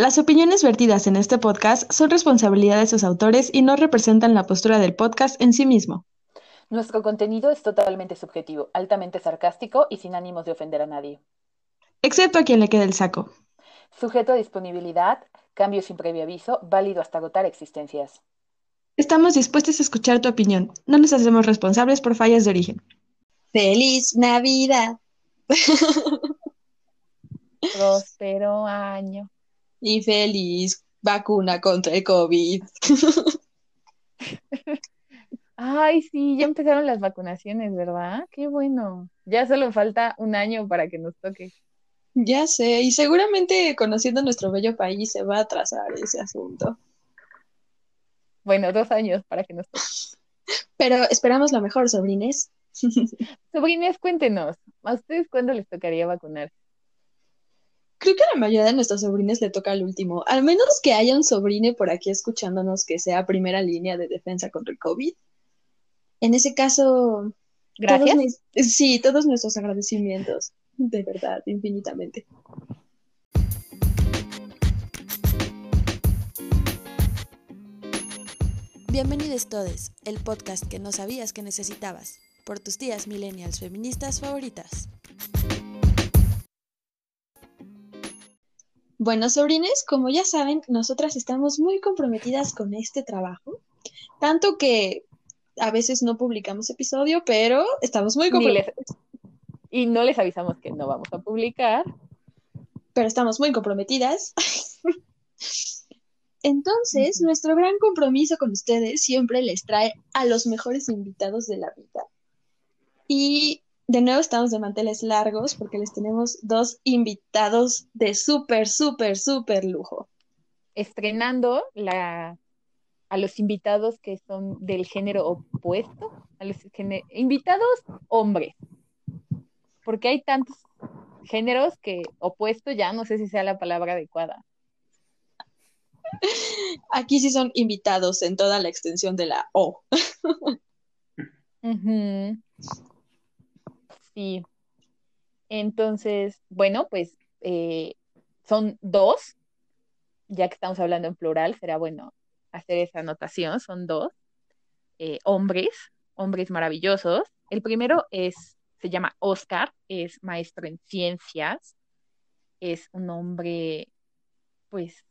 Las opiniones vertidas en este podcast son responsabilidad de sus autores y no representan la postura del podcast en sí mismo. Nuestro contenido es totalmente subjetivo, altamente sarcástico y sin ánimos de ofender a nadie. Excepto a quien le quede el saco. Sujeto a disponibilidad, cambio sin previo aviso, válido hasta agotar existencias. Estamos dispuestos a escuchar tu opinión. No nos hacemos responsables por fallas de origen. ¡Feliz Navidad! Próspero año. Y feliz vacuna contra el COVID. Ay, sí, ya empezaron las vacunaciones, ¿verdad? Qué bueno. Ya solo falta un año para que nos toque. Ya sé, y seguramente conociendo nuestro bello país se va a atrasar ese asunto. Bueno, dos años para que nos toque. Pero esperamos lo mejor, sobrines. Sobrines, cuéntenos, ¿a ustedes cuándo les tocaría vacunar? Creo que a la mayoría de nuestros sobrines le toca el último. Al menos que haya un sobrine por aquí escuchándonos que sea primera línea de defensa contra el COVID. En ese caso, Gracias. todos mis- sí, todos nuestros agradecimientos. De verdad, infinitamente. Bienvenidos todos, el podcast que no sabías que necesitabas, por tus tías millennials feministas favoritas. Bueno, sobrines, como ya saben, nosotras estamos muy comprometidas con este trabajo. Tanto que a veces no publicamos episodio, pero estamos muy comprometidas. les- Y no les avisamos que no vamos a publicar. pero estamos muy comprometidas. Entonces, nuestro gran compromiso con ustedes siempre les trae a los mejores invitados de la vida. Y de nuevo estamos de manteles largos porque les tenemos dos invitados de súper, súper, súper lujo. Estrenando la, a los invitados que son del género opuesto, a los invitados hombres. Porque hay tantos géneros que opuesto ya no sé si sea la palabra adecuada. Aquí sí son invitados en toda la extensión de la O. Ujú. Sí. Entonces, bueno, pues eh, son dos, ya que estamos hablando en plural, será bueno hacer esa anotación, son dos eh, hombres, hombres maravillosos. El primero es, se llama Oscar, es maestro en ciencias, es un hombre, pues,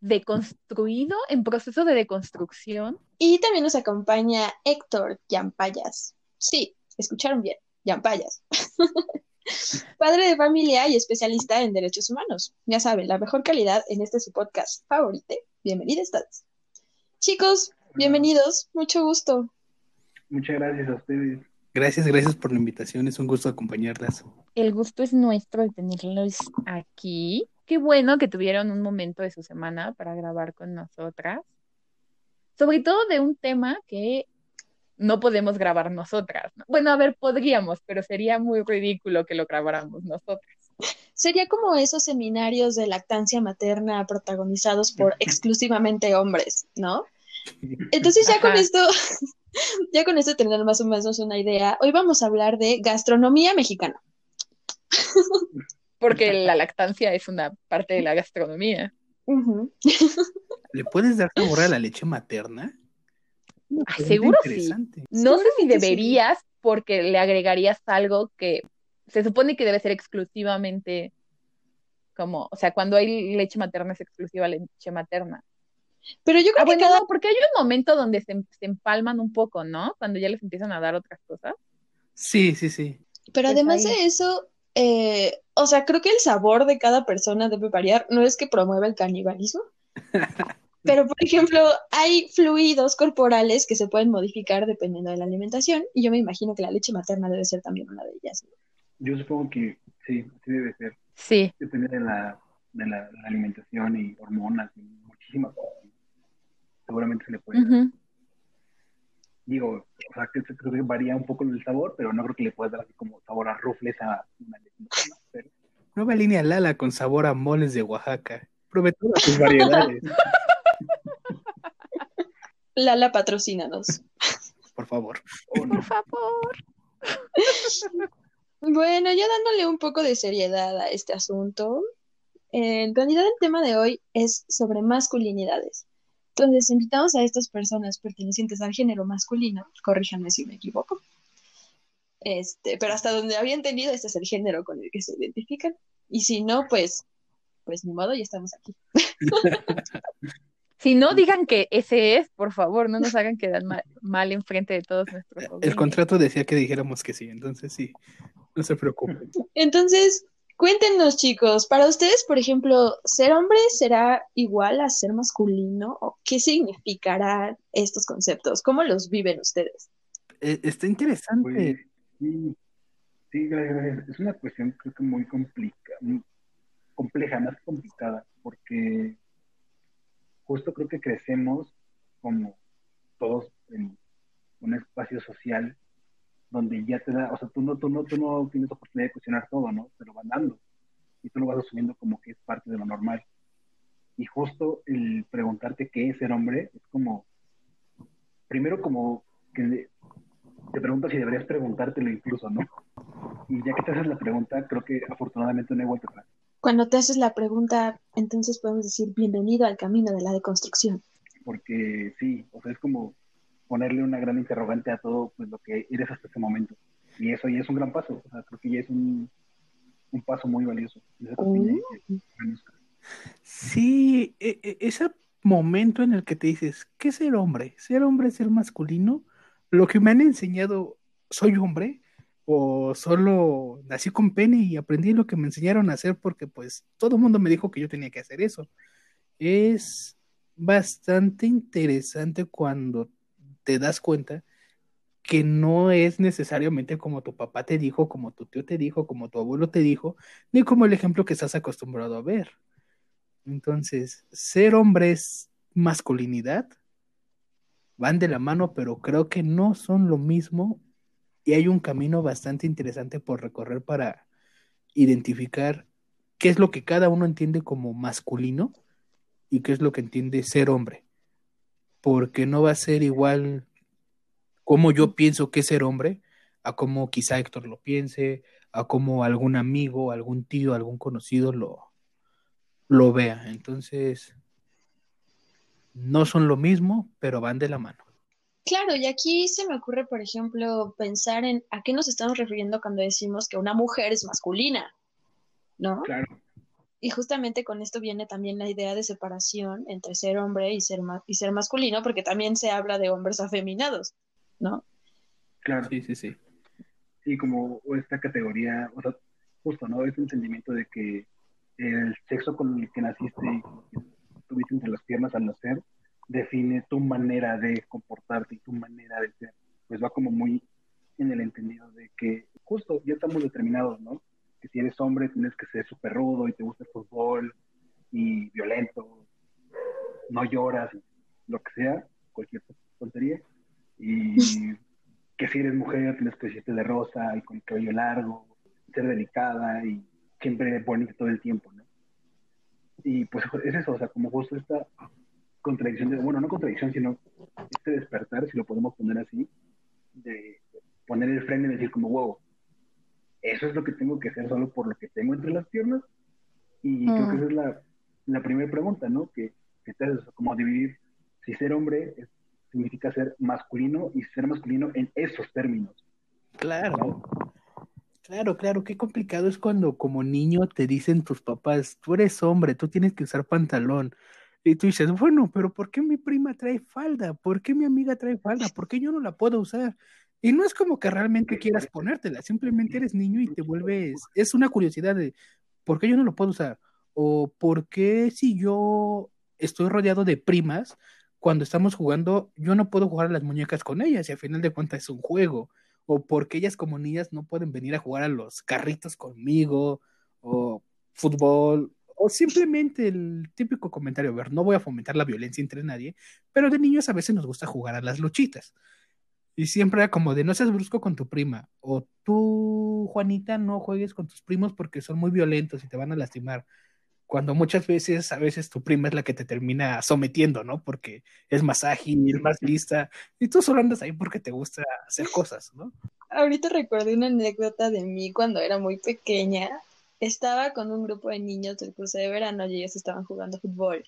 deconstruido, en proceso de deconstrucción. Y también nos acompaña Héctor Yampayas. Sí, escucharon bien, Yampayas. Padre de familia y especialista en derechos humanos. Ya saben, la mejor calidad en este su podcast favorito. Bienvenidos todos. Chicos, bienvenidos, mucho gusto. Muchas gracias a ustedes. Gracias, gracias por la invitación. Es un gusto acompañarlas. El gusto es nuestro de tenerlos aquí. Qué bueno que tuvieron un momento de su semana para grabar con nosotras. Sobre todo de un tema que no podemos grabar nosotras. ¿no? Bueno, a ver, podríamos, pero sería muy ridículo que lo grabáramos nosotras. Sería como esos seminarios de lactancia materna protagonizados por exclusivamente hombres, ¿no? Entonces ya con Ajá. esto, ya con esto tener más o menos una idea, hoy vamos a hablar de gastronomía mexicana. Porque la lactancia es una parte de la gastronomía. ¿Le puedes dar sabor a la leche materna? Ay, pregunta seguro sí. No sé si sí. deberías, porque le agregarías algo que se supone que debe ser exclusivamente como, o sea, cuando hay leche materna es exclusiva leche materna. Pero yo creo Ah, que bueno, cada no, porque hay un momento donde se, se empalman un poco, ¿no? Cuando ya les empiezan a dar otras cosas. Sí, sí, sí. Pero Pues además ahí. de eso, eh, o sea, creo que el sabor de cada persona debe variar. No es que promueva el canibalismo, pero por ejemplo, hay fluidos corporales que se pueden modificar dependiendo de la alimentación, y yo me imagino que la leche materna debe ser también una de ellas. ¿no? Yo supongo que sí, sí debe ser. Sí. Depende de la, de la, la alimentación y hormonas y muchísimas cosas. Seguramente se le puede. dar. Ujú. Digo, o sea, que creo que varía un poco el sabor, pero no creo que le puedas dar así como sabor a rufles a una leche materna. Pero... Nueva línea Lala con sabor a moles de Oaxaca. Pruebe todas sus variedades, Lala, patrocínanos. por favor. Por favor. Bueno, ya dándole un poco de seriedad a este asunto, en realidad el tema de hoy es sobre masculinidades. Entonces, invitamos a estas personas pertenecientes al género masculino, corríjanme si me equivoco, este, pero hasta donde había entendido, este es el género con el que se identifican. Y si no, pues, pues ni modo, ya estamos aquí. Si no digan que ese es, por favor, no nos hagan quedar mal, mal enfrente de todos nuestros. El contrato decía que dijéramos que sí, entonces sí, no se preocupen. Entonces, cuéntenos, chicos, para ustedes, por ejemplo, ¿ser hombre será igual a ser masculino? ¿O qué significarán estos conceptos? ¿Cómo los viven ustedes? Eh, está interesante. Pues, sí, sí, gracias. Es una cuestión creo que muy complicada, muy compleja, más complicada, porque justo creo que crecemos como todos en un espacio social donde ya te da, o sea, tú no, tú no, tú no tienes oportunidad de cuestionar todo, ¿no? Te lo van dando y tú lo vas asumiendo como que es parte de lo normal. Y justo el preguntarte qué es ser hombre es como, primero como que te preguntas si deberías preguntártelo incluso, ¿no? Y ya que te haces la pregunta, creo que afortunadamente no hay vuelta atrás. Cuando te haces la pregunta, entonces podemos decir bienvenido al camino de la deconstrucción. Porque sí, o sea, es como ponerle una gran interrogante a todo pues, lo que eres hasta ese momento. Y eso ya es un gran paso, o sea, creo que ya es un, un paso muy valioso. Sí, e, e, ese momento en el que te dices, ¿qué es ser hombre? ¿Ser hombre es ser masculino? Lo que me han enseñado, soy hombre, o solo nací con pene y aprendí lo que me enseñaron a hacer porque pues todo el mundo me dijo que yo tenía que hacer eso. Es bastante interesante cuando te das cuenta que no es necesariamente como tu papá te dijo, como tu tío te dijo, como tu abuelo te dijo, ni como el ejemplo que estás acostumbrado a ver. Entonces, ser hombre es masculinidad, van de la mano, pero creo que no son lo mismo y hay un camino bastante interesante por recorrer para identificar qué es lo que cada uno entiende como masculino y qué es lo que entiende ser hombre. Porque no va a ser igual como yo pienso que es ser hombre, a como quizá Héctor lo piense, a como algún amigo, algún tío, algún conocido lo, lo vea. Entonces, no son lo mismo, pero van de la mano. Claro, y aquí se me ocurre, por ejemplo, pensar en a qué nos estamos refiriendo cuando decimos que una mujer es masculina, ¿no? Claro. Y justamente con esto viene también la idea de separación entre ser hombre y ser, y ser masculino, porque también se habla de hombres afeminados, ¿no? Claro. Sí, sí, sí. Sí, como esta categoría, o sea, justo, ¿no? Es un sentimiento de que el sexo con el que naciste y que tuviste entre las piernas al nacer define tu manera de comportarte y tu manera de ser. Pues va como muy en el entendido de que justo ya estamos determinados, ¿no? Que si eres hombre tienes que ser súper rudo y te gusta el fútbol y violento, no lloras, lo que sea, cualquier tontería. Y que si eres mujer tienes que vestirte de rosa y con el cabello largo, ser delicada y siempre bonita todo el tiempo, ¿no? Y pues es eso, o sea, como justo esta contradicción, de, bueno, no contradicción, sino este despertar, si lo podemos poner así, de poner el freno y decir como, wow, eso es lo que tengo que hacer solo por lo que tengo entre las piernas. Y creo que mm. esa es la, la primera pregunta, ¿no? Que, que te haces, como dividir si ser hombre significa ser masculino y ser masculino en esos términos. Claro. Claro, claro, qué complicado es cuando como niño te dicen tus papás, tú eres hombre, tú tienes que usar pantalón, y tú dices, bueno, pero ¿por qué mi prima trae falda? ¿Por qué mi amiga trae falda? ¿Por qué yo no la puedo usar? Y no es como que realmente quieras ponértela, simplemente eres niño y te vuelves, es una curiosidad de, ¿por qué yo no lo puedo usar? O ¿por qué si yo estoy rodeado de primas, cuando estamos jugando, yo no puedo jugar a las muñecas con ellas y al final de cuentas es un juego? O porque ellas como niñas no pueden venir a jugar a los carritos conmigo, o fútbol, o simplemente el típico comentario, a ver, no voy a fomentar la violencia entre nadie, pero de niños a veces nos gusta jugar a las luchitas. Y siempre era como de no seas brusco con tu prima, o tú, Juanita, no juegues con tus primos porque son muy violentos y te van a lastimar. Cuando muchas veces, a veces tu prima es la que te termina sometiendo, ¿no? Porque es más ágil, más lista, y tú solo andas ahí porque te gusta hacer cosas, ¿no? Ahorita recuerdo una anécdota de mí cuando era muy pequeña estaba con un grupo de niños del curso de verano y ellos estaban jugando fútbol.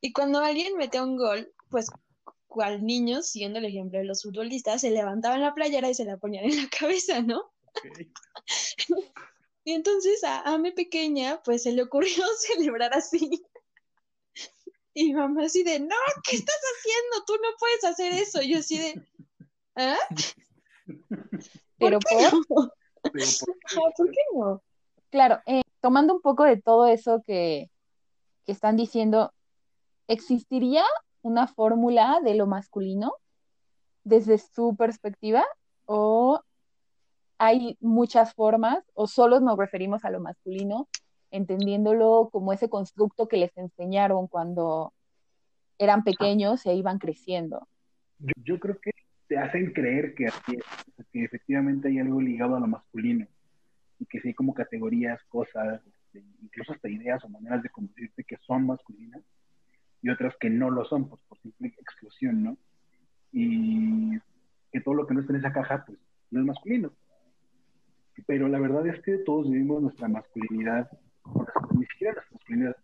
Y cuando alguien metía un gol, pues cual niño, siguiendo el ejemplo de los futbolistas, se levantaban la playera y se la ponían en la cabeza, ¿no? y entonces a, a mi pequeña, pues se le ocurrió celebrar así. Y mamá así de, no, ¿qué estás haciendo? Tú no puedes hacer eso. Y yo así de, ¿ah? Pero por... ¿Por qué no? Claro, eh, tomando un poco de todo eso que, están diciendo, ¿existiría una fórmula de lo masculino desde su perspectiva o hay muchas formas o solo nos referimos a lo masculino entendiéndolo como ese constructo que les enseñaron cuando eran pequeños e iban creciendo. Yo, yo creo que te hacen creer que, que efectivamente hay algo ligado a lo masculino y que sí hay como categorías, cosas, este, incluso hasta ideas o maneras de conducirte que son masculinas y otras que no lo son, pues por simple exclusión, ¿no? Y que todo lo que no está en esa caja, pues no es masculino. Pero la verdad es que todos vivimos nuestra masculinidad, ni siquiera nuestra masculinidad,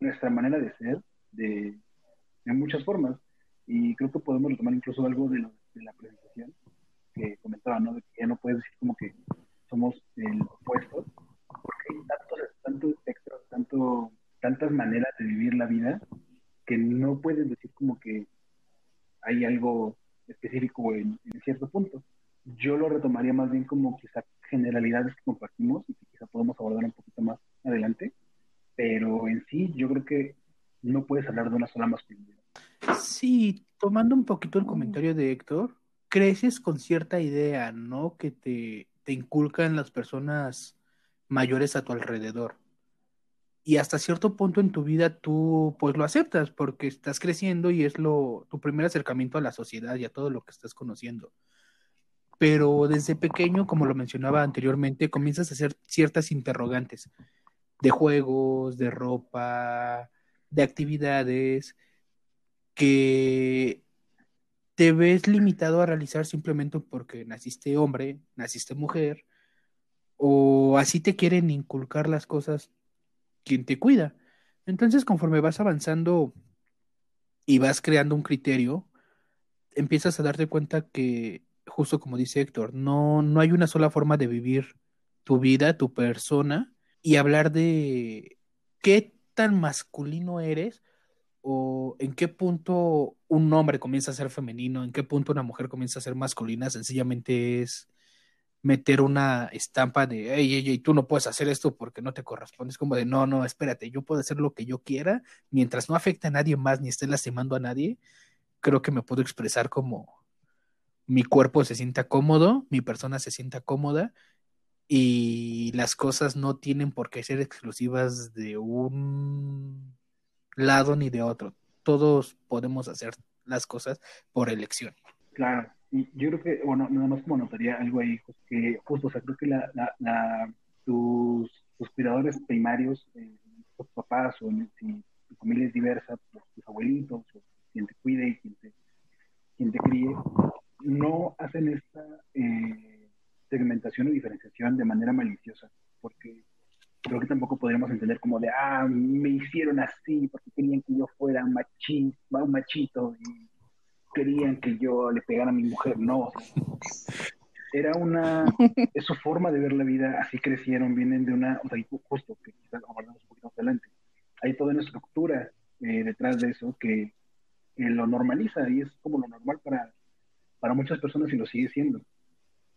nuestra manera de ser, de, de muchas formas. Y creo que podemos retomar incluso algo de, de la presentación que comentaba, ¿no? De que ya no puedes decir como que somos el opuesto, porque hay tantos, tantos espectros, tanto, tantas maneras de vivir la vida que no puedes decir como que hay algo específico en, cierto punto. Yo lo retomaría más bien como quizá generalidades que compartimos y que quizá podemos abordar un poquito más adelante, pero en sí yo creo que no puedes hablar de una sola masculinidad. Sí, tomando un poquito el comentario de Héctor, creces con cierta idea, ¿no? Que te, inculcan las personas mayores a tu alrededor. Y hasta cierto punto en tu vida tú pues lo aceptas porque estás creciendo y es lo tu primer acercamiento a la sociedad y a todo lo que estás conociendo. Pero desde pequeño, como lo mencionaba anteriormente, comienzas a hacer ciertas interrogantes de juegos, de ropa, de actividades que te ves limitado a realizar simplemente porque naciste hombre, naciste mujer, o así te quieren inculcar las cosas quien te cuida. Entonces, conforme vas avanzando y vas creando un criterio, empiezas a darte cuenta que, justo como dice Héctor, no, no hay una sola forma de vivir tu vida, tu persona, y hablar de qué tan masculino eres o en qué punto un hombre comienza a ser femenino, en qué punto una mujer comienza a ser masculina, sencillamente es meter una estampa de, hey, hey, hey, tú no puedes hacer esto porque no te corresponde. Es como de, no, no, espérate, yo puedo hacer lo que yo quiera, mientras no afecte a nadie más ni esté lastimando a nadie, creo que me puedo expresar como mi cuerpo se sienta cómodo, mi persona se sienta cómoda y las cosas no tienen por qué ser exclusivas de un lado ni de otro. Todos podemos hacer las cosas por elección. Claro, y yo creo que, bueno, nada más como notaría algo ahí, pues, que justo, o sea, creo que la, la, tus, cuidadores primarios, eh, tus papás o si tu familia es diversa, pues, tus abuelitos, o quien te cuide y quien te, quien te críe, no hacen esta eh, segmentación o diferenciación de manera maliciosa, porque creo que tampoco podríamos entender como de, ah, me hicieron así porque querían que yo fuera machito, un machito y querían que yo le pegara a mi mujer, no. Era una, es su forma de ver la vida, así crecieron, vienen de una, o sea, justo, que quizás abordamos un poquito más adelante. Hay toda una estructura eh, detrás de eso que, que, lo normaliza y es como lo normal para, para muchas personas y lo sigue siendo.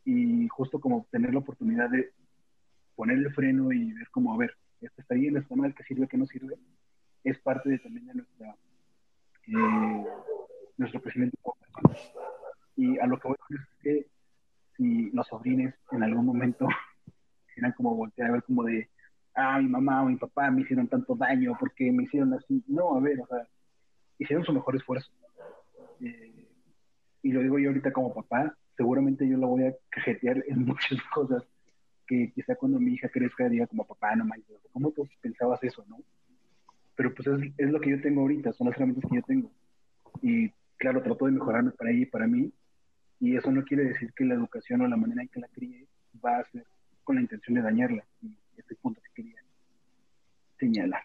Y justo como tener la oportunidad de poner el freno y ver cómo, a ver, esto está bien, está mal, qué sirve, qué no sirve, es parte de, también de nuestra, eh, nuestro crecimiento Y a lo que voy a decir es que si los sobrines en algún momento eran como voltear a ver como de, ah, mi mamá o mi papá me hicieron tanto daño porque me hicieron así. No, a ver, o sea, hicieron su mejor esfuerzo. Eh, y lo digo yo ahorita como papá, seguramente yo lo voy a cajetear en muchas cosas quizá cuando mi hija crezca diga como papá, no manches, ¿cómo tú pensabas eso, no? Pero pues es, es, lo que yo tengo ahorita, son las herramientas que yo tengo. Y claro, trato de mejorarme para ella y para mí. Y eso no quiere decir que la educación o la manera en que la críe va a ser con la intención de dañarla. Y este punto que quería señalar.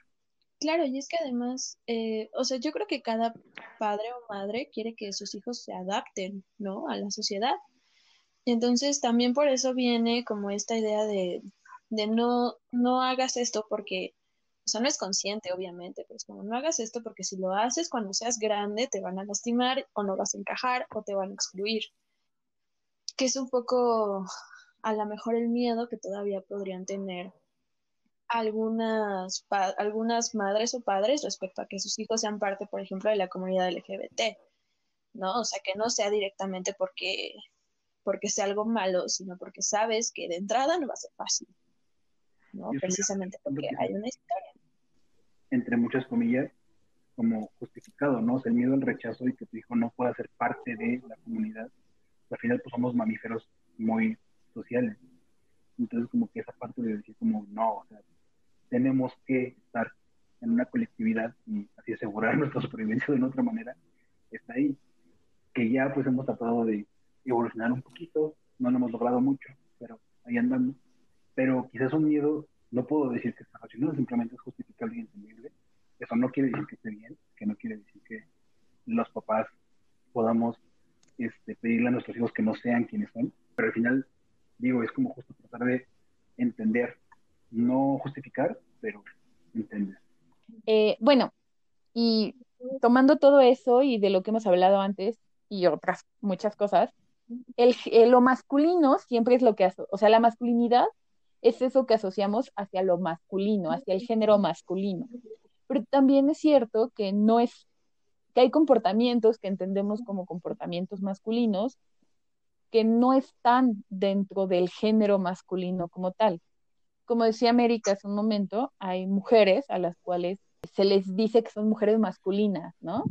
Claro, y es que además, eh, o sea, yo creo que cada padre o madre quiere que sus hijos se adapten, ¿no? A la sociedad. Entonces, también por eso viene como esta idea de, de no, no hagas esto porque, o sea, no es consciente, obviamente, pero es como, no hagas esto porque si lo haces cuando seas grande te van a lastimar o no vas a encajar o te van a excluir. Que es un poco, a lo mejor, el miedo que todavía podrían tener algunas, algunas madres o padres respecto a que sus hijos sean parte, por ejemplo, de la comunidad LGBT, ¿no? O sea, que no sea directamente porque, porque sea algo malo, sino porque sabes que de entrada no va a ser fácil, ¿no? Precisamente porque hay una historia. Entre muchas comillas, como justificado, ¿no? O sea, el miedo al rechazo y que tu hijo no pueda ser parte de la comunidad. Al final, pues somos mamíferos muy sociales. Entonces, como que esa parte de decir, como, no, o sea, tenemos que estar en una colectividad y así asegurar nuestra supervivencia de otra manera, está ahí. Que ya pues hemos tratado de evolucionar un poquito, no lo hemos logrado mucho, pero ahí andamos. Pero quizás un miedo, no puedo decir que está racional, simplemente es justificable y entendible. Eso no quiere decir que esté bien, que no quiere decir que los papás podamos este, pedirle a nuestros hijos que no sean quienes son, pero al final, digo, es como justo tratar de entender no justificar, pero entender. Eh, bueno, y tomando todo eso y de lo que hemos hablado antes y otras muchas cosas, el, eh, lo masculino siempre es lo que, o sea, la masculinidad es eso que asociamos hacia lo masculino, hacia el género masculino. Pero también es cierto que no es, que hay comportamientos que entendemos como comportamientos masculinos que no están dentro del género masculino como tal como decía América hace un momento, hay mujeres a las cuales se les dice que son mujeres masculinas, ¿no?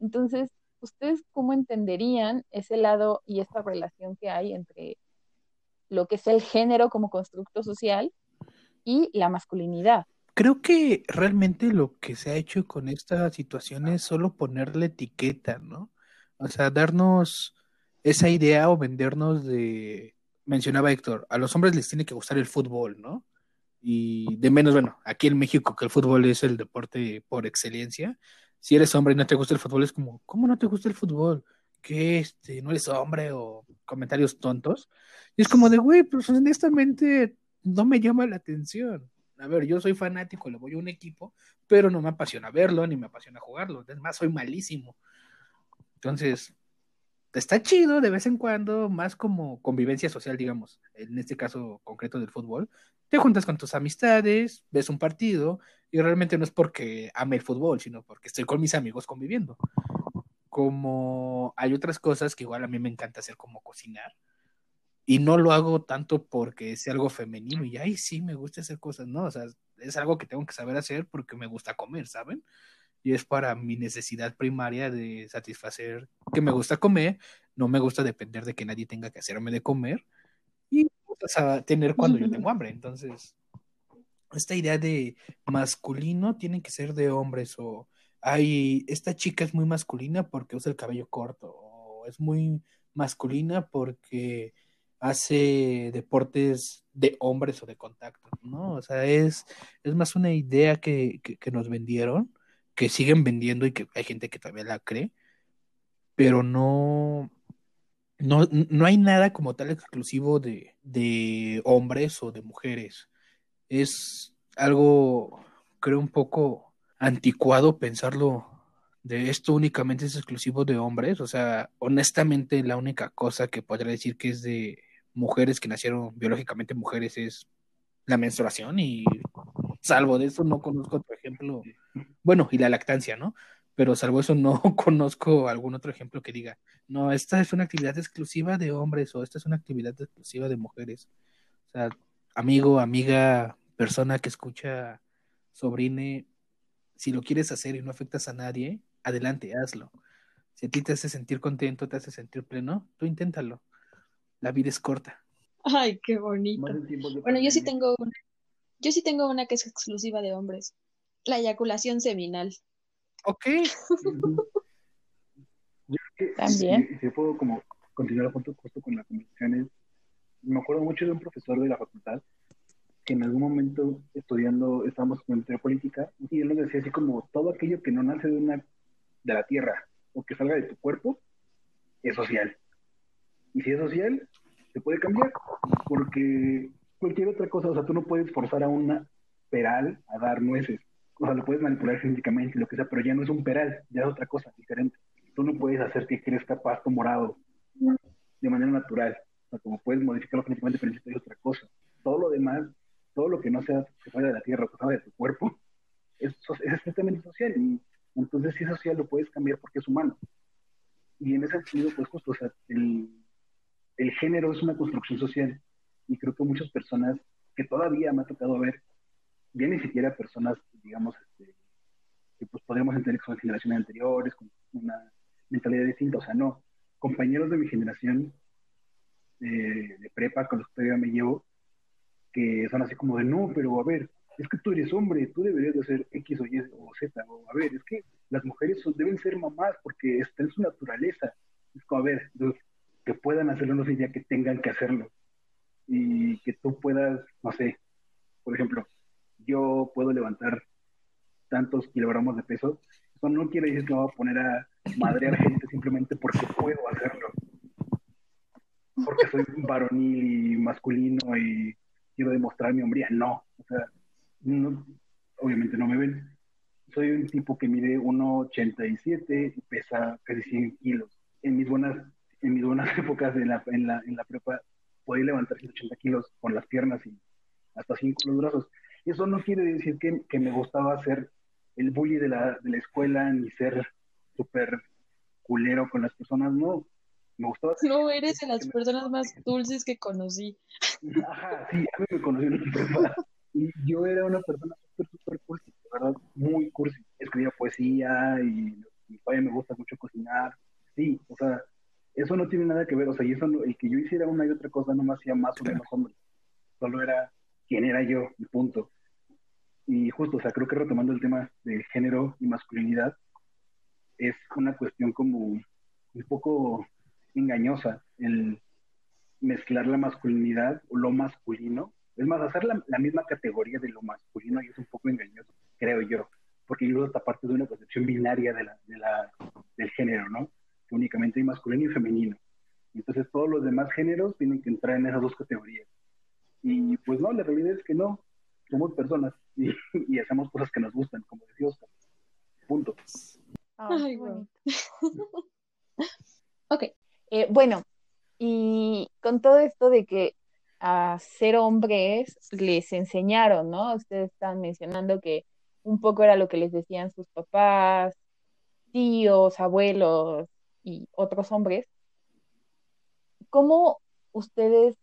Entonces, ¿ustedes cómo entenderían ese lado y esta relación que hay entre lo que es el género como constructo social y la masculinidad? Creo que realmente lo que se ha hecho con esta situación es solo ponerle etiqueta, ¿no? O sea, darnos esa idea o vendernos de mencionaba Héctor, a los hombres les tiene que gustar el fútbol, ¿no? Y de menos, bueno, aquí en México que el fútbol es el deporte por excelencia, si eres hombre y no te gusta el fútbol, es como, ¿cómo no te gusta el fútbol? ¿Qué, este, no eres hombre? O comentarios tontos. Y es como de, güey, pues honestamente no me llama la atención. A ver, yo soy fanático, le voy a un equipo, pero no me apasiona verlo, ni me apasiona jugarlo. Es más, soy malísimo. Entonces, está chido de vez en cuando, más como convivencia social, digamos, en este caso concreto del fútbol. Te juntas con tus amistades, ves un partido y realmente no es porque ame el fútbol, sino porque estoy con mis amigos conviviendo. Como hay otras cosas que igual a mí me encanta hacer como cocinar y no lo hago tanto porque sea algo femenino y ay, sí, me gusta hacer cosas, no, o sea, es algo que tengo que saber hacer porque me gusta comer, ¿saben? Y es para mi necesidad primaria de satisfacer que me gusta comer, no me gusta depender de que nadie tenga que hacerme de comer y a tener cuando yo tengo hambre. Entonces, esta idea de masculino tiene que ser de hombres o hay esta chica es muy masculina porque usa el cabello corto o es muy masculina porque hace deportes de hombres o de contacto, ¿no? O sea, es, es más una idea que, que nos vendieron que siguen vendiendo y que hay gente que todavía la cree, pero no, no, no hay nada como tal exclusivo de, de hombres o de mujeres. Es algo, creo, un poco anticuado pensarlo de esto únicamente es exclusivo de hombres. O sea, honestamente, la única cosa que podría decir que es de mujeres que nacieron biológicamente mujeres es la menstruación y salvo de eso no conozco otro ejemplo, bueno, y la lactancia, ¿no? Pero salvo eso no conozco algún otro ejemplo que diga, no, esta es una actividad exclusiva de hombres o esta es una actividad exclusiva de mujeres. O sea, amigo, amiga, persona que escucha, sobrine, si lo quieres hacer y no afectas a nadie, adelante, hazlo. Si a ti te hace sentir contento, te hace sentir pleno, tú inténtalo. La vida es corta. Ay, qué bonito. Bueno, yo sí tengo una yo sí tengo una que es exclusiva de hombres. La eyaculación seminal. Ok. También. Si, puedo como continuar justo, justo con las conversaciones, me acuerdo mucho de un profesor de la facultad que en algún momento estudiando, estábamos en política, y él nos decía así como todo aquello que no nace de una de la tierra o que salga de tu cuerpo es social. Y si es social, se puede cambiar, porque cualquier otra cosa, o sea, tú no puedes forzar a una peral a dar nueces, o sea, lo puedes manipular genéticamente, lo que sea, pero ya no es un peral, ya es otra cosa diferente. Tú no puedes hacer que crezca pasto morado de manera natural, o sea, como puedes modificarlo genéticamente, pero es otra cosa. Todo lo demás, todo lo que no sea que salga de la tierra o que salga de tu cuerpo, es, es estrictamente social, y entonces si es social lo puedes cambiar porque es humano. Y en ese sentido, pues justo, o sea, el, el género es una construcción social y creo que muchas personas que todavía me ha tocado ver, bien ni siquiera personas, digamos, este, que pues podríamos entender que son generaciones anteriores, con una mentalidad distinta, o sea, no, compañeros de mi generación eh, de prepa con los que todavía me llevo, que son así como de, no, pero a ver, es que tú eres hombre, tú deberías de ser X o Y o Z, o a ver, es que las mujeres deben ser mamás porque está en su naturaleza. Es como, a ver, que puedan hacerlo no significa que tengan que hacerlo. Y que tú puedas, no sé, por ejemplo, yo puedo levantar tantos kilogramos de peso, eso no quiere decir que me voy a poner a madrear gente simplemente porque puedo hacerlo. Porque soy varonil y masculino y quiero demostrar mi hombría. No, o sea, obviamente no me ven. Soy un tipo que mide 1,87 y pesa casi 100 kilos. En mis buenas en mis buenas épocas en la, en la, en la prepa podía levantar 180 kilos con las piernas y hasta 5 los brazos. Y eso no quiere decir que, que me gustaba ser el bully de la, de la escuela ni ser súper culero con las personas, no. Me gustaba No, eres de las personas más dulces que conocí. Ajá, sí, a mí me prepa. Y yo era una persona súper, súper cursi, ¿verdad? Muy cursi. Escribía poesía y, y todavía me gusta mucho cocinar. Sí, o sea, eso no tiene nada que ver, o sea, y eso el que yo hiciera una y otra cosa no me hacía más o menos hombre, solo era quién era yo, y punto. Y justo, o sea, creo que retomando el tema de género y masculinidad, es una cuestión como un poco engañosa el mezclar la masculinidad o lo masculino. Es más, hacer la, misma categoría de lo masculino y es un poco engañoso, creo yo, porque incluso esta parte de una concepción binaria de la, de la, del género, ¿no? Únicamente hay masculino y femenino. Entonces todos los demás géneros tienen que entrar en esas dos categorías. Y pues no, la realidad es que no, somos personas y, hacemos cosas que nos gustan, como decía Oscar. Punto. Ay, bueno. ok. Eh, bueno, y con todo esto de que a ser hombres les enseñaron, ¿no? Ustedes están mencionando que un poco era lo que les decían sus papás, tíos, abuelos, y otros hombres, ¿cómo ustedes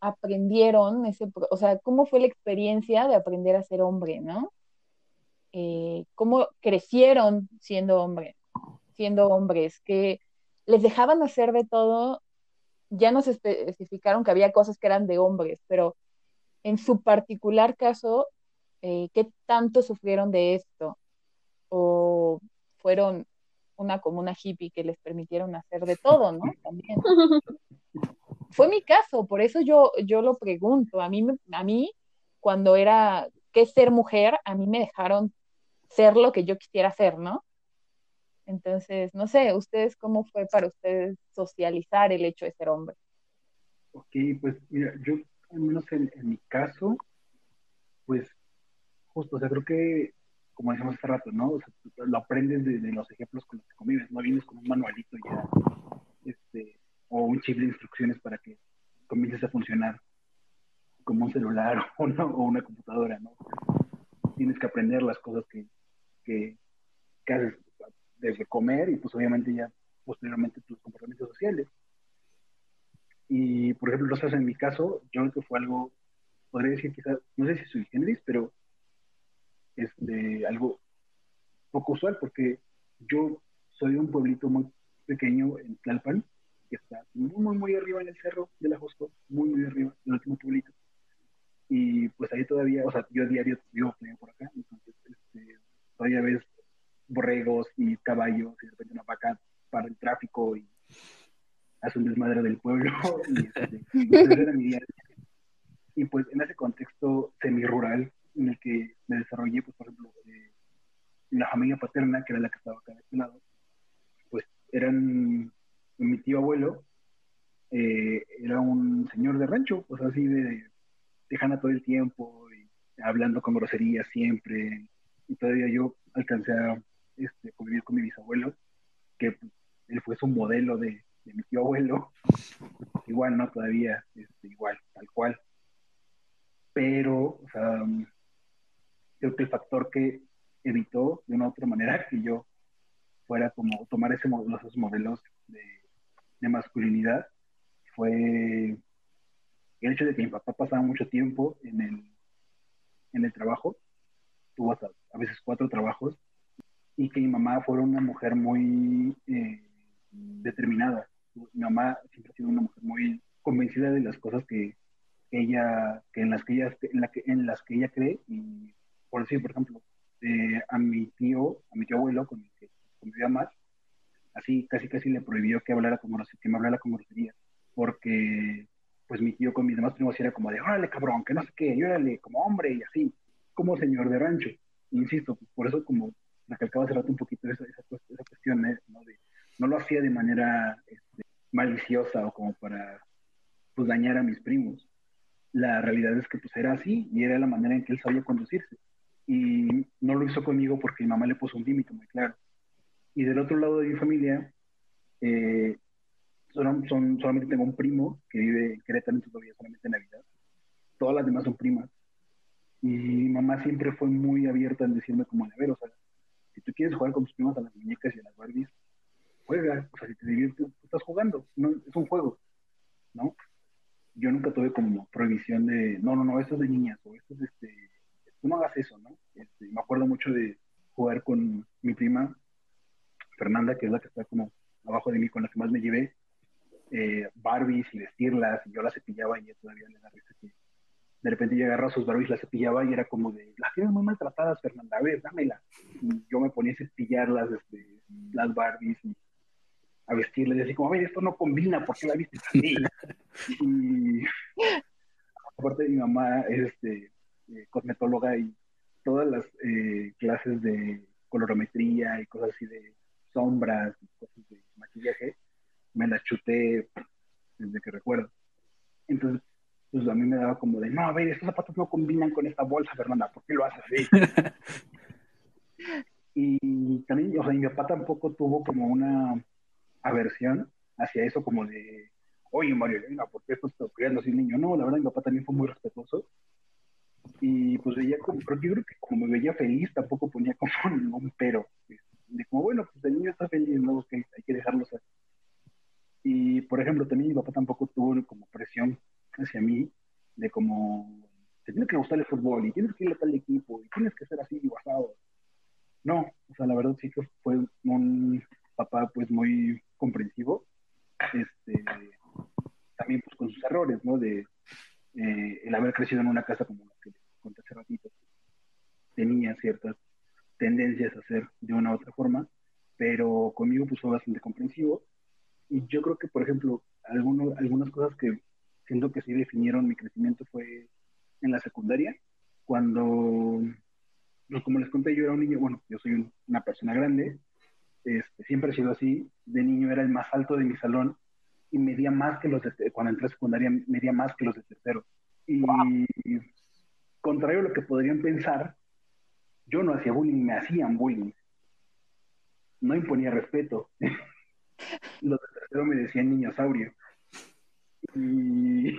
aprendieron ese, o sea, cómo fue la experiencia de aprender a ser hombre, ¿no? Eh, ¿Cómo crecieron siendo hombre, siendo hombres? Que les dejaban hacer de todo, ya nos especificaron que había cosas que eran de hombres, pero en su particular caso, eh, ¿qué tanto sufrieron de esto? ¿O fueron una comuna hippie que les permitieron hacer de todo, ¿no? También. Fue mi caso, por eso yo, yo lo pregunto. A mí, a mí, cuando era que ser mujer, a mí me dejaron ser lo que yo quisiera ser, ¿no? Entonces, no sé, ¿ustedes cómo fue para ustedes socializar el hecho de ser hombre? Ok, pues mira, yo al menos en, en mi caso, pues justo, o sea, creo que como decíamos hace rato, ¿no? O sea, lo aprendes de, los ejemplos con los que convives, no vienes con un manualito ya, este, o un chip de instrucciones para que comiences a funcionar como un celular o, o una computadora, ¿no? Tienes que aprender las cosas que, que, haces desde comer y pues obviamente ya posteriormente tus comportamientos sociales. Y por ejemplo, sabes, en mi caso, yo creo que fue algo, podría decir quizás, no sé si soy generis, pero este, algo poco usual, porque yo soy de un pueblito muy pequeño en Tlalpan, que está muy, muy, arriba en el cerro de la Josco, muy, muy arriba, el último pueblito. Y pues ahí todavía, o sea, yo a diario vivo por acá, entonces este, todavía ves borregos y caballos y de repente una vaca para el tráfico y hace un desmadre del pueblo. Y, este, era mi día. Y pues en ese contexto semi-rural en el que me desarrollé, pues por ejemplo, eh, la familia paterna, que era la que estaba acá de este lado, pues eran mi tío abuelo, eh, era un señor de rancho, pues así de tejana todo el tiempo, y hablando con groserías siempre, y todavía yo alcancé a este, convivir con mi bisabuelo, que pues, él fue su modelo de, mi tío abuelo, igual, ¿no? Todavía, este, igual, tal cual. Pero, o sea, creo que el factor que evitó de una u otra manera que yo fuera como tomar ese esos modelos de, de masculinidad fue el hecho de que mi papá pasaba mucho tiempo en el, en el trabajo, tuvo a veces cuatro trabajos, y que mi mamá fuera una mujer muy eh, determinada. Mi mamá siempre ha sido una mujer muy convencida de las cosas que ella, que en las que ella, en, la que, en las que ella cree, y por decir, por ejemplo, eh, a mi tío, a mi tío abuelo, con el que convivía más, así casi casi le prohibió que hablara como que me hablara como grosería, porque pues mi tío con mis demás primos era como de, órale cabrón, que no sé qué, órale como hombre y así, como señor de rancho. Insisto, pues, por eso como recalcaba hace rato un poquito esa, esa, esa cuestión, ¿eh? ¿no? De, no lo hacía de manera este, maliciosa o como para pues dañar a mis primos. La realidad es que pues era así y era la manera en que él sabía conducirse. Y no lo hizo conmigo porque mi mamá le puso un límite muy claro. Y del otro lado de mi familia, eh, son, solamente tengo un primo que vive en Querétaro, todavía solamente en Navidad. Todas las demás son primas. Y mi mamá siempre fue muy abierta en decirme como, a ver, o sea, si tú quieres jugar con tus primas a las muñecas y a las Barbies, juega. O sea, si te diviertes, estás jugando. No, es un juego, ¿no? Yo nunca tuve como prohibición de, no, no, no, esto es de niñas, o esto es, este, tú no hagas eso, ¿no? Este, me acuerdo mucho de jugar con mi prima, Fernanda, que es la que está como abajo de mí, con la que más me llevé, eh, Barbies y vestirlas, y yo las cepillaba y ella todavía le da risa que de repente yo agarraba sus Barbies, las cepillaba y era como de, las tienes muy maltratadas, Fernanda, a ver, dámela. Y yo me ponía a cepillarlas, este, las Barbies, y a vestirlas, y así como, a ver, esto no combina, ¿por qué la viste así? y aparte de mi mamá es este, eh, cosmetóloga y todas las eh, clases de colorometría y cosas así de sombras y cosas de maquillaje, me las chuté desde que recuerdo. Entonces, pues a mí me daba como de, no, a ver, estos zapatos no combinan con esta bolsa, Fernanda, ¿por qué lo haces así? y también, o sea, mi papá tampoco tuvo como una aversión hacia eso, como de, oye, Mario Elena, ¿por qué estás criando así niño? No, la verdad, mi papá también fue muy respetuoso. Y pues veía como, pero yo creo que como me veía feliz, tampoco ponía como ningún pero. De como, bueno, pues el niño está feliz, ¿no? hay que dejarlo ser. Y, por ejemplo, también mi papá tampoco tuvo como presión hacia mí de como, te tiene que gustar el fútbol y tienes que ir a tal equipo y tienes que ser así basado. No, o sea, la verdad sí fue un papá pues muy comprensivo, este, también pues con sus errores, ¿no? De eh, el haber crecido en una casa como la que conté hace ratito, tenía ciertas tendencias a hacer de una u otra forma, pero conmigo pues fue bastante comprensivo y yo creo que, por ejemplo, alguno, algunas cosas que siento que sí definieron mi crecimiento fue en la secundaria, cuando, pues como les conté, yo era un niño, bueno, yo soy una persona grande, este, siempre he sido así, de niño era el más alto de mi salón y medía más que los de, cuando entré a secundaria, medía más que los de tercero. Y contrario a lo que podrían pensar, yo no hacía bullying, me hacían bullying. No imponía respeto. los de tercero me decían niñosaurio. Y,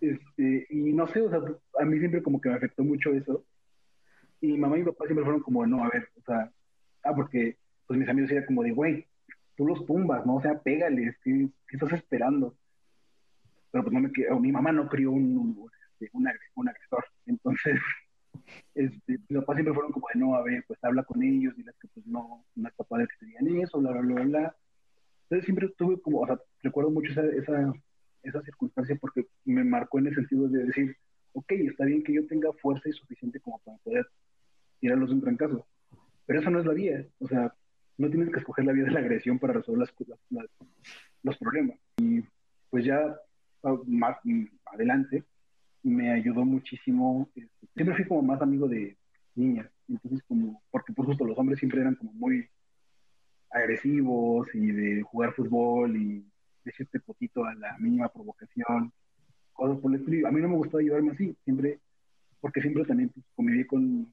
este, y no sé, o sea, a mí siempre como que me afectó mucho eso. Y mi mamá y mi papá siempre fueron como, no, a ver, o sea, ah, porque pues mis amigos eran como de, güey, tú los tumbas, ¿no? O sea, pégales, ¿qué, estás esperando? Pero pues no me mi mamá no crió un, un, este, un, agresor, entonces, este, mis papás siempre fueron como de, no, a ver, pues habla con ellos, diles que pues no, no es capaz de que te digan eso, bla, bla, bla, bla. Entonces siempre tuve como, o sea, recuerdo mucho esa, esa, esa circunstancia porque me marcó en el sentido de decir, ok, está bien que yo tenga fuerza y suficiente como para poder tirarlos de un trancazo, pero eso no es la vía, o sea, no tienes que escoger la vía de la agresión para resolver las, los problemas. Y pues ya más adelante, me ayudó muchísimo. Este, siempre fui como más amigo de niñas, entonces como, porque por justo los hombres siempre eran como muy agresivos y de jugar fútbol y decirte potito a la mínima provocación, cosas por el estilo. A mí no me gustaba llevarme así, siempre, porque siempre también pues, conviví con,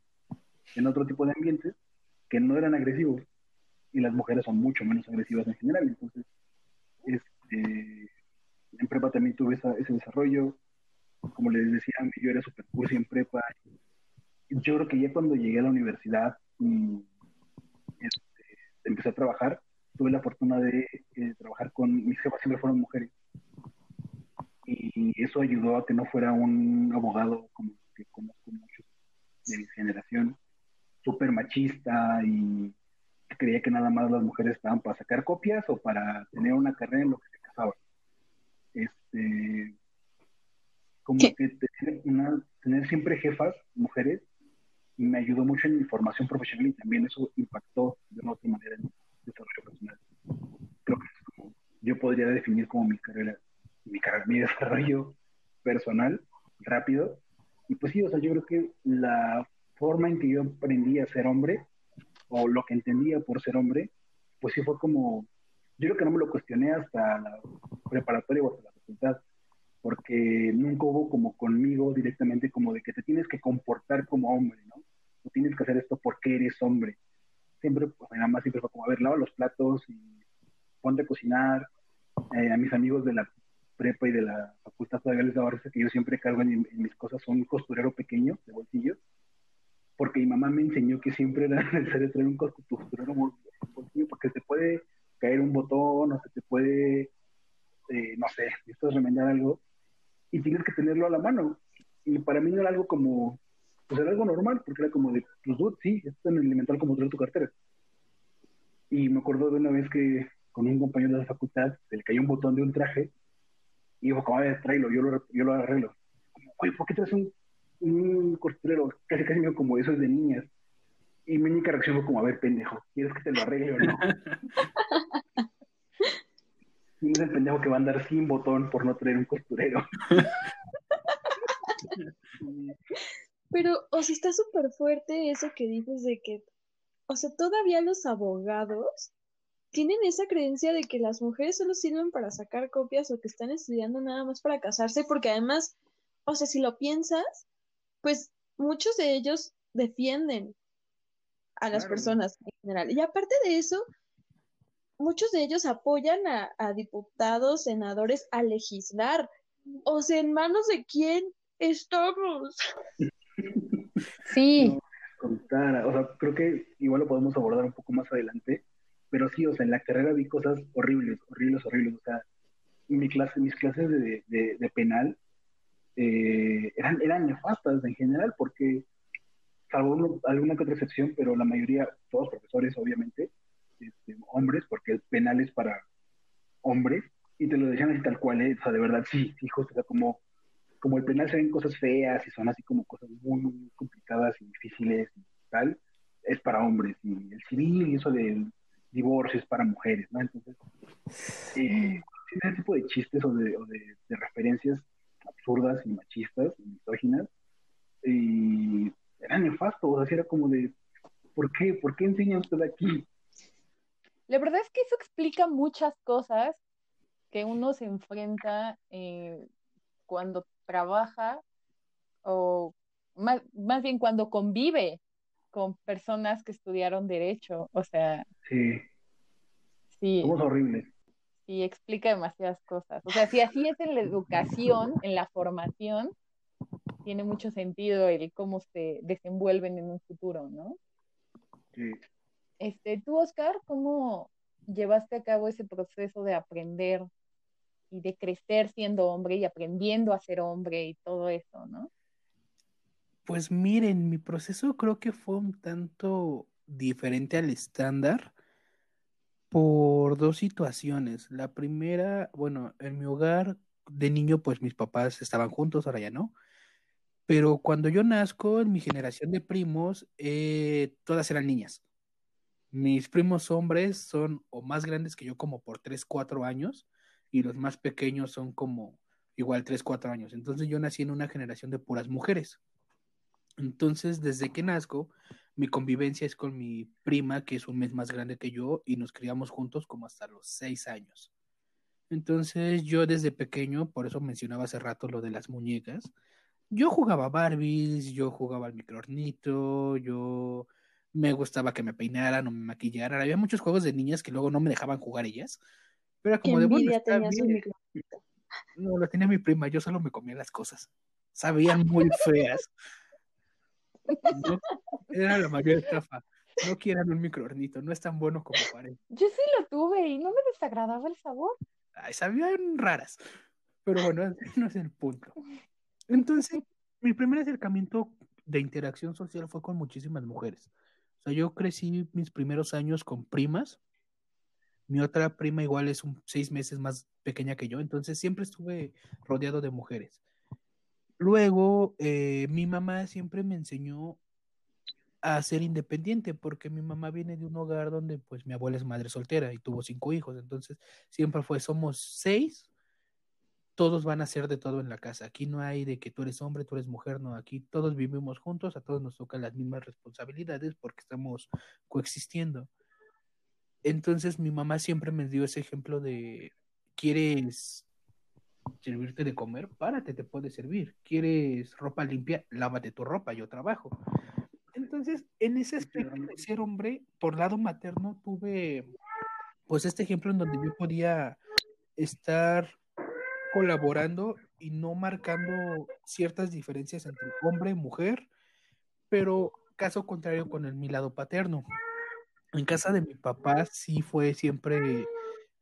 en otro tipo de ambientes que no eran agresivos y las mujeres son mucho menos agresivas en general. Entonces, este, en prepa también tuve ese desarrollo. Como les decía, yo era super cursi en prepa. Yo creo que ya cuando llegué a la universidad y este, empecé a trabajar, tuve la fortuna de eh, trabajar con mis jefas, siempre fueron mujeres. Y eso ayudó a que no fuera un abogado como que conozco muchos de mi generación, súper machista y creía que nada más las mujeres estaban para sacar copias o para tener una carrera en lo que se casaban. Este, como que tener, una, tener siempre jefas, mujeres, me ayudó mucho en mi formación profesional y también eso impactó de una otra manera en mi desarrollo personal. Creo que es como, yo podría definir como mi carrera, mi, carrera, mi desarrollo personal rápido. Y pues sí, o sea, yo creo que la forma en que yo aprendí a ser hombre, o lo que entendía por ser hombre, pues sí fue como, yo creo que no me lo cuestioné hasta la preparatoria o hasta la facultad, porque nunca hubo como conmigo directamente como de que te tienes que comportar como hombre, ¿no? No tienes que hacer esto porque eres hombre. Siempre, pues nada más siempre fue como, a ver, lava los platos y ponte a cocinar. Eh, a mis amigos de la prepa y de la facultad todavía les daba que yo siempre cargo en, en mis cosas un costurero pequeño de bolsillos porque mi mamá me enseñó que siempre era necesario traer un costurero porque te puede caer un botón o se te puede, eh, no sé, necesitas remendar algo y tienes que tenerlo a la mano. Y para mí no era algo como, pues era algo normal, porque era como de, pues dude, sí, es tan elemental como traer tu cartera. Y me acuerdo de una vez que con un compañero de la facultad se le cayó un botón de un traje y dijo, como, a ver, tráelo, yo lo, yo lo arreglo. Como, Oye, ¿por qué traes un un costurero, casi casi medio como eso es de niñas. Y mi única reacción fue como, a ver, pendejo, ¿quieres que te lo arregle o no? y es el pendejo que va a andar sin botón por no traer un costurero. Pero, o sea, está súper fuerte eso que dices de que, o sea, todavía los abogados tienen esa creencia de que las mujeres solo sirven para sacar copias o que están estudiando nada más para casarse, porque además, o sea, si lo piensas, pues muchos de ellos defienden a las personas en general. Y aparte de eso, muchos de ellos apoyan a, diputados, senadores a legislar. O sea, ¿en manos de quién estamos? Sí. o sea, creo que igual lo podemos abordar un poco más adelante, pero sí, o sea, en la carrera vi cosas horribles, horribles, horribles. O sea, mi clase, mis clases de, de penal eh, eran, eran nefastas en general, porque, salvo alguna que otra excepción, pero la mayoría, todos profesores, obviamente, este, hombres, porque el penal es para hombres, y te lo decían así tal cual, ¿eh? o sea, de verdad, sí, hijos, o sea, como, como el penal se ven cosas feas y son así como cosas muy, muy complicadas y difíciles y tal, es para hombres, y el civil y eso del divorcio es para mujeres, ¿no? Entonces, eh, ese tipo de chistes o de, o de referencias absurdas y machistas y misóginas, y era nefasto, o sea, era como de, ¿por qué? ¿Por qué enseña usted aquí? La verdad es que eso explica muchas cosas que uno se enfrenta eh, cuando trabaja o más, más, bien cuando convive con personas que estudiaron derecho, o sea. Sí. Sí. Somos horribles y explica demasiadas cosas. O sea, si así es en la educación, en la formación, tiene mucho sentido el cómo se desenvuelven en un futuro, ¿no? Sí. Este, tú, Oscar, ¿cómo llevaste a cabo ese proceso de aprender y de crecer siendo hombre y aprendiendo a ser hombre y todo eso, ¿no? Pues miren, mi proceso creo que fue un tanto diferente al estándar por dos situaciones. La primera, bueno, en mi hogar de niño, pues mis papás estaban juntos, ahora ya no. Pero cuando yo nazco, en mi generación de primos, eh, todas eran niñas. Mis primos hombres son o más grandes que yo como por 3, 4 años y los más pequeños son como igual 3, 4 años. Entonces yo nací en una generación de puras mujeres. Entonces, desde que nazco, mi convivencia es con mi prima, que es un mes más grande que yo, y nos criamos juntos como hasta los 6 años. Entonces, yo desde pequeño, por eso mencionaba hace rato lo de las muñecas, yo jugaba Barbies, yo jugaba al microornito, yo me gustaba que me peinaran o me maquillaran. Había muchos juegos de niñas que luego no me dejaban jugar ellas. Pero era como de bueno, No, lo tenía mi prima, yo solo me comía las cosas. Sabían muy feas. era la mayor estafa. No quieran un microornito, no es tan bueno como parece. Yo sí lo tuve y no me desagradaba el sabor. Ay, sabían raras. Pero bueno, no es el punto. Entonces, mi primer acercamiento de interacción social fue con muchísimas mujeres. O sea, yo crecí mis primeros años con primas. Mi otra prima igual es un seis meses más pequeña que yo, entonces siempre estuve rodeado de mujeres. Luego, eh, mi mamá siempre me enseñó a ser independiente, porque mi mamá viene de un hogar donde pues mi abuela es madre soltera y tuvo cinco hijos, entonces siempre fue, somos seis todos van a ser de todo en la casa. Aquí no hay de que tú eres hombre, tú eres mujer, no. Aquí todos vivimos juntos, a todos nos tocan las mismas responsabilidades porque estamos coexistiendo. Entonces mi mamá siempre me dio ese ejemplo de, ¿quieres servirte de comer? Párate, te puede servir. ¿Quieres ropa limpia? Lávate tu ropa, yo trabajo. Entonces, en ese aspecto de ser hombre, por lado materno, tuve pues este ejemplo en donde yo podía estar colaborando y no marcando ciertas diferencias entre hombre y mujer, pero caso contrario con el mi lado paterno. En casa de mi papá sí fue siempre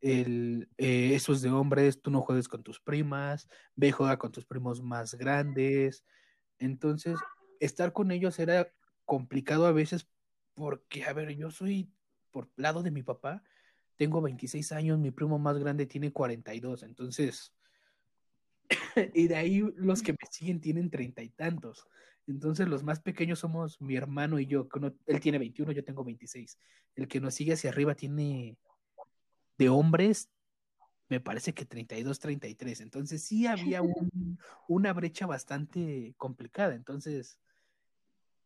el eh, eso es de hombres, tú no juegues con tus primas, ve juega con tus primos más grandes. Entonces, estar con ellos era complicado a veces porque, a ver, yo soy por lado de mi papá, tengo 26 años, mi primo más grande tiene 42, entonces y de ahí los que me siguen tienen treinta y tantos. Entonces los más pequeños somos mi hermano y yo. él tiene 21, yo tengo 26. El que nos sigue hacia arriba tiene de hombres, me parece que 32, 33. Entonces sí había una brecha bastante complicada. Entonces,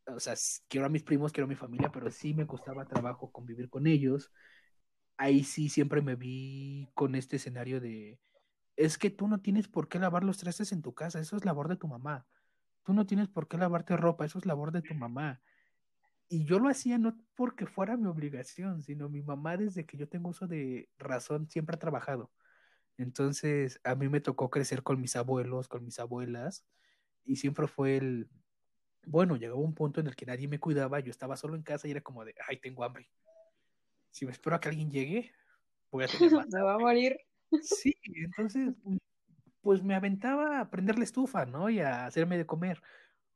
o sea, quiero a mis primos, quiero a mi familia, pero sí me costaba trabajo convivir con ellos. Ahí sí siempre me vi con este escenario de es que tú no tienes por qué lavar los trastes en tu casa, eso es labor de tu mamá. Tú no tienes por qué lavarte ropa, eso es labor de tu mamá. Y yo lo hacía no porque fuera mi obligación, sino mi mamá desde que yo tengo uso de razón siempre ha trabajado. Entonces, a mí me tocó crecer con mis abuelos, con mis abuelas, y siempre fue el, bueno, llegó un punto en el que nadie me cuidaba, yo estaba solo en casa y era como de, ay, tengo hambre. Si me espero a que alguien llegue, voy a tener más. me va a morir. Sí, entonces, pues me aventaba a prender la estufa, ¿no? Y a hacerme de comer.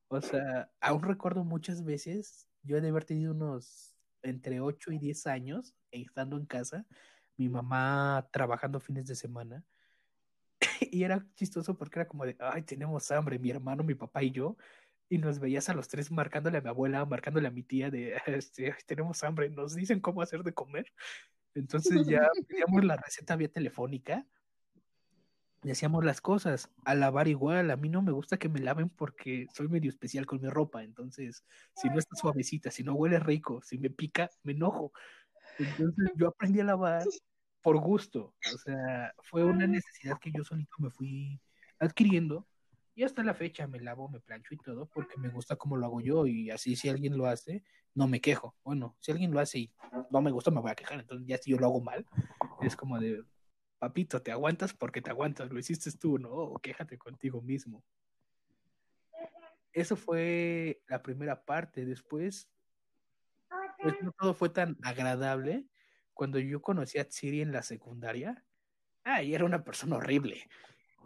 O sea, aún recuerdo muchas veces, yo he de haber tenido unos entre 8 y 10 años, estando en casa, mi mamá trabajando fines de semana, y era chistoso porque era como de, ay, tenemos hambre, mi hermano, mi papá y yo, y nos veías a los tres marcándole a mi abuela, marcándole a mi tía de, este, tenemos hambre, nos dicen cómo hacer de comer. Entonces ya pedíamos la receta vía telefónica y hacíamos las cosas. A lavar igual, a mí no me gusta que me laven porque soy medio especial con mi ropa. Entonces, si no está suavecita, si no huele rico, si me pica, me enojo. Entonces yo aprendí a lavar por gusto. O sea, fue una necesidad que yo solito me fui adquiriendo y hasta la fecha me lavo, me plancho y todo porque me gusta como lo hago yo y así si alguien lo hace, no me quejo. Bueno, si alguien lo hace y no me gusta, me voy a quejar. Entonces ya si yo lo hago mal, es como de, papito, te aguantas porque te aguantas, lo hiciste tú, ¿no? O quéjate contigo mismo. Eso fue la primera parte. Después, pues no todo fue tan agradable. Cuando yo conocí a Siri en la secundaria, ay, era una persona horrible.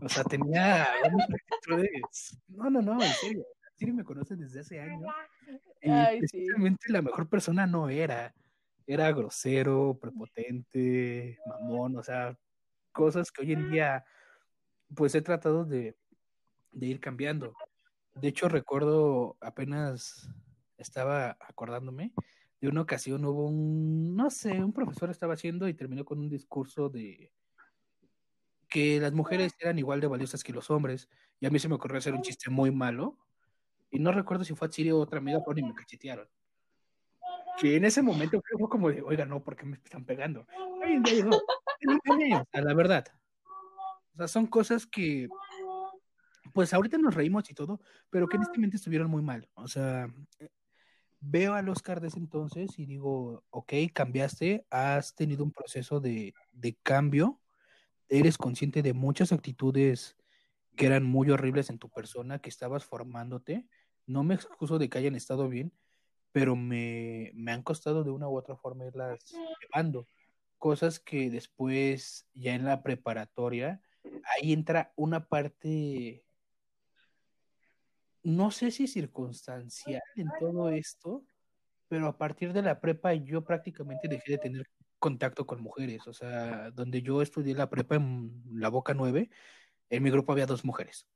O sea, tenía No, no, no, en serio. Siri me conoce desde hace años. Y precisamente la mejor persona no era. Era grosero, prepotente, mamón, o sea, cosas que hoy en día, pues he tratado de, de ir cambiando. De hecho, recuerdo apenas estaba acordándome de una ocasión hubo un, no sé, un profesor estaba haciendo y terminó con un discurso de que las mujeres eran igual de valiosas que los hombres, y a mí se me ocurrió hacer un chiste muy malo, y no recuerdo si fue a Chile o otra amiga, pero ni me cachetearon. Que en ese momento fue como de, oiga, no, ¿por qué me están pegando? a la verdad. O sea, son cosas que, pues ahorita nos reímos y todo, pero que en momento estuvieron muy mal. O sea, veo al Oscar de ese entonces y digo, ok, cambiaste, has tenido un proceso de, de cambio, eres consciente de muchas actitudes que eran muy horribles en tu persona, que estabas formándote. No me excuso de que hayan estado bien, pero me, me han costado de una u otra forma irlas llevando. Cosas que después, ya en la preparatoria, ahí entra una parte, no sé si circunstancial en todo esto, pero a partir de la prepa yo prácticamente dejé de tener contacto con mujeres. O sea, donde yo estudié la prepa en la Boca 9, en mi grupo había dos mujeres.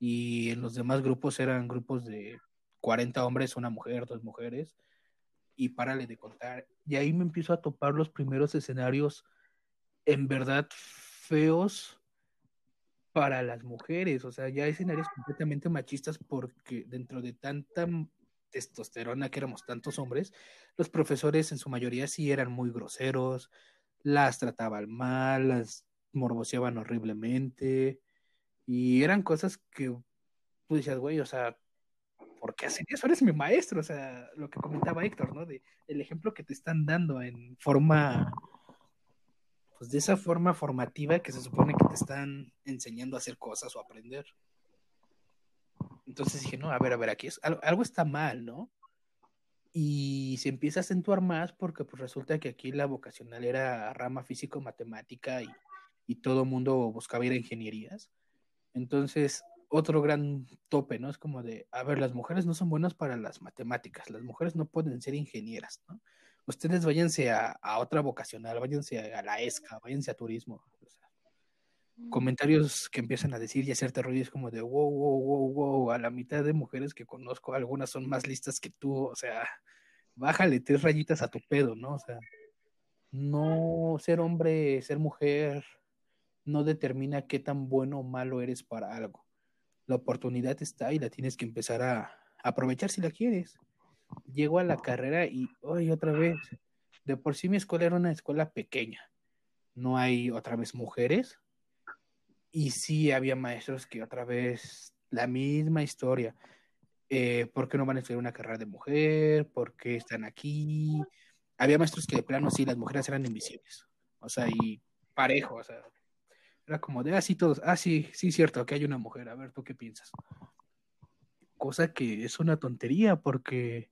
Y en los demás grupos eran grupos de 40 hombres, una mujer, dos mujeres. Y párale de contar. Y ahí me empiezo a topar los primeros escenarios en verdad feos para las mujeres. O sea, ya escenarios completamente machistas porque dentro de tanta testosterona que éramos tantos hombres, los profesores en su mayoría sí eran muy groseros, las trataban mal, las morboseaban horriblemente, y eran cosas que tú decías, güey, o sea, ¿por qué hacen eso? Eres mi maestro, o sea, lo que comentaba Héctor, ¿no? De el ejemplo que te están dando en forma, pues de esa forma formativa que se supone que te están enseñando a hacer cosas o aprender. Entonces dije, no, a ver, a ver, aquí es, algo, está mal, ¿no? Y se empieza a acentuar más porque pues resulta que aquí la vocacional era rama físico-matemática y, y todo mundo buscaba ir a ingenierías. Entonces, otro gran tope, ¿no? Es como de, a ver, las mujeres no son buenas para las matemáticas, las mujeres no pueden ser ingenieras, ¿no? Ustedes váyanse a, a otra vocacional, váyanse a la ESCA, váyanse a turismo. Comentarios que empiezan a decir y hacerte ruido es como de wow, wow, wow, wow, a la mitad de mujeres que conozco, algunas son más listas que tú, o sea, bájale tres rayitas a tu pedo, ¿no? O sea, no ser hombre, ser mujer, no determina qué tan bueno o malo eres para algo. La oportunidad está y la tienes que empezar a aprovechar si la quieres. Llego a la carrera y, hoy otra vez, de por sí mi escuela era una escuela pequeña. No hay otra vez mujeres, y sí había maestros que otra vez la misma historia. Eh, ¿Por qué no van a estudiar una carrera de mujer? ¿Por qué están aquí? Había maestros que de plano sí, las mujeres eran invisibles. O sea, y parejo, o sea, era como de, ah, sí, todos, ah, sí, sí, cierto, que hay una mujer, a ver, ¿tú qué piensas? Cosa que es una tontería porque,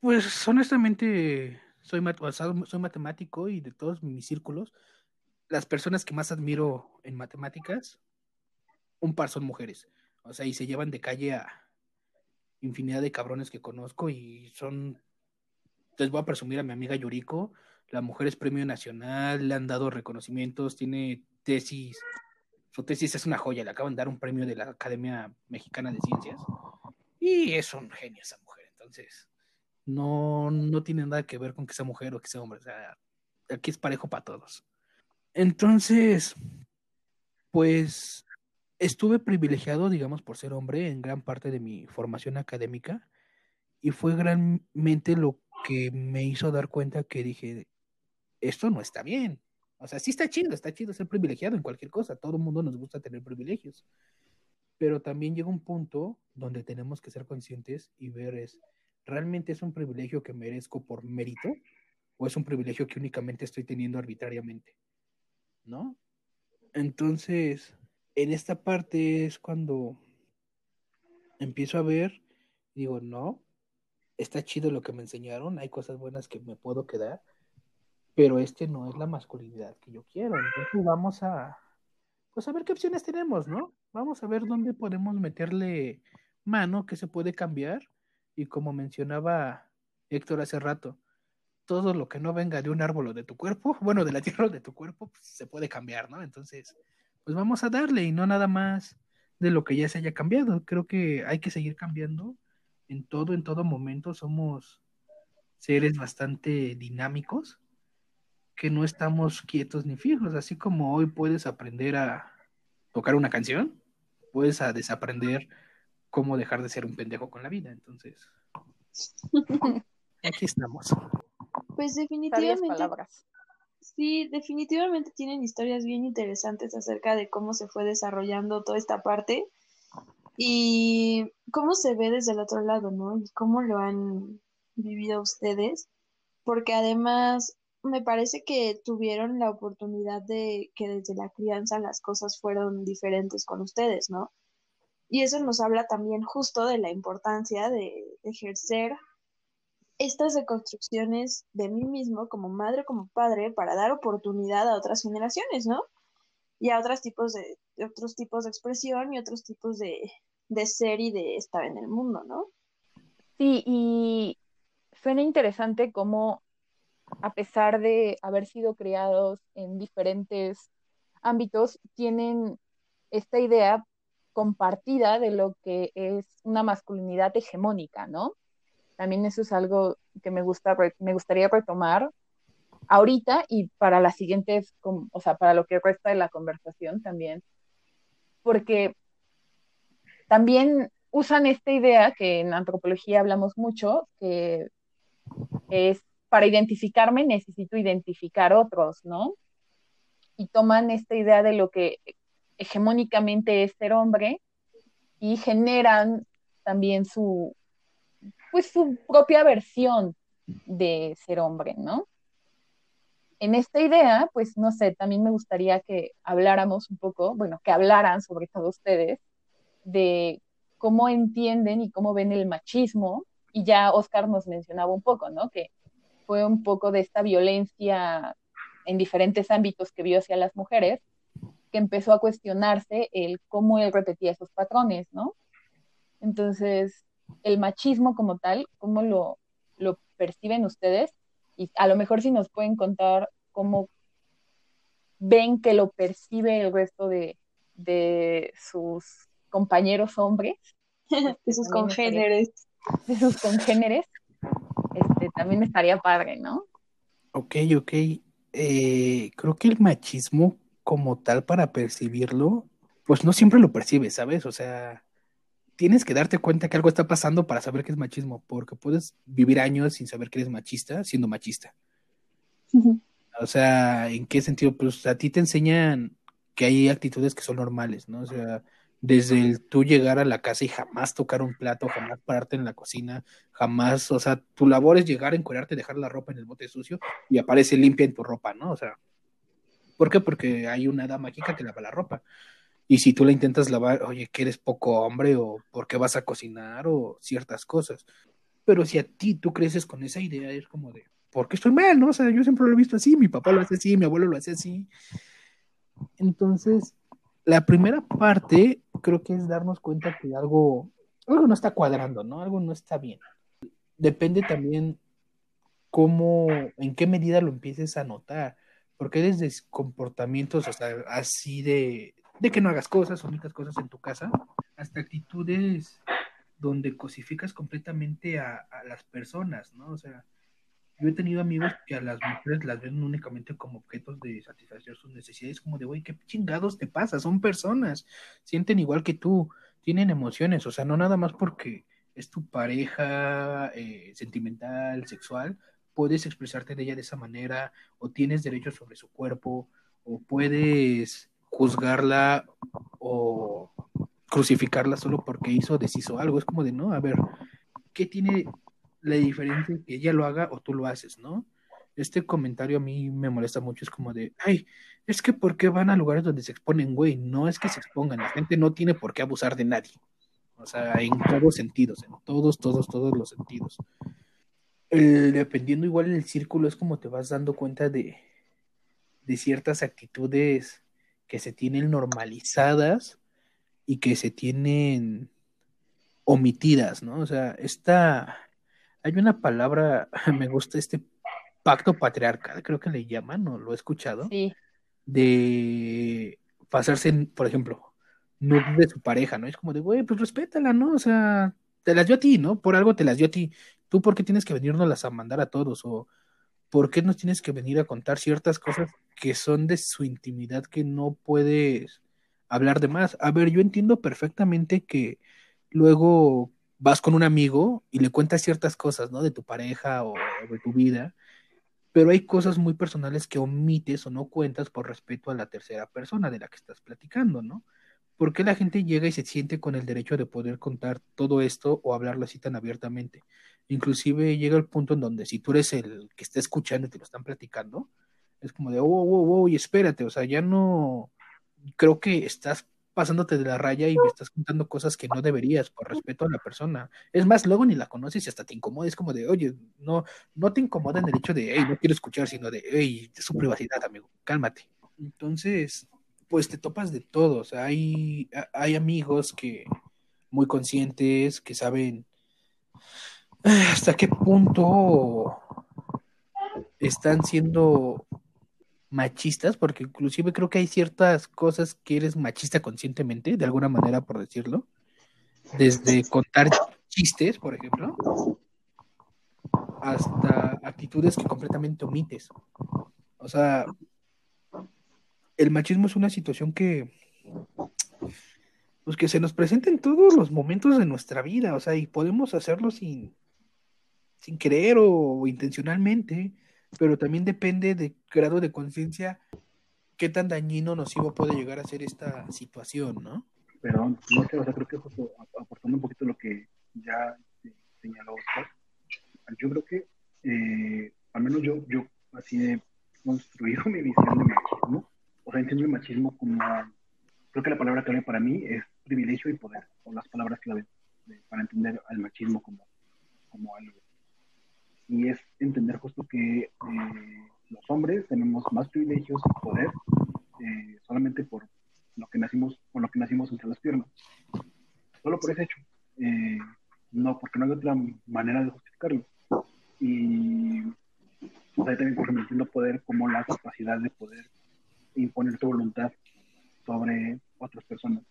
pues, honestamente, soy, soy matemático y de todos mis círculos, las personas que más admiro en matemáticas, un par son mujeres. O sea, y se llevan de calle a infinidad de cabrones que conozco y son. Les voy a presumir a mi amiga Yuriko. La mujer es premio nacional, le han dado reconocimientos, tiene tesis. Su tesis es una joya, le acaban de dar un premio de la Academia Mexicana de Ciencias. Y es un genio esa mujer. Entonces, no, no tiene nada que ver con que sea mujer o que sea hombre. O sea, aquí es parejo para todos. Entonces, pues estuve privilegiado, digamos, por ser hombre en gran parte de mi formación académica y fue granmente lo que me hizo dar cuenta que dije, esto no está bien. O sea, sí está chido, está chido ser privilegiado en cualquier cosa, todo el mundo nos gusta tener privilegios, pero también llega un punto donde tenemos que ser conscientes y ver es, ¿realmente es un privilegio que merezco por mérito o es un privilegio que únicamente estoy teniendo arbitrariamente? ¿No? Entonces, en esta parte es cuando empiezo a ver, digo, no, está chido lo que me enseñaron, hay cosas buenas que me puedo quedar, pero este no es la masculinidad que yo quiero. Entonces vamos a, pues a ver qué opciones tenemos, ¿no? Vamos a ver dónde podemos meterle mano, que se puede cambiar. Y como mencionaba Héctor hace rato, todo lo que no venga de un árbol o de tu cuerpo, bueno, de la tierra o de tu cuerpo, pues, se puede cambiar, ¿no? Entonces, pues vamos a darle y no nada más de lo que ya se haya cambiado. Creo que hay que seguir cambiando en todo, en todo momento. Somos seres bastante dinámicos, que no estamos quietos ni fijos, así como hoy puedes aprender a, tocar una canción, puedes a desaprender cómo dejar de ser un pendejo con la vida. Entonces, aquí estamos. Pues definitivamente. Sí, definitivamente tienen historias bien interesantes acerca de cómo se fue desarrollando toda esta parte y cómo se ve desde el otro lado, ¿no? Y cómo lo han vivido ustedes, porque además me parece que tuvieron la oportunidad de que desde la crianza las cosas fueron diferentes con ustedes, ¿no? Y eso nos habla también justo de la importancia de, ejercer estas reconstrucciones de mí mismo como madre, como padre, para dar oportunidad a otras generaciones, ¿no? Y a otros tipos de, otros tipos de expresión y otros tipos de, de ser y de estar en el mundo, ¿no? Sí, y suena interesante cómo a pesar de haber sido criados en diferentes ámbitos, tienen esta idea compartida de lo que es una masculinidad hegemónica, ¿no? También eso es algo que me, gusta, me gustaría retomar ahorita y para las siguientes, o sea, para lo que resta de la conversación también, porque también usan esta idea que en antropología hablamos mucho, que es para identificarme necesito identificar otros, ¿no? Y toman esta idea de lo que hegemónicamente es ser hombre y generan también su, pues su propia versión de ser hombre, ¿no? En esta idea, pues no sé, también me gustaría que habláramos un poco, bueno, que hablaran sobre todo ustedes, de cómo entienden y cómo ven el machismo, y ya Oscar nos mencionaba un poco, ¿no? Que fue un poco de esta violencia en diferentes ámbitos que vio hacia las mujeres, que empezó a cuestionarse el cómo él repetía esos patrones, ¿no? Entonces, el machismo como tal, ¿cómo lo, lo perciben ustedes? Y a lo mejor si nos pueden contar cómo ven que lo percibe el resto de, de sus compañeros hombres. de sus congéneres. de sus congéneres. Este, también estaría padre, ¿no? Ok, ok. Eh, creo que el machismo como tal para percibirlo, pues no siempre lo percibes, ¿sabes? O sea, tienes que darte cuenta que algo está pasando para saber que es machismo, porque puedes vivir años sin saber que eres machista siendo machista. O sea, ¿en qué sentido? Pues a ti te enseñan que hay actitudes que son normales, ¿no? O sea, desde el tú llegar a la casa y jamás tocar un plato, jamás pararte en la cocina, jamás, o sea, tu labor es llegar, encuerarte, dejar la ropa en el bote sucio y aparece limpia en tu ropa, ¿no? O sea, ¿por qué? Porque hay una hada mágica que lava la ropa. Y si tú la intentas lavar, oye, que eres poco hombre o por qué vas a cocinar o ciertas cosas. Pero si a ti tú creces con esa idea, es como de, ¿por qué estoy mal? ¿No? O sea, yo siempre lo he visto así, mi papá lo hace así, mi abuelo lo hace así. Entonces, la primera parte creo que es darnos cuenta que algo, algo no está cuadrando, ¿no? Algo no está bien. Depende también cómo, en qué medida lo empieces a notar, porque desde comportamientos, o sea, así de, de que no hagas cosas, únicas cosas en tu casa, hasta actitudes donde cosificas completamente a, a las personas, ¿no? O sea, yo he tenido amigos que a las mujeres las ven únicamente como objetos de satisfacer sus necesidades, como de, güey, ¿qué chingados te pasa? Son personas, sienten igual que tú, tienen emociones, o sea, no nada más porque es tu pareja eh, sentimental, sexual, puedes expresarte de ella de esa manera, o tienes derechos sobre su cuerpo, o puedes juzgarla o crucificarla solo porque hizo o deshizo algo. Es como de, no, a ver, ¿qué tiene la diferencia que ella lo haga o tú lo haces, ¿no? Este comentario a mí me molesta mucho, es como de, ay, es que ¿por qué van a lugares donde se exponen, güey? No es que se expongan, la gente no tiene por qué abusar de nadie. O sea, en todos sentidos, en todos, todos, todos los sentidos. dependiendo igual el círculo es como te vas dando cuenta de, de ciertas actitudes que se tienen normalizadas y que se tienen omitidas, ¿no? O sea, esta hay una palabra, me gusta este pacto patriarcal, creo que le llaman, ¿no? Lo he escuchado. Sí. De pasarse, por ejemplo, no de su pareja, ¿no? Es como de, güey, pues respétala, ¿no? O sea, te las dio a ti, ¿no? Por algo te las dio a ti. ¿Tú por qué tienes que venirnos a mandar a todos? O ¿por qué nos tienes que venir a contar ciertas cosas que son de su intimidad que no puedes hablar de más. A ver, yo entiendo perfectamente que luego vas con un amigo y le cuentas ciertas cosas, ¿no? De tu pareja o de tu vida, pero hay cosas muy personales que omites o no cuentas por respeto a la tercera persona de la que estás platicando, ¿no? ¿Por qué la gente llega y se siente con el derecho de poder contar todo esto o hablarlo así tan abiertamente? Inclusive llega el punto en donde si tú eres el que está escuchando y te lo están platicando, es como de, wow, wow, wow, y espérate, o sea, ya no, creo que estás pasándote de la raya y me estás contando cosas que no deberías por respeto a la persona. Es más, luego ni la conoces y hasta te incomoda. Es como de, oye, no, no te incomoda en el hecho de, hey, no quiero escuchar, sino de, hey, es su privacidad, amigo, cálmate. Entonces, pues te topas de todo. O sea, hay, hay amigos que muy conscientes, que saben hasta qué punto están siendo machistas, porque inclusive creo que hay ciertas cosas que eres machista conscientemente, de alguna manera, por decirlo. Desde contar chistes, por ejemplo, hasta actitudes que completamente omites. O sea, el machismo es una situación que, pues que se nos presenta en todos los momentos de nuestra vida, o sea, y podemos hacerlo sin, sin querer o intencionalmente, pero también depende de grado de conciencia qué tan dañino nocivo puede llegar a ser esta situación, ¿no? Pero no sé, o sea, creo que justo aportando un poquito lo que ya señaló Oscar, yo creo que, eh, al menos yo, yo así he construido mi visión de machismo, o sea, entiendo el machismo como, creo que la palabra clave para mí es privilegio y poder, o las palabras clave para entender al machismo como, como algo. Y es entender justo que eh, los hombres tenemos más privilegios y poder eh, solamente por lo que nacimos, por lo que nacimos entre las piernas. Solo por ese hecho. Eh, no, porque no hay otra manera de justificarlo. Y o sea, también, entiendo poder como la capacidad de poder imponer tu voluntad sobre otras personas.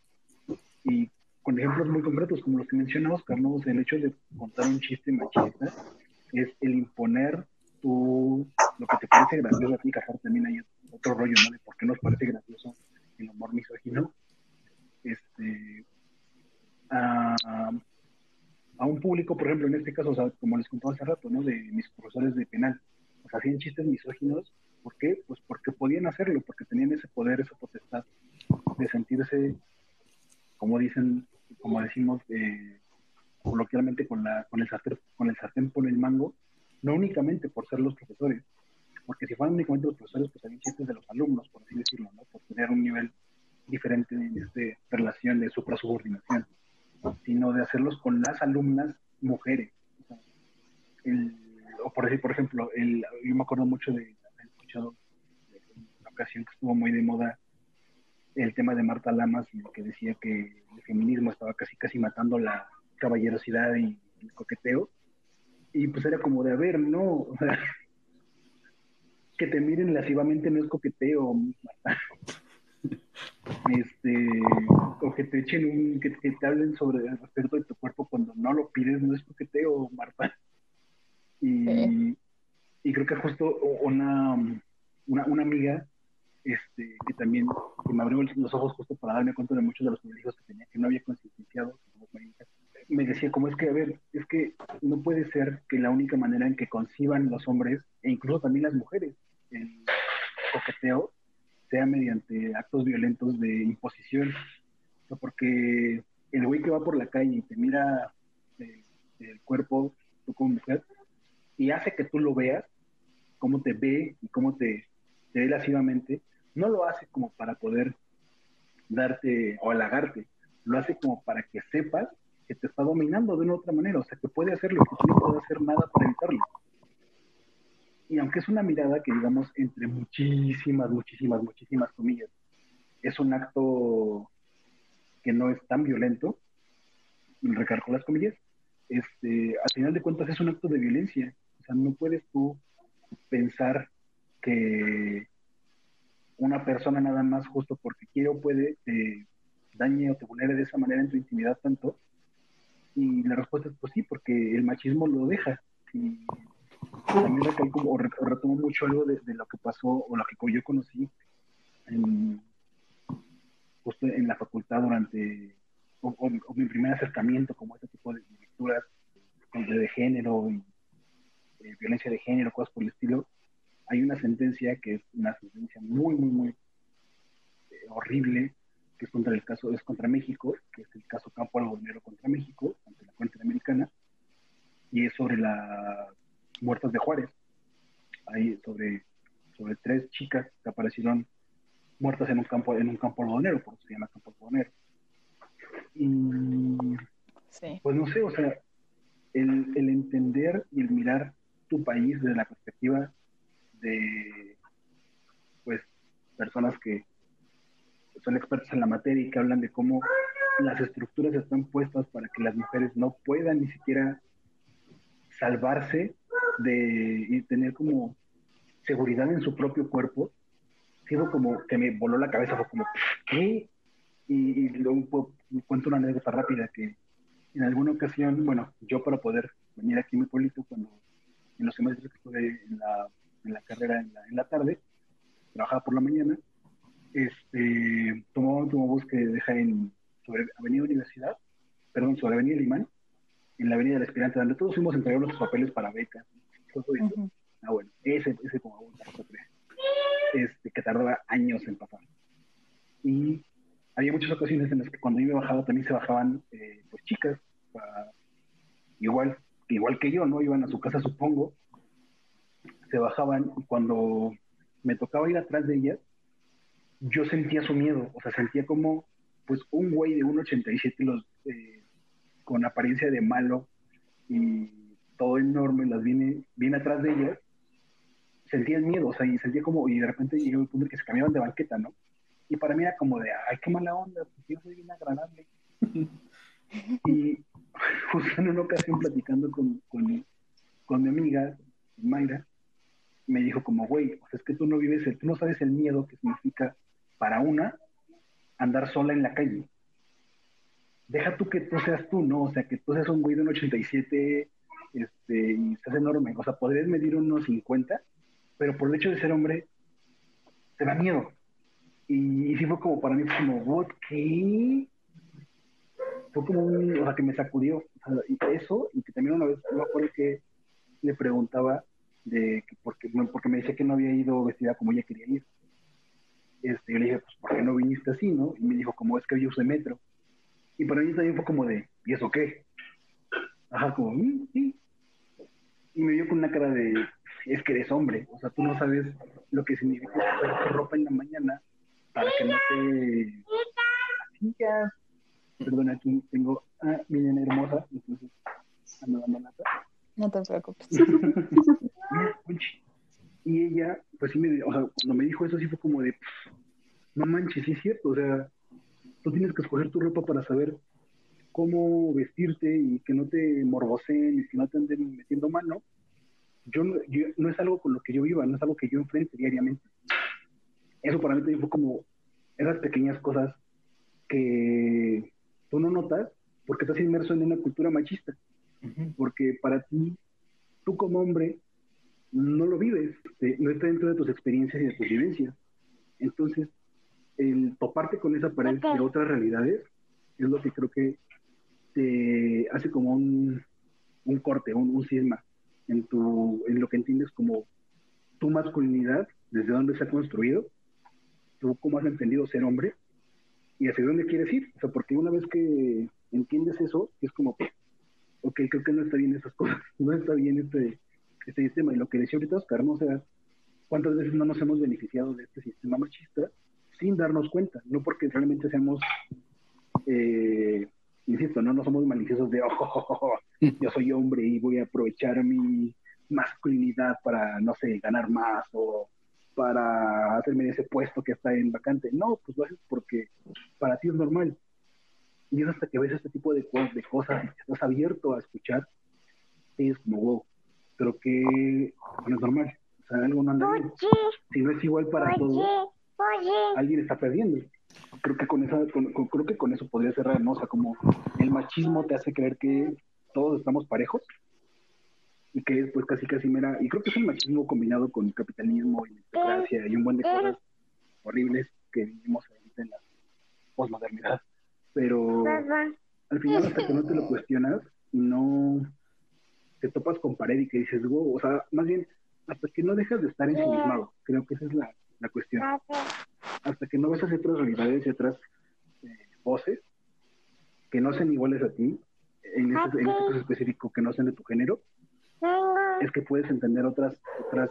Y con ejemplos muy concretos, como los que menciona Oscar, el hecho de contar un chiste machista es el imponer tu, lo que te parece gracioso a ti, también hay otro rollo, ¿no? De por qué nos parece gracioso el humor misógino. Este, a, a, un público, por ejemplo, en este caso, o sea, como les contaba hace rato, ¿no? De mis profesores de penal, o sea, hacían chistes misóginos ¿Por qué? Pues porque podían hacerlo, porque tenían ese poder, esa potestad de sentirse, como dicen, como decimos eh, coloquialmente, con, la, con, el sartén, con el sartén por el mango, no únicamente por ser los profesores, porque si fueran únicamente los profesores, pues había chistes de los alumnos, por así decirlo, ¿no? por tener un nivel diferente en esta relación de supra-subordinación, sino de hacerlos con las alumnas mujeres. O, por decir, por ejemplo, el, yo me acuerdo mucho de escuchado una ocasión que estuvo muy de moda el tema de Marta Lamas, que decía que el feminismo estaba casi casi matando la caballerosidad y coqueteo. Y pues era como de, a ver, no, que te miren lascivamente no es coqueteo, este, o que te echen un, que, te hablen sobre el respecto de tu cuerpo cuando no lo pides, no es coqueteo, Marta. Y, y creo que justo una, una, una amiga este, que también que me abrió los ojos justo para darme cuenta de muchos de los privilegios que tenía, que no había concienciado, me decía, como es que, a ver, es que no puede ser que la única manera en que conciban los hombres, e incluso también las mujeres, el coqueteo, sea mediante actos violentos de imposición. porque el güey que va por la calle y te mira el, el cuerpo, tú como mujer, y hace que tú lo veas, cómo te ve y cómo te, te ve lascivamente, no lo hace como para poder darte o halagarte, lo hace como para que sepas que te está dominando de una otra manera, o sea, que puede hacerlo, que tú no puedes hacer nada para evitarlo. Y aunque es una mirada que, digamos, entre muchísimas, muchísimas, muchísimas comillas, es un acto que no es tan violento, recargo las comillas, este, al final de cuentas es un acto de violencia. O sea, no puedes tú pensar que una persona nada más justo porque quiere o puede te dañe o te vulnere de esa manera en tu intimidad tanto. Y la respuesta es pues sí, porque el machismo lo deja. Y también recalco o retomo mucho algo de, lo que pasó o lo que yo conocí justo en la facultad durante, o, mi primer acercamiento como este tipo de lecturas de género y eh, violencia de género, cosas por el estilo, hay una sentencia que es una sentencia muy, muy, muy eh, horrible, que es contra el caso, es contra México, que es el caso Campo Algodonero contra México, ante la Corte Americana, y es sobre las muertas de Juárez. Hay sobre, sobre tres chicas que aparecieron muertas en un campo, en un campo algodonero, por eso se llama campo algodonero. Y pues no sé, o sea, el, el entender y el mirar tu país desde la perspectiva de pues personas que son expertos en la materia y que hablan de cómo las estructuras están puestas para que las mujeres no puedan ni siquiera salvarse de y tener como seguridad en su propio cuerpo, sigo como que me voló la cabeza, fue como, ¿qué? Y, luego cuento una anécdota rápida que en alguna ocasión, bueno, yo para poder venir aquí a mi cuando en los semestres que estuve en la, en la carrera en la, en la tarde, trabajaba por la mañana, este, tomó, un bus que deja en, sobre Avenida Universidad, perdón, sobre Avenida Limán, en la Avenida del Aspirante, donde todos fuimos a entregar los papeles para becas, todo eso. Ah, bueno, ese, ese como un este, que tardaba años en pasar. Y había muchas ocasiones en las que cuando yo iba bajado también se bajaban eh, pues chicas, igual, igual que yo, ¿no? Iban a su casa, supongo, se bajaban y cuando me tocaba ir atrás de ellas, yo sentía su miedo, o sea, sentía como, pues, un güey de 1,87 los, eh, con apariencia de malo y todo enorme, las viene, viene atrás de ellas, sentía el miedo, o sea, y sentía como, y de repente llegó el punto que se cambiaban de banqueta, ¿no? Y para mí era como de, ay, qué mala onda, porque yo soy bien agradable. y justo en una ocasión platicando con, con, con mi amiga, Mayra, me dijo como, güey, o sea, es que tú no vives, el, tú no sabes el miedo que significa para una andar sola en la calle. Deja tú que tú seas tú, ¿no? O sea, que tú seas un güey de un 87 este, y seas enorme. O sea, podrías medir unos 50, pero por el hecho de ser hombre, te da miedo. Y, sí fue como para mí, como, ¿what? ¿Qué? Fue como un, o sea, que me sacudió. y eso, y que también una vez, me acuerdo que le preguntaba de que porque, porque me decía que no había ido vestida como ella quería ir. Este, yo le dije, pues, ¿por qué no viniste así, no? Y me dijo, como es que yo usé metro. Y para mí también fue como de, ¿y eso qué? Ajá, como, mm, sí. Y me vio con una cara de, es que eres hombre, o sea, tú no sabes lo que significa usar ropa en la mañana para que no te... Ya. Perdón, aquí tengo a mi nena hermosa, entonces ando dando lata. No te preocupes. y ella, pues sí me, o sea, cuando me dijo eso, sí fue como de, no manches, sí es cierto, o sea, tú tienes que escoger tu ropa para saber cómo vestirte y que no te morboseen y que no te anden metiendo mano. Yo, yo, no es algo con lo que yo viva, no es algo que yo enfrente diariamente. Eso para mí también fue como esas pequeñas cosas que tú no notas porque estás inmerso en una cultura machista. Porque para ti, tú como hombre, no lo vives, este, no está dentro de tus experiencias y de tus vivencias. Entonces, el toparte con esa pared de otras realidades es lo que creo que te hace como un, un corte, un, un cisma en, tu, en lo que entiendes como tu masculinidad, desde dónde se ha construido, tú cómo has entendido ser hombre y hacia dónde quieres ir. O sea, porque una vez que entiendes eso, es como, ok, creo que no está bien esas cosas, no está bien este, este sistema. Y lo que decía ahorita Oscar, ¿no? O sea, ¿cuántas veces no nos hemos beneficiado de este sistema machista sin darnos cuenta? No porque realmente seamos, eh, insisto, no, no somos maliciosos de, oh, yo soy hombre y voy a aprovechar mi masculinidad para, no sé, ganar más o para hacerme ese puesto que está en vacante. No, pues lo haces porque para ti es normal. Y es hasta que ves este tipo de, cosas, de cosas y estás abierto a escuchar, es como, wow, pero que no es normal. O sea, algo no anda bien. Si no es igual para todos, alguien está perdiendo. Creo que con, esa, creo que con eso podría cerrar, ¿no? O sea, como el machismo te hace creer que todos estamos parejos y que pues casi casi mera, y creo que es un machismo combinado con capitalismo y democracia y un buen de cosas horribles que vivimos en la, posmodernidad. Pero al final hasta que no te lo cuestionas y no te topas con pared y que dices, wow, o sea, más bien hasta que no dejas de estar ensimismado, creo que esa es la, la cuestión. Hasta que no ves hacia otras realidades y otras eh, voces que no sean iguales a ti, en este, en este caso específico que no sean de tu género, es que puedes entender otras, otras,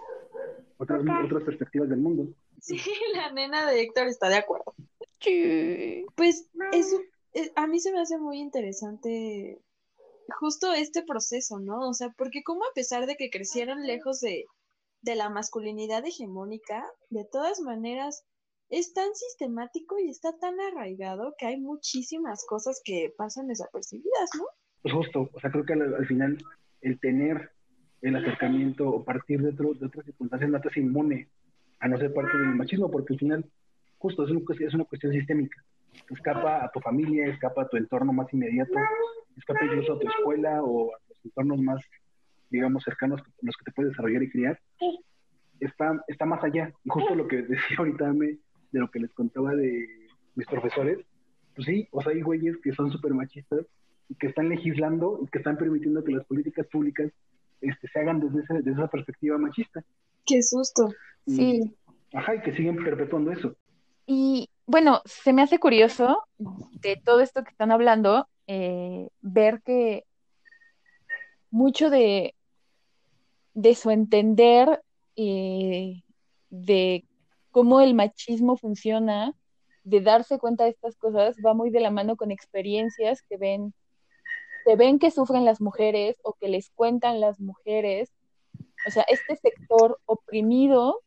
otras, otras perspectivas del mundo. Sí, la nena de Héctor está de acuerdo. Pues eso, eh, a mí se me hace muy interesante justo este proceso, ¿no? O sea, porque como a pesar de que crecieron lejos de, de la masculinidad hegemónica, de todas maneras es tan sistemático y está tan arraigado que hay muchísimas cosas que pasan desapercibidas, ¿no? Pues justo, o sea, creo que al, final el tener el acercamiento o partir de, de otras circunstancias no te hace inmune a no ser parte del machismo, porque al final justo es una, es una cuestión sistémica. Escapa a tu familia, escapa a tu entorno más inmediato, escapa incluso a tu escuela o a los entornos más, digamos, cercanos con los que te puedes desarrollar y criar. Está, está más allá. Y justo lo que decía ahorita me, de lo que les contaba de mis profesores, pues sí, o sea, hay güeyes que son súper machistas y que están legislando y que están permitiendo que las políticas públicas este, se hagan desde, desde esa perspectiva machista. Qué susto. Sí. Ajá, y que siguen perpetuando eso. Y bueno, se me hace curioso de todo esto que están hablando, eh, ver que mucho de, de su entender eh, de cómo el machismo funciona, de darse cuenta de estas cosas, va muy de la mano con experiencias que ven, que ven que sufren las mujeres o que les cuentan las mujeres. O sea, este sector oprimido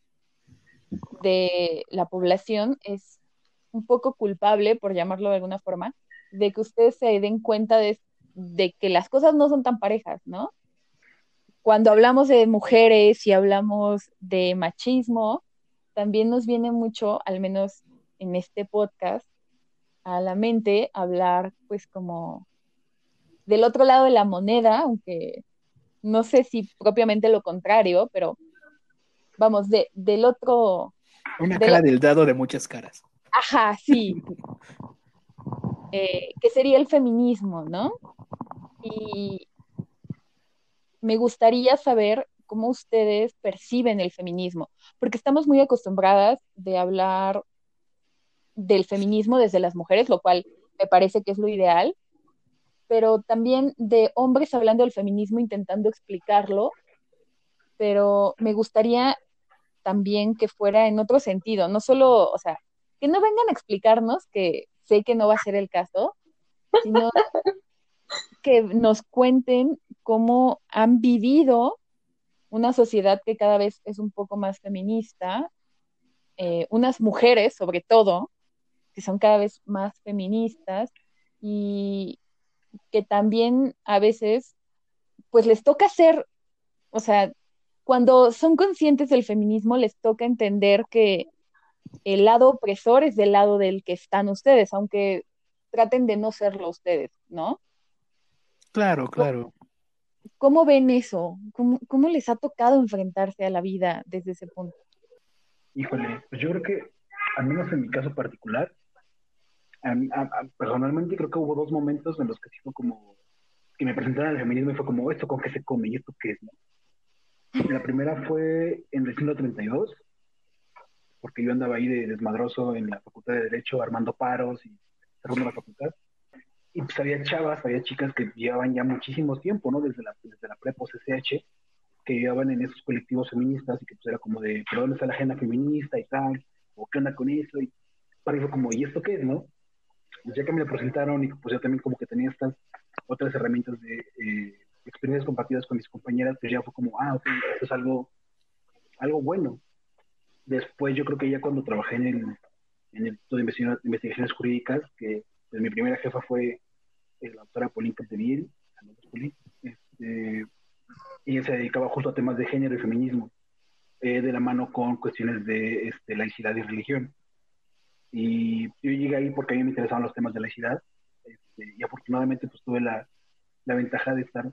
de la población es un poco culpable, por llamarlo de alguna forma, de que ustedes se den cuenta de, de que las cosas no son tan parejas, ¿no? Cuando hablamos de mujeres y hablamos de machismo, también nos viene mucho, al menos en este podcast, a la mente hablar pues como del otro lado de la moneda, aunque no sé si propiamente lo contrario, pero vamos, de, del otro... Una cara del dado de muchas caras. Ajá, sí. Eh, que sería el feminismo, ¿no? Y me gustaría saber cómo ustedes perciben el feminismo, porque estamos muy acostumbradas de hablar del feminismo desde las mujeres, lo cual me parece que es lo ideal, pero también de hombres hablando del feminismo intentando explicarlo, pero me gustaría también que fuera en otro sentido, no solo, o sea, que no vengan a explicarnos, que sé que no va a ser el caso, sino que nos cuenten cómo han vivido una sociedad que cada vez es un poco más feminista, eh, unas mujeres sobre todo, que son cada vez más feministas y que también a veces pues les toca ser, o sea, cuando son conscientes del feminismo les toca entender que el lado opresor es del lado del que están ustedes, aunque traten de no serlo ustedes, ¿no? Claro, claro. ¿Cómo ven eso? ¿Cómo, les ha tocado enfrentarse a la vida desde ese punto? Híjole, pues yo creo que, al menos en mi caso particular, personalmente creo que hubo dos momentos en los que sí fue como, que me presentaron al feminismo y fue como, ¿esto con qué se come y esto qué es? La primera fue en el siglo 32, porque yo andaba ahí de desmadroso en la Facultad de Derecho armando paros y cerrando la facultad y pues había chavas, había chicas que llevaban ya muchísimo tiempo, ¿no? Desde la, desde la prepo CCH, que llevaban en esos colectivos feministas y que pues era como de, ¿pero dónde está la agenda feminista y tal? ¿O qué onda con eso? Y para eso como, ¿y esto qué es, no? Pues ya que me lo presentaron y pues yo también como que tenía estas otras herramientas de eh, experiencias compartidas con mis compañeras, pues ya fue como, ah, ok, esto es algo, algo bueno. Después yo creo que ya cuando trabajé en el, en el Instituto de Investigaciones Jurídicas, que pues, mi primera jefa fue eh, la doctora Pauline Capdeville, este, ella se dedicaba justo a temas de género y feminismo, eh, de la mano con cuestiones de este, laicidad y religión. Y yo llegué ahí porque a mí me interesaban los temas de laicidad, este, y afortunadamente pues tuve la, la ventaja de estar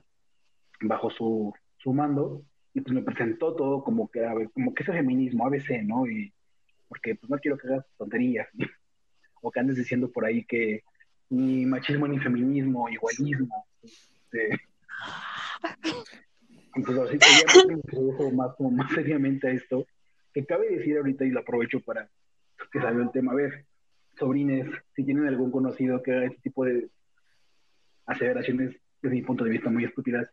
bajo su, su, mando, y pues me presentó todo como que, como que ese feminismo, ABC, ¿no? Y porque pues no quiero que hagas tonterías. o que andes diciendo por ahí que ni machismo ni feminismo, igualismo. Este, entonces, así que ya más, como más seriamente a esto, que cabe decir ahorita y lo aprovecho para que salga el tema. A ver, sobrines, si tienen algún conocido que haga este tipo de aseveraciones, desde mi punto de vista, muy estúpidas,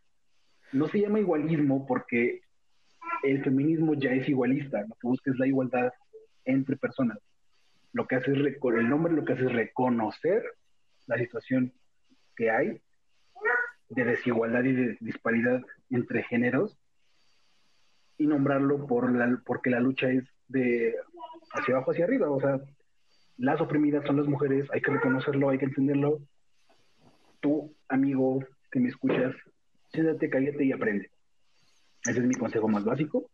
no se llama igualismo porque el feminismo ya es igualista, lo que busca es la igualdad entre personas. Lo que hace es, el nombre lo que hace es reconocer la situación que hay de desigualdad y de disparidad entre géneros y nombrarlo por la, porque la lucha es de hacia abajo hacia arriba, o sea, las oprimidas son las mujeres, hay que reconocerlo, hay que entenderlo. Tú, amigo que me escuchas, siéntate, cállate y aprende. Ese es mi consejo más básico.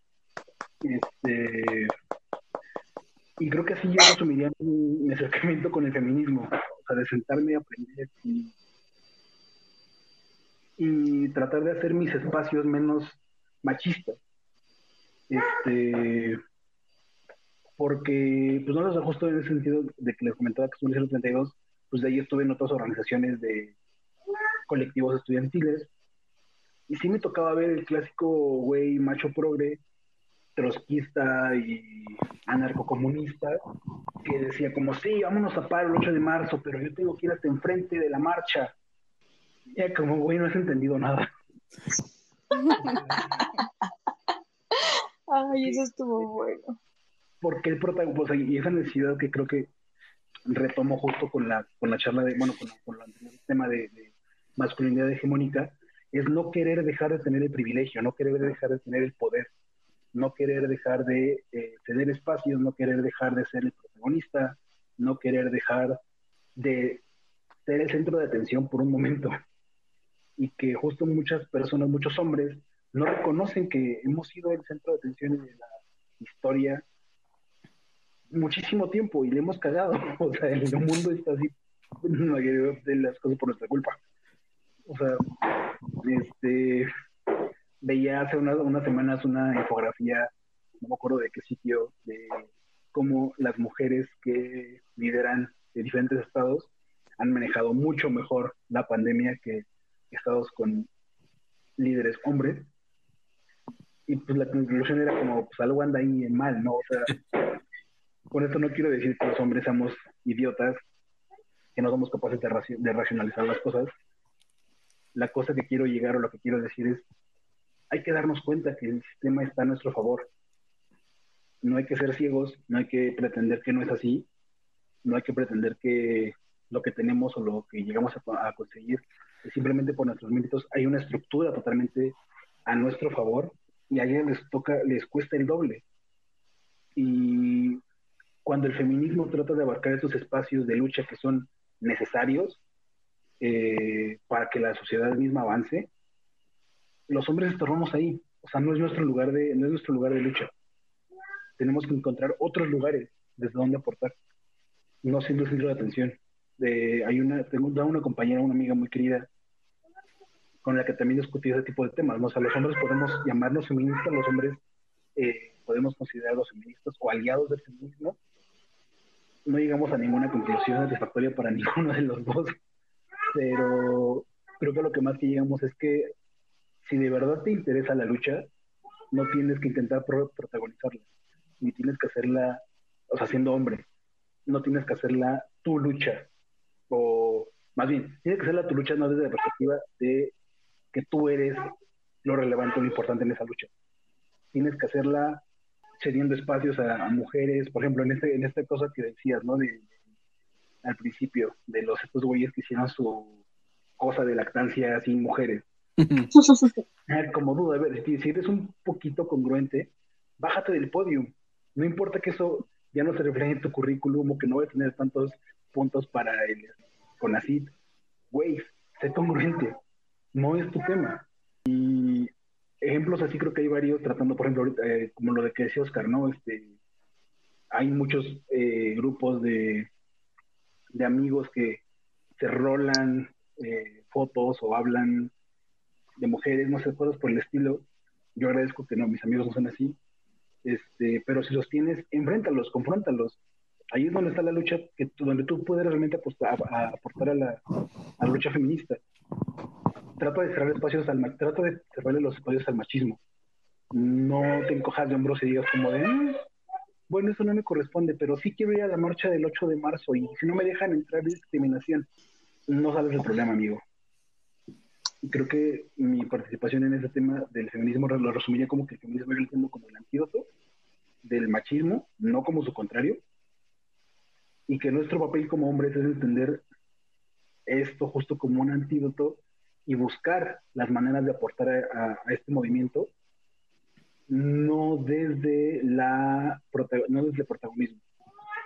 Este, y creo que así yo resumiría mi, acercamiento con el feminismo. O sea, de sentarme a aprender y, tratar de hacer mis espacios menos machistas. Este, porque pues no los ajusto en el sentido de que les comentaba que son 32, pues de ahí estuve en otras organizaciones de colectivos estudiantiles y sí me tocaba ver el clásico güey macho progre, trotskista y anarcocomunista, que decía como, sí, vámonos a parar el 8 de marzo, pero yo tengo que ir hasta enfrente de la marcha. Ya como, güey, no has entendido nada. Ay, eso estuvo bueno porque el protagonista, pues, y esa necesidad que creo que retomo justo con la, con la charla de, bueno, con, el tema de, masculinidad hegemónica, es no querer dejar de tener el privilegio, no querer dejar de tener el poder, no querer dejar de eh, ceder espacios, no querer dejar de ser el protagonista, no querer dejar de ser el centro de atención por un momento. Y que justo muchas personas, muchos hombres, no reconocen que hemos sido el centro de atención de la historia muchísimo tiempo y le hemos cagado. O sea, el mundo está así, de las cosas por nuestra culpa. O sea, este, veía hace unas, semanas una infografía, no me acuerdo de qué sitio, de cómo las mujeres que lideran de diferentes estados han manejado mucho mejor la pandemia que estados con líderes hombres. Y pues la conclusión era como, pues algo anda ahí mal, ¿no? O sea, con esto no quiero decir que los hombres seamos idiotas, que no somos capaces de, racionalizar las cosas. La cosa que quiero llegar o lo que quiero decir es, hay que darnos cuenta que el sistema está a nuestro favor. No hay que ser ciegos, no hay que pretender que no es así, no hay que pretender que lo que tenemos o lo que llegamos a, conseguir es simplemente por nuestros méritos. Hay una estructura totalmente a nuestro favor y a ellos les toca, les cuesta el doble. Y cuando el feminismo trata de abarcar esos espacios de lucha que son necesarios eh, para que la sociedad misma avance, los hombres estorbamos ahí. O sea, no es nuestro lugar de, no es nuestro lugar de lucha. Tenemos que encontrar otros lugares desde donde aportar, no siendo centro de atención. De, hay una, tengo una compañera, una amiga muy querida, con la que también discutí ese tipo de temas. ¿no? O sea, los hombres podemos llamarnos feministas, los hombres eh, podemos considerarlos feministas o aliados del feminismo, no llegamos a ninguna conclusión satisfactoria para ninguno de los dos, pero creo que lo que más que llegamos es que si de verdad te interesa la lucha, no tienes que intentar protagonizarla, ni tienes que hacerla, o sea, siendo hombre, no tienes que hacerla tu lucha, o más bien, tienes que hacerla tu lucha no desde la perspectiva de que tú eres lo relevante o lo importante en esa lucha. Tienes que hacerla cediendo espacios a, mujeres, por ejemplo, en este, en esta cosa que decías, ¿no? De, al principio, de los estos güeyes que hicieron su cosa de lactancia sin mujeres. Como duda, a ver, si eres un poquito congruente, bájate del podio. No importa que eso ya no se refleje en tu currículum o que no vaya a tener tantos puntos para el CONACID. Güey, sé congruente. No es tu tema. Y ejemplos así creo que hay varios, tratando, por ejemplo, eh, como lo de que decía Oscar, ¿no? Este, hay muchos eh, grupos de, de amigos que se rolan eh, fotos o hablan de mujeres, no sé, cosas por el estilo. Yo agradezco que no, mis amigos no son así. Este, pero si los tienes, enfréntalos, confróntalos. Ahí es donde está la lucha, que, donde tú puedes realmente apostar, a, aportar a la, a la lucha feminista. Trato de cerrar espacios al trato de cerrarle los espacios al machismo. No te encojas de hombros y digas como de, mm, bueno, eso no me corresponde, pero sí quiero ir a la marcha del 8 de marzo y si no me dejan entrar discriminación, no sabes el problema, amigo. Creo que mi participación en ese tema del feminismo lo resumiría como que el feminismo es como el antídoto del machismo, no como su contrario, y que nuestro papel como hombres es entender esto justo como un antídoto y buscar las maneras de aportar a, este movimiento, no desde la no desde el protagonismo.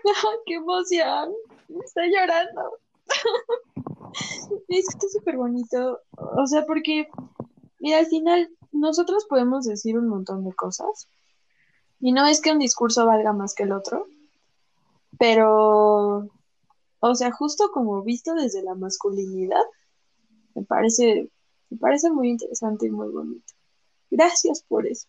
¡Qué emoción! Estoy llorando. es que está súper bonito. O sea, porque, mira, al final nosotros podemos decir un montón de cosas. Y no es que un discurso valga más que el otro. Pero, o sea, justo como visto desde la masculinidad, me parece, me parece muy interesante y muy bonito. Gracias por eso.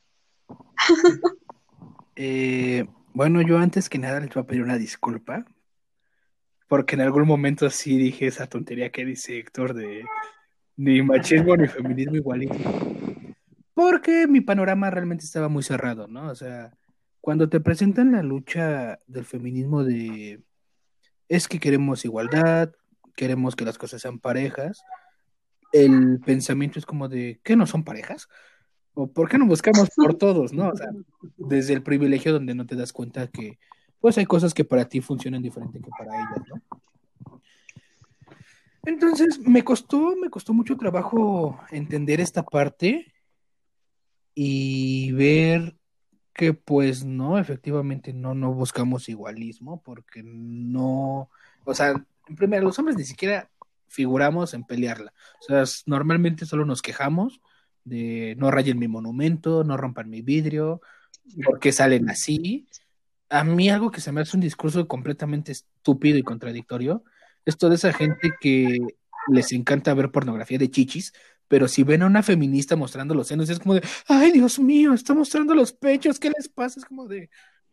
Eh, bueno, yo antes que nada les voy a pedir una disculpa, porque en algún momento sí dije esa tontería que dice Héctor de ni machismo ni feminismo igualito. Porque mi panorama realmente estaba muy cerrado, ¿no? O sea, cuando te presentan la lucha del feminismo de es que queremos igualdad, queremos que las cosas sean parejas, el pensamiento es como de ¿qué no son parejas? ¿O por qué no buscamos por todos, no? O sea, desde el privilegio donde no te das cuenta que pues hay cosas que para ti funcionan diferente que para ellas, ¿no? Entonces, me costó, me costó mucho trabajo entender esta parte y ver que pues no, efectivamente no, no buscamos igualismo porque no, o sea, en primer los hombres ni siquiera figuramos en pelearla. O sea, normalmente solo nos quejamos de no rayen mi monumento, no rompan mi vidrio, porque salen así. A mí algo que se me hace un discurso completamente estúpido y contradictorio es toda esa gente que les encanta ver pornografía de chichis, pero si ven a una feminista mostrando los senos, es como de, ay, Dios mío, está mostrando los pechos, ¿qué les pasa? Es como de,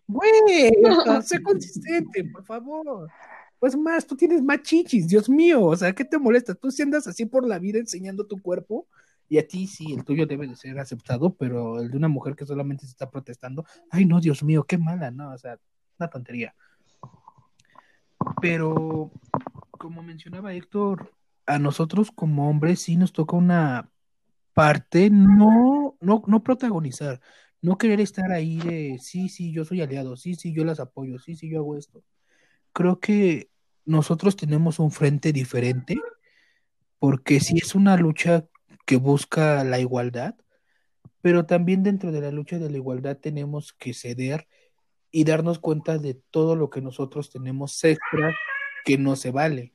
güey, sé consistente, por favor. Pues más, tú tienes más chichis, Dios mío, o sea, ¿qué te molesta? Tú si andas así por la vida enseñando tu cuerpo, y a ti sí, el tuyo debe de ser aceptado, pero el de una mujer que solamente se está protestando, ay, no, Dios mío, qué mala, ¿no? O sea, una tontería. Pero, como mencionaba Héctor, a nosotros como hombres sí nos toca una parte no, no, no protagonizar, no querer estar ahí de sí, sí, yo soy aliado, sí, sí, yo las apoyo, sí, sí, yo hago esto. Creo que nosotros tenemos un frente diferente, porque sí es una lucha que busca la igualdad, pero también dentro de la lucha de la igualdad tenemos que ceder y darnos cuenta de todo lo que nosotros tenemos extra que no se vale.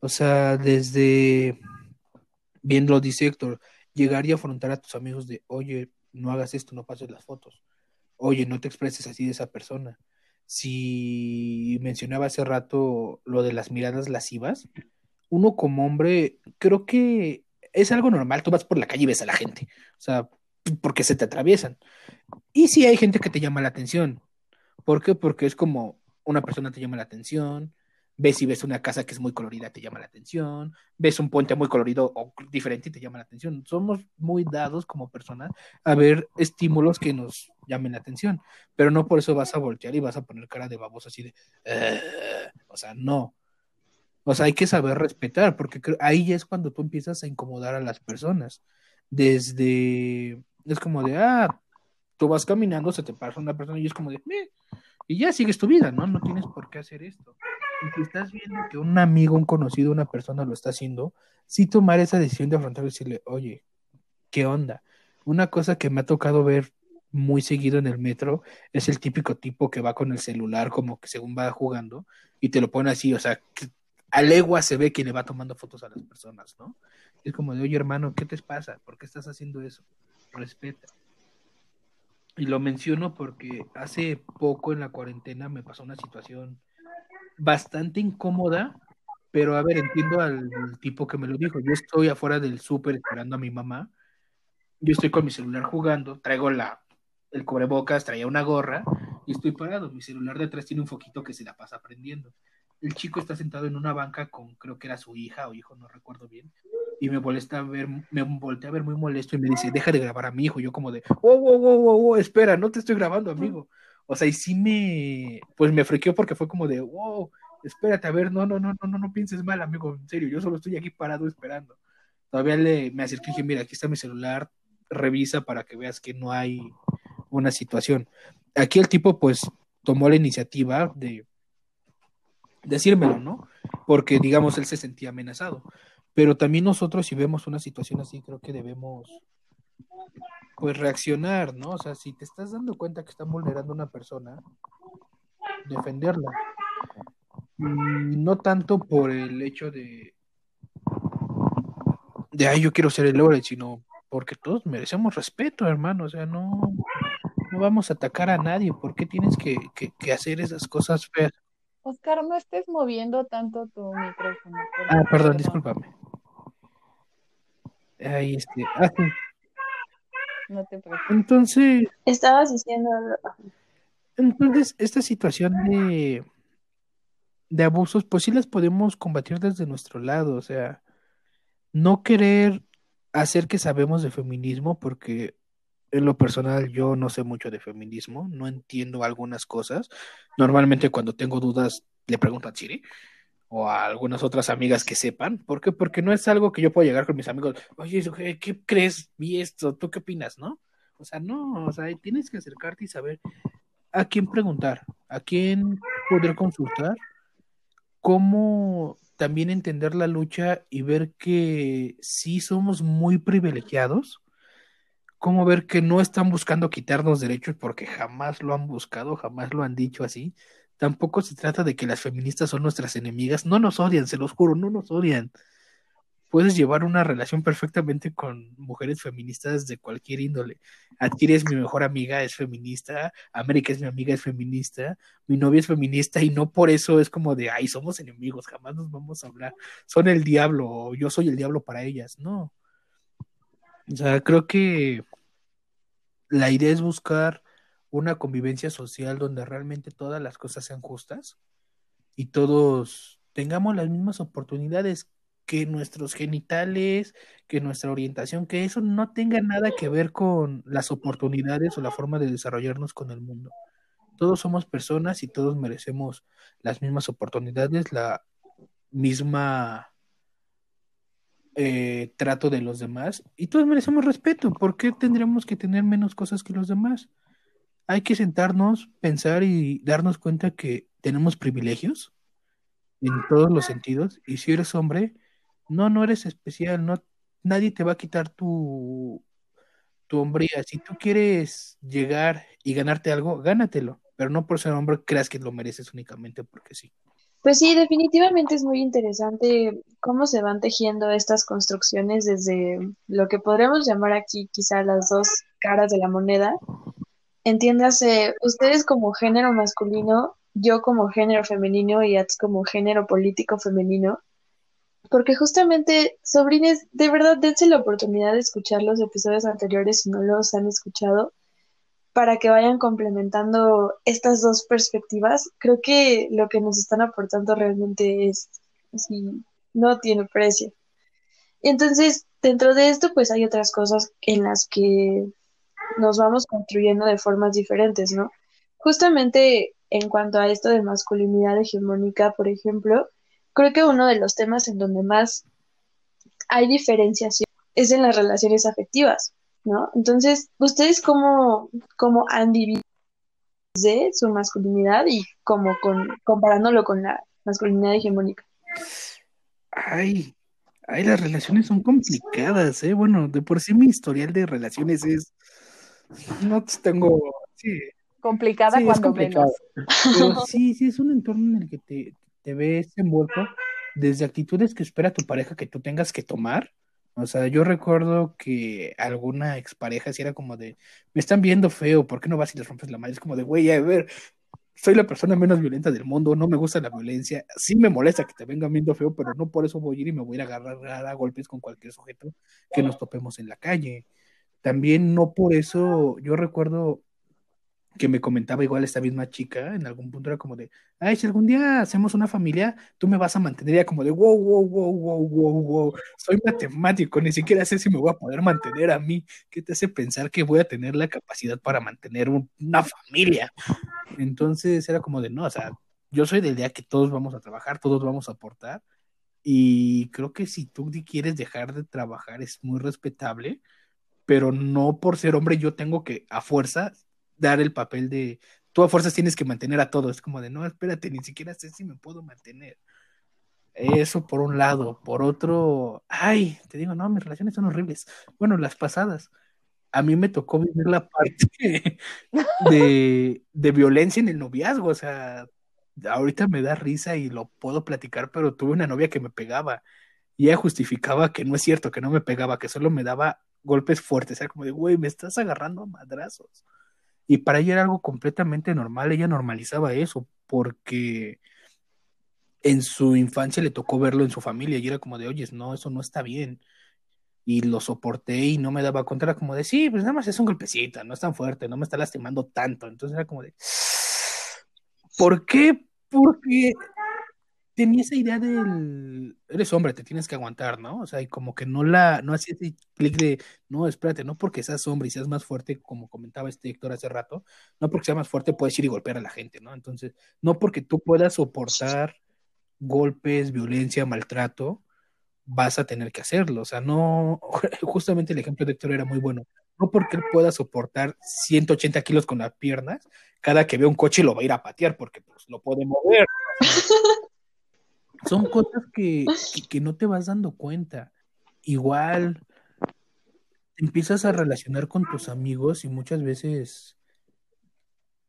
O sea, desde, bien lo dice Héctor, llegar y afrontar a tus amigos de, oye, no hagas esto, no pases las fotos. Oye, no te expreses así de esa persona. Si mencionaba hace rato lo de las miradas lascivas, uno como hombre, creo que es algo normal. Tú vas por la calle y ves a la gente. O sea, porque se te atraviesan. Y si hay gente que te llama la atención. ¿Por qué? Porque es como una persona te llama la atención, ves si ves una casa que es muy colorida, te llama la atención, ves un puente muy colorido o diferente y te llama la atención. Somos muy dados como personas a ver estímulos que nos llamen la atención, pero no por eso vas a voltear y vas a poner cara de baboso así de, o sea, no. O sea, hay que saber respetar, porque ahí es cuando tú empiezas a incomodar a las personas. Desde, es como de, ah, tú vas caminando, se te pasa una persona y es como de, y ya sigues tu vida, ¿no? No tienes por qué hacer esto. Y si estás viendo que un amigo, un conocido, una persona lo está haciendo, sí tomar esa decisión de afrontar y decirle, oye, ¿qué onda? Una cosa que me ha tocado ver muy seguido en el metro es el típico tipo que va con el celular como que según va jugando y te lo pone así, o sea, a legua se ve que le va tomando fotos a las personas, ¿no? Es como de, oye hermano, ¿qué te pasa? ¿Por qué estás haciendo eso? Respeta. Y lo menciono porque hace poco en la cuarentena me pasó una situación bastante incómoda, pero a ver, entiendo al tipo que me lo dijo. Yo estoy afuera del súper esperando a mi mamá. Yo estoy con mi celular jugando, traigo la, el cubrebocas, traía una gorra, y estoy parado. Mi celular de atrás tiene un foquito que se la pasa prendiendo. El chico está sentado en una banca con, creo que era su hija o hijo, no recuerdo bien. Y me molesta ver, me volteé a ver muy molesto y me dice, deja de grabar a mi hijo. Yo como de, oh, oh, oh, oh, espera, no te estoy grabando, amigo. O sea, y sí me, pues me frequeó porque fue como de, wow, espérate, a ver, no, no, no, no, no, no pienses mal, amigo, en serio, yo solo estoy aquí parado esperando. Todavía le, me acerqué y dije, mira, aquí está mi celular, revisa para que veas que no hay una situación. Aquí el tipo, pues, tomó la iniciativa de decírmelo, ¿no? Porque, digamos, él se sentía amenazado. Pero también nosotros, si vemos una situación así, creo que debemos, pues, reaccionar, ¿no? O sea, si te estás dando cuenta que están vulnerando a una persona, defenderla. No tanto por el hecho de, de, ay, yo quiero ser el héroe, sino porque todos merecemos respeto, hermano. O sea, no, no vamos a atacar a nadie. ¿Por qué tienes que, que, hacer esas cosas feas? Oscar, no estés moviendo tanto tu micrófono. Ah, perdón, discúlpame. Ahí este. Ah, no te preocupes. Entonces. Estabas diciendo. Entonces, esta situación de, de abusos, pues sí las podemos combatir desde nuestro lado. O sea, no querer hacer que sabemos de feminismo, porque en lo personal yo no sé mucho de feminismo, no entiendo algunas cosas. Normalmente cuando tengo dudas le pregunto a Chiri o a algunas otras amigas que sepan. ¿Por qué? Porque no es algo que yo pueda llegar con mis amigos, oye, ¿qué crees? Vi esto, ¿tú qué opinas? ¿No? O sea, no, o sea, tienes que acercarte y saber a quién preguntar, a quién poder consultar, cómo también entender la lucha y ver que sí somos muy privilegiados, cómo ver que no están buscando quitarnos derechos porque jamás lo han buscado, jamás lo han dicho así. Tampoco se trata de que las feministas son nuestras enemigas, no nos odian, se los juro, no nos odian puedes llevar una relación perfectamente con mujeres feministas de cualquier índole. Adquiere es mi mejor amiga, es feminista, América es mi amiga, es feminista, mi novia es feminista y no por eso es como de, ay, somos enemigos, jamás nos vamos a hablar, son el diablo o yo soy el diablo para ellas, no. O sea, creo que la idea es buscar una convivencia social donde realmente todas las cosas sean justas y todos tengamos las mismas oportunidades que nuestros genitales, que nuestra orientación, que eso no tenga nada que ver con las oportunidades o la forma de desarrollarnos con el mundo. Todos somos personas y todos merecemos las mismas oportunidades, la misma eh, trato de los demás y todos merecemos respeto. ¿Por qué tendríamos que tener menos cosas que los demás? Hay que sentarnos, pensar y darnos cuenta que tenemos privilegios en todos los sentidos y si eres hombre, no, no eres especial, no, nadie te va a quitar tu, tu hombría. Si tú quieres llegar y ganarte algo, gánatelo, pero no por ser hombre creas que lo mereces únicamente porque sí. Pues sí, definitivamente es muy interesante cómo se van tejiendo estas construcciones desde lo que podríamos llamar aquí quizá las dos caras de la moneda. Entiéndase, ustedes como género masculino, yo como género femenino y Ats como género político femenino, porque justamente, sobrines, de verdad dense la oportunidad de escuchar los episodios anteriores si no los han escuchado, para que vayan complementando estas dos perspectivas. Creo que lo que nos están aportando realmente es, así, no tiene precio. Entonces, dentro de esto, pues hay otras cosas en las que nos vamos construyendo de formas diferentes, ¿no? Justamente en cuanto a esto de masculinidad hegemónica, por ejemplo, Creo que uno de los temas en donde más hay diferenciación es en las relaciones afectivas, ¿no? Entonces, ¿ustedes cómo, cómo han vivido su masculinidad y como con, comparándolo con la masculinidad hegemónica? Ay, ay, las relaciones son complicadas, ¿eh? Bueno, de por sí mi historial de relaciones es, no tengo, sí. Complicada cuando menos. sí, sí, es un entorno en el que te, te ves envuelto desde actitudes que espera tu pareja que tú tengas que tomar. O sea, yo recuerdo que alguna expareja si era como de, me están viendo feo, ¿por qué no vas y les rompes la madre? Es como de, güey, a ver, soy la persona menos violenta del mundo, no me gusta la violencia, sí me molesta que te vengan viendo feo, pero no por eso voy a ir y me voy a agarrar a golpes con cualquier sujeto que nos topemos en la calle. También no por eso, yo recuerdo que me comentaba igual esta misma chica, en algún punto era como de, ay, si algún día hacemos una familia, tú me vas a mantener, ya como de, wow, wow, wow, wow, wow, wow, soy matemático, ni siquiera sé si me voy a poder mantener a mí, ¿qué te hace pensar que voy a tener la capacidad para mantener una familia? Entonces era como de, no, o sea, yo soy del día que todos vamos a trabajar, todos vamos a aportar, y creo que si tú quieres dejar de trabajar es muy respetable, pero no por ser hombre yo tengo que a fuerza dar el papel de tú a fuerzas tienes que mantener a todos. Como de no, espérate, ni siquiera sé si me puedo mantener. Eso por un lado. Por otro, ay, te digo, no, mis relaciones son horribles. Bueno, las pasadas. A mí me tocó vivir la parte de, de violencia en el noviazgo. O sea, ahorita me da risa y lo puedo platicar, pero tuve una novia que me pegaba y ella justificaba que no es cierto, que no me pegaba, que solo me daba golpes fuertes. Era como de, güey, me estás agarrando a madrazos. Y para ella era algo completamente normal, ella normalizaba eso, porque en su infancia le tocó verlo en su familia y era como de, oye, no, eso no está bien. Y lo soporté y no me daba cuenta, era como de, sí, pues nada más es un golpecito, no es tan fuerte, no me está lastimando tanto. Entonces era como de, ¿por qué? Porque tenía esa idea del, eres hombre, te tienes que aguantar, ¿no? O sea, y como que no la, no hacía ese clic de, no, espérate, no porque seas hombre y seas más fuerte, como comentaba este Héctor hace rato, no porque seas más fuerte puedes ir y golpear a la gente, ¿no? Entonces, no porque tú puedas soportar golpes, violencia, maltrato, vas a tener que hacerlo. O sea, no, justamente el ejemplo de Héctor era muy bueno. No porque él pueda soportar 180 kilos con las piernas, cada que ve un coche lo va a ir a patear porque pues, lo puede mover. son cosas que, no te vas dando cuenta. Igual empiezas a relacionar con tus amigos y muchas veces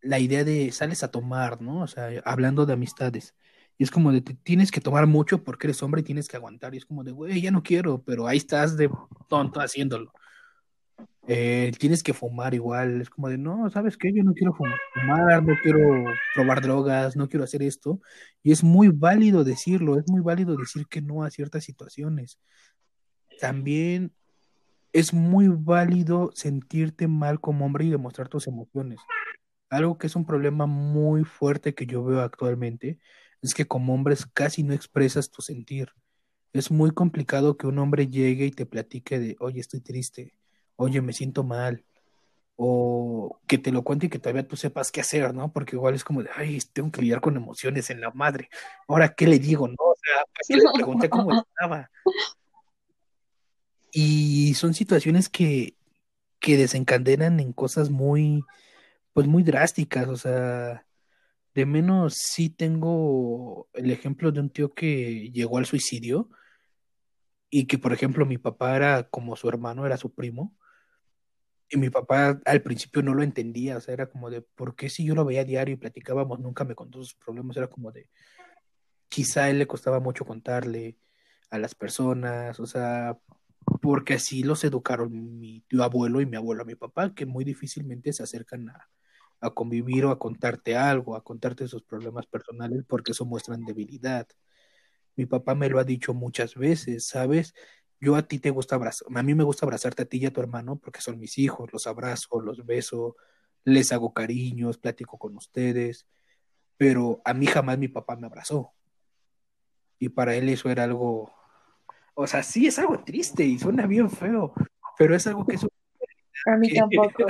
la idea de sales a tomar, ¿no? O sea, hablando de amistades. Y es como de, tienes que tomar mucho porque eres hombre y tienes que aguantar. Y es como de, güey, ya no quiero, pero ahí estás de tonto haciéndolo. Eh, tienes que fumar igual, es como de, no, ¿sabes qué? Yo no quiero fumar, no quiero probar drogas, no quiero hacer esto. Y es muy válido decirlo, es muy válido decir que no a ciertas situaciones. También es muy válido sentirte mal como hombre y demostrar tus emociones. Algo que es un problema muy fuerte que yo veo actualmente es que como hombres casi no expresas tu sentir. Es muy complicado que un hombre llegue y te platique de, oye, estoy triste oye, me siento mal, o que te lo cuente y que todavía tú sepas qué hacer, ¿no? Porque igual es como de, ay, tengo que lidiar con emociones en la madre, ahora, ¿qué le digo, no? O sea, ¿para le pregunté cómo estaba? Y son situaciones que, que desencadenan en cosas muy, pues muy drásticas, o sea, de menos sí tengo el ejemplo de un tío que llegó al suicidio y que, por ejemplo, mi papá era como su hermano, era su primo, y mi papá al principio no lo entendía, o sea, era como de, ¿por qué si yo lo veía diario y platicábamos, nunca me contó sus problemas? Era como de, quizá a él le costaba mucho contarle a las personas, o sea, porque así los educaron mi tío abuelo y mi abuelo a mi papá, que muy difícilmente se acercan a, a convivir o a contarte algo, a contarte sus problemas personales, porque eso muestran debilidad. Mi papá me lo ha dicho muchas veces, ¿sabes? Yo a ti te gusta abrazar, a mí me gusta abrazarte a ti y a tu hermano porque son mis hijos, los abrazo, los beso, les hago cariños, platico con ustedes, pero a mí jamás mi papá me abrazó. Y para él eso era algo, o sea, sí es algo triste y suena bien feo, pero es algo que es... A mí tampoco.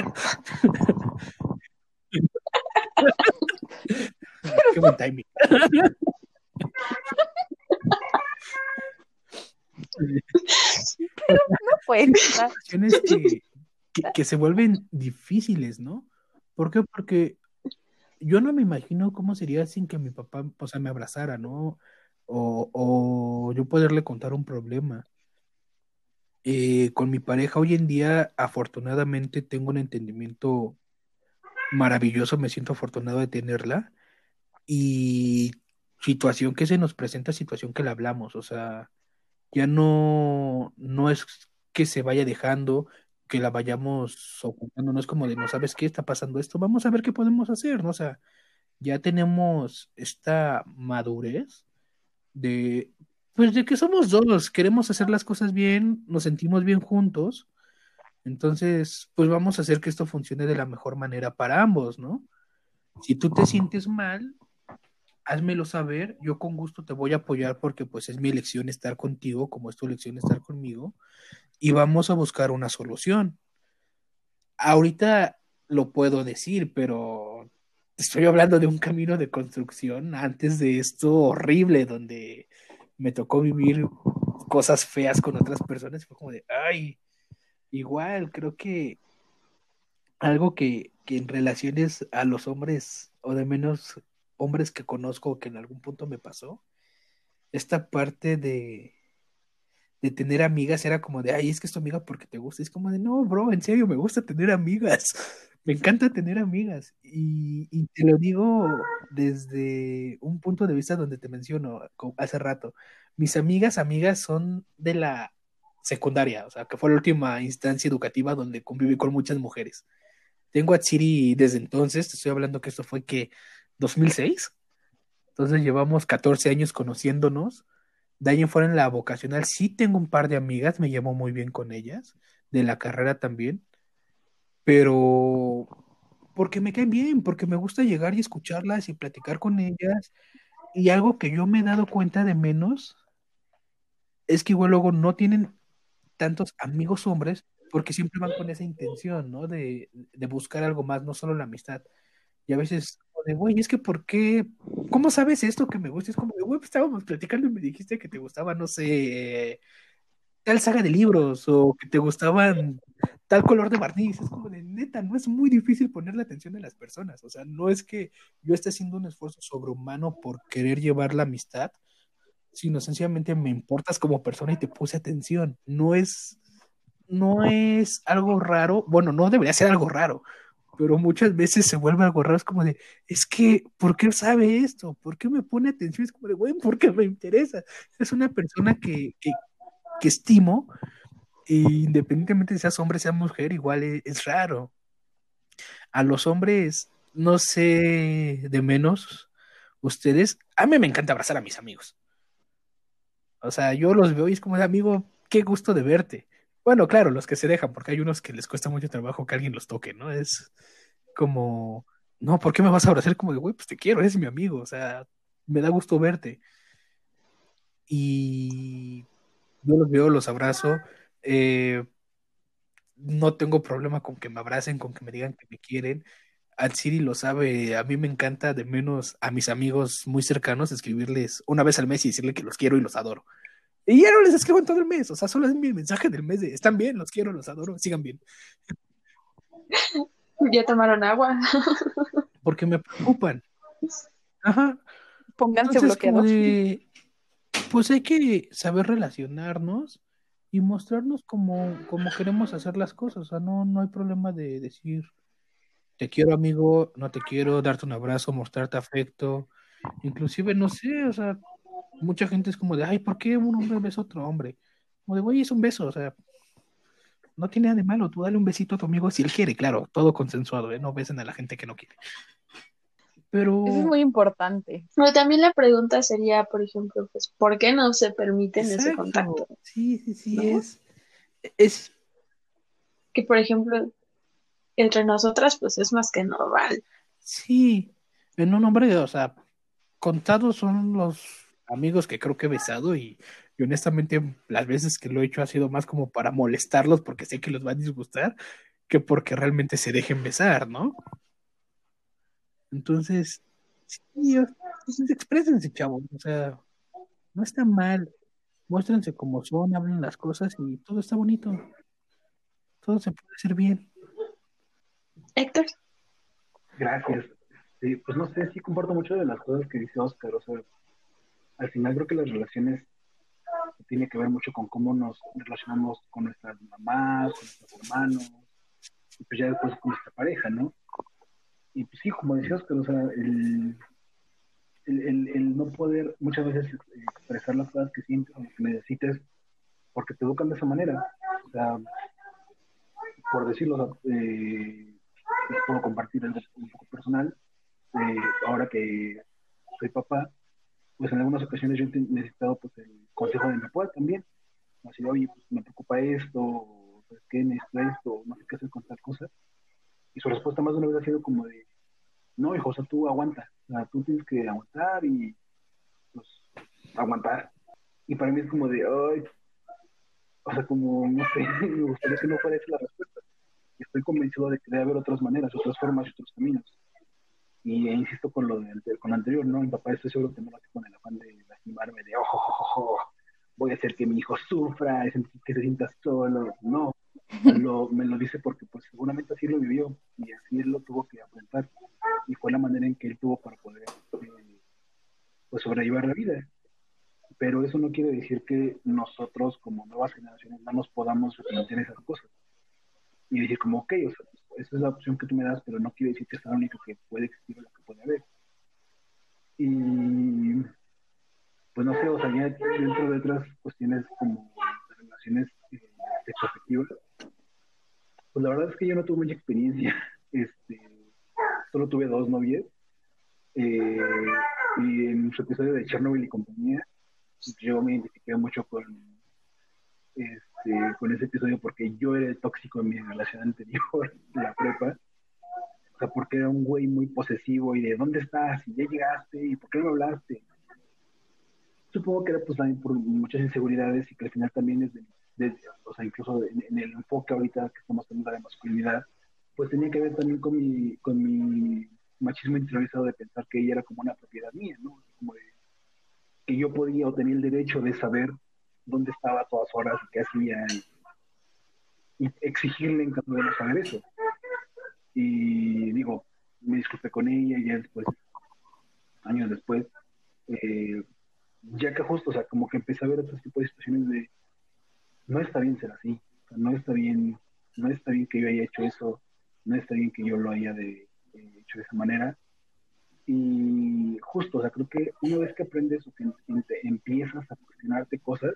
Qué buen timing. Pero no puede que, que, se vuelven difíciles, ¿no? ¿Por qué? Porque yo no me imagino cómo sería sin que mi papá, o sea, me abrazara, ¿no? O, o yo poderle contar un problema. Eh, con mi pareja hoy en día, afortunadamente, tengo un entendimiento maravilloso, me siento afortunado de tenerla. Y situación que se nos presenta, situación que le hablamos, o sea, ya no, no es que se vaya dejando, que la vayamos ocupando, no es como de, no sabes qué está pasando esto, vamos a ver qué podemos hacer, ¿no? O sea, ya tenemos esta madurez de, pues de que somos dos, queremos hacer las cosas bien, nos sentimos bien juntos Entonces, pues vamos a hacer que esto funcione de la mejor manera para ambos, ¿no? Si tú te sientes mal, házmelo saber, yo con gusto te voy a apoyar porque pues es mi elección estar contigo, como es tu elección estar conmigo, y vamos a buscar una solución. Ahorita lo puedo decir, pero estoy hablando de un camino de construcción antes de esto horrible donde me tocó vivir cosas feas con otras personas, fue como de, ay, igual, creo que algo que, que en relaciones a los hombres, o de menos hombres que conozco que en algún punto me pasó, esta parte de, de tener amigas era como de, ay, es que es tu amiga porque te gusta. Es como de, no, bro, en serio, me gusta tener amigas. Me encanta tener amigas. Y, y te lo digo desde un punto de vista donde te menciono hace rato. Mis amigas, amigas son de la secundaria, o sea, que fue la última instancia educativa donde conviví con muchas mujeres. Tengo a Tsiri desde entonces, te estoy hablando que esto fue que 2006. Entonces llevamos 14 años conociéndonos. De ahí en fuera en la vocacional sí tengo un par de amigas, me llevo muy bien con ellas, de la carrera también, pero porque me caen bien, porque me gusta llegar y escucharlas y platicar con ellas. Y algo que yo me he dado cuenta de menos es que igual luego no tienen tantos amigos hombres porque siempre van con esa intención, ¿no? De, de buscar algo más, no solo la amistad. Y a veces de, güey, es que ¿por qué? ¿Cómo sabes esto que me gusta? Es como de, güey, estábamos platicando y me dijiste que te gustaba, no sé, tal saga de libros o que te gustaban tal color de barniz. Es como de, neta, no es muy difícil poner la atención de las personas. O sea, no es que yo esté haciendo un esfuerzo sobrehumano por querer llevar la amistad, sino sencillamente me importas como persona y te puse atención. No es, no es algo raro. Bueno, no debería ser algo raro pero muchas veces se vuelve algo raro, es como de, es que, ¿por qué sabe esto? ¿Por qué me pone atención? Es como de, güey, porque me interesa. Es una persona que, que, que estimo, e independientemente de seas hombre, sea mujer, igual es, es, raro. A los hombres, no sé de menos, ustedes, a mí me encanta abrazar a mis amigos. O sea, yo los veo y es como de, amigo, qué gusto de verte bueno, claro, los que se dejan, porque hay unos que les cuesta mucho trabajo que alguien los toque, ¿no? Es como, no, ¿por qué me vas a abrazar? Como de, güey, pues te quiero, eres mi amigo, o sea, me da gusto verte. Y yo los veo, los abrazo. Eh, no tengo problema con que me abracen, con que me digan que me quieren. Al Siri lo sabe, a mí me encanta de menos a mis amigos muy cercanos escribirles una vez al mes y decirle que los quiero y los adoro. Y ya no les escribo en todo el mes, o sea, solo es mi mensaje del mes de están bien, los quiero, los adoro, sigan bien. Ya tomaron agua. Porque me preocupan. Ajá. Pónganse bloqueados. pues hay que saber relacionarnos y mostrarnos como, como queremos hacer las cosas. O sea, no, no hay problema de decir te quiero amigo, no te quiero, darte un abrazo, mostrarte afecto. Inclusive, no sé, o sea, mucha gente es como de, ay, ¿por qué un hombre besa a otro hombre? Como de, güey, es un beso, o sea, no tiene nada de malo, tú dale un besito a tu amigo si él quiere, claro, todo consensuado, ¿eh? no besen a la gente que no quiere. Pero... Eso es muy importante. Pero también la pregunta sería, por ejemplo, pues, ¿por qué no se permiten ese contacto? Sí, sí, sí, es, es... Que, por ejemplo, entre nosotras, pues, es más que normal. Sí, en un hombre, o sea, contados son los amigos que creo que he besado y, honestamente las veces que lo he hecho ha sido más como para molestarlos porque sé que los va a disgustar que porque realmente se dejen besar, ¿no? Entonces, sí, exprésense, chavos, o sea, no está mal, muéstrense como son, hablen las cosas y todo está bonito, todo se puede hacer bien. Héctor. Gracias. Sí, pues no sé, sí comparto mucho de las cosas que dice Oscar, o sea, al final creo que las relaciones tiene que ver mucho con cómo nos relacionamos con nuestras mamás, con nuestros hermanos, y pues ya después con nuestra pareja, ¿no? Y pues sí, como decías, pero o sea, el, el, el, no poder muchas veces expresar las cosas que sientes o que necesites, porque te educan de esa manera. O sea, por decirlo, eh, puedo compartir algo un poco personal. Eh, ahora que soy papá, pues en algunas ocasiones yo he necesitado pues el consejo de mi papá también. Así, oye, pues me preocupa esto, ¿sabes qué? Necesito esto, no sé qué hacer con tal cosa. Y su respuesta más de una vez ha sido como de, no, hijo, o sea, tú aguanta, o sea, tú tienes que aguantar y, pues, aguantar. Y para mí es como de, ay, o sea, como, no sé, me gustaría que no fuera esa la respuesta. Y estoy convencido de que debe haber otras maneras, otras formas y otros caminos. Y e insisto con lo, de, con lo anterior, ¿no? Mi papá estoy seguro que no lo hace con el afán de lastimarme, de, ojo, ojo, ojo, voy a hacer que mi hijo sufra, que se sienta solo. No, lo, me lo dice porque pues seguramente así lo vivió y así él lo tuvo que afrontar. Y fue la manera en que él tuvo para poder eh, pues sobrellevar la vida. Pero eso no quiere decir que nosotros como nuevas generaciones no nos podamos replantear esas cosas. Y decir como, ok, o sea, esa es la opción que tú me das, pero no quiere decir que es la única que puede existir o la que puede haber. Y pues no sé, o sea, ya dentro de otras cuestiones como relaciones eh, sexoafectivas, pues la verdad es que yo no tuve mucha experiencia. Este, solo tuve dos novias. Eh, y en su episodio de Chernobyl y compañía, yo me identifiqué mucho con, este, con ese episodio porque yo era el tóxico en mi relación anterior, la prepa. O sea, porque era un güey muy posesivo y de ¿dónde estás? Y ya llegaste, ¿y por qué no me hablaste? Supongo que era pues también por muchas inseguridades y que al final también es de, o sea, incluso en, el enfoque ahorita que estamos teniendo de masculinidad, pues tenía que ver también con mi, con mi machismo interiorizado de pensar que ella era como una propiedad mía, ¿no? Como de que yo podía o tenía el derecho de saber dónde estaba a todas horas y qué hacía y, exigirle en caso de no saber eso. Y digo, me disculpé con ella y ya después, años después, eh, ya que justo, o sea, como que empecé a ver otro tipo de situaciones de, no está bien ser así, no está bien, no está bien que yo haya hecho eso, no está bien que yo lo haya de, hecho de esa manera. Y justo, o sea, creo que una vez que aprendes o que empiezas a cuestionarte cosas,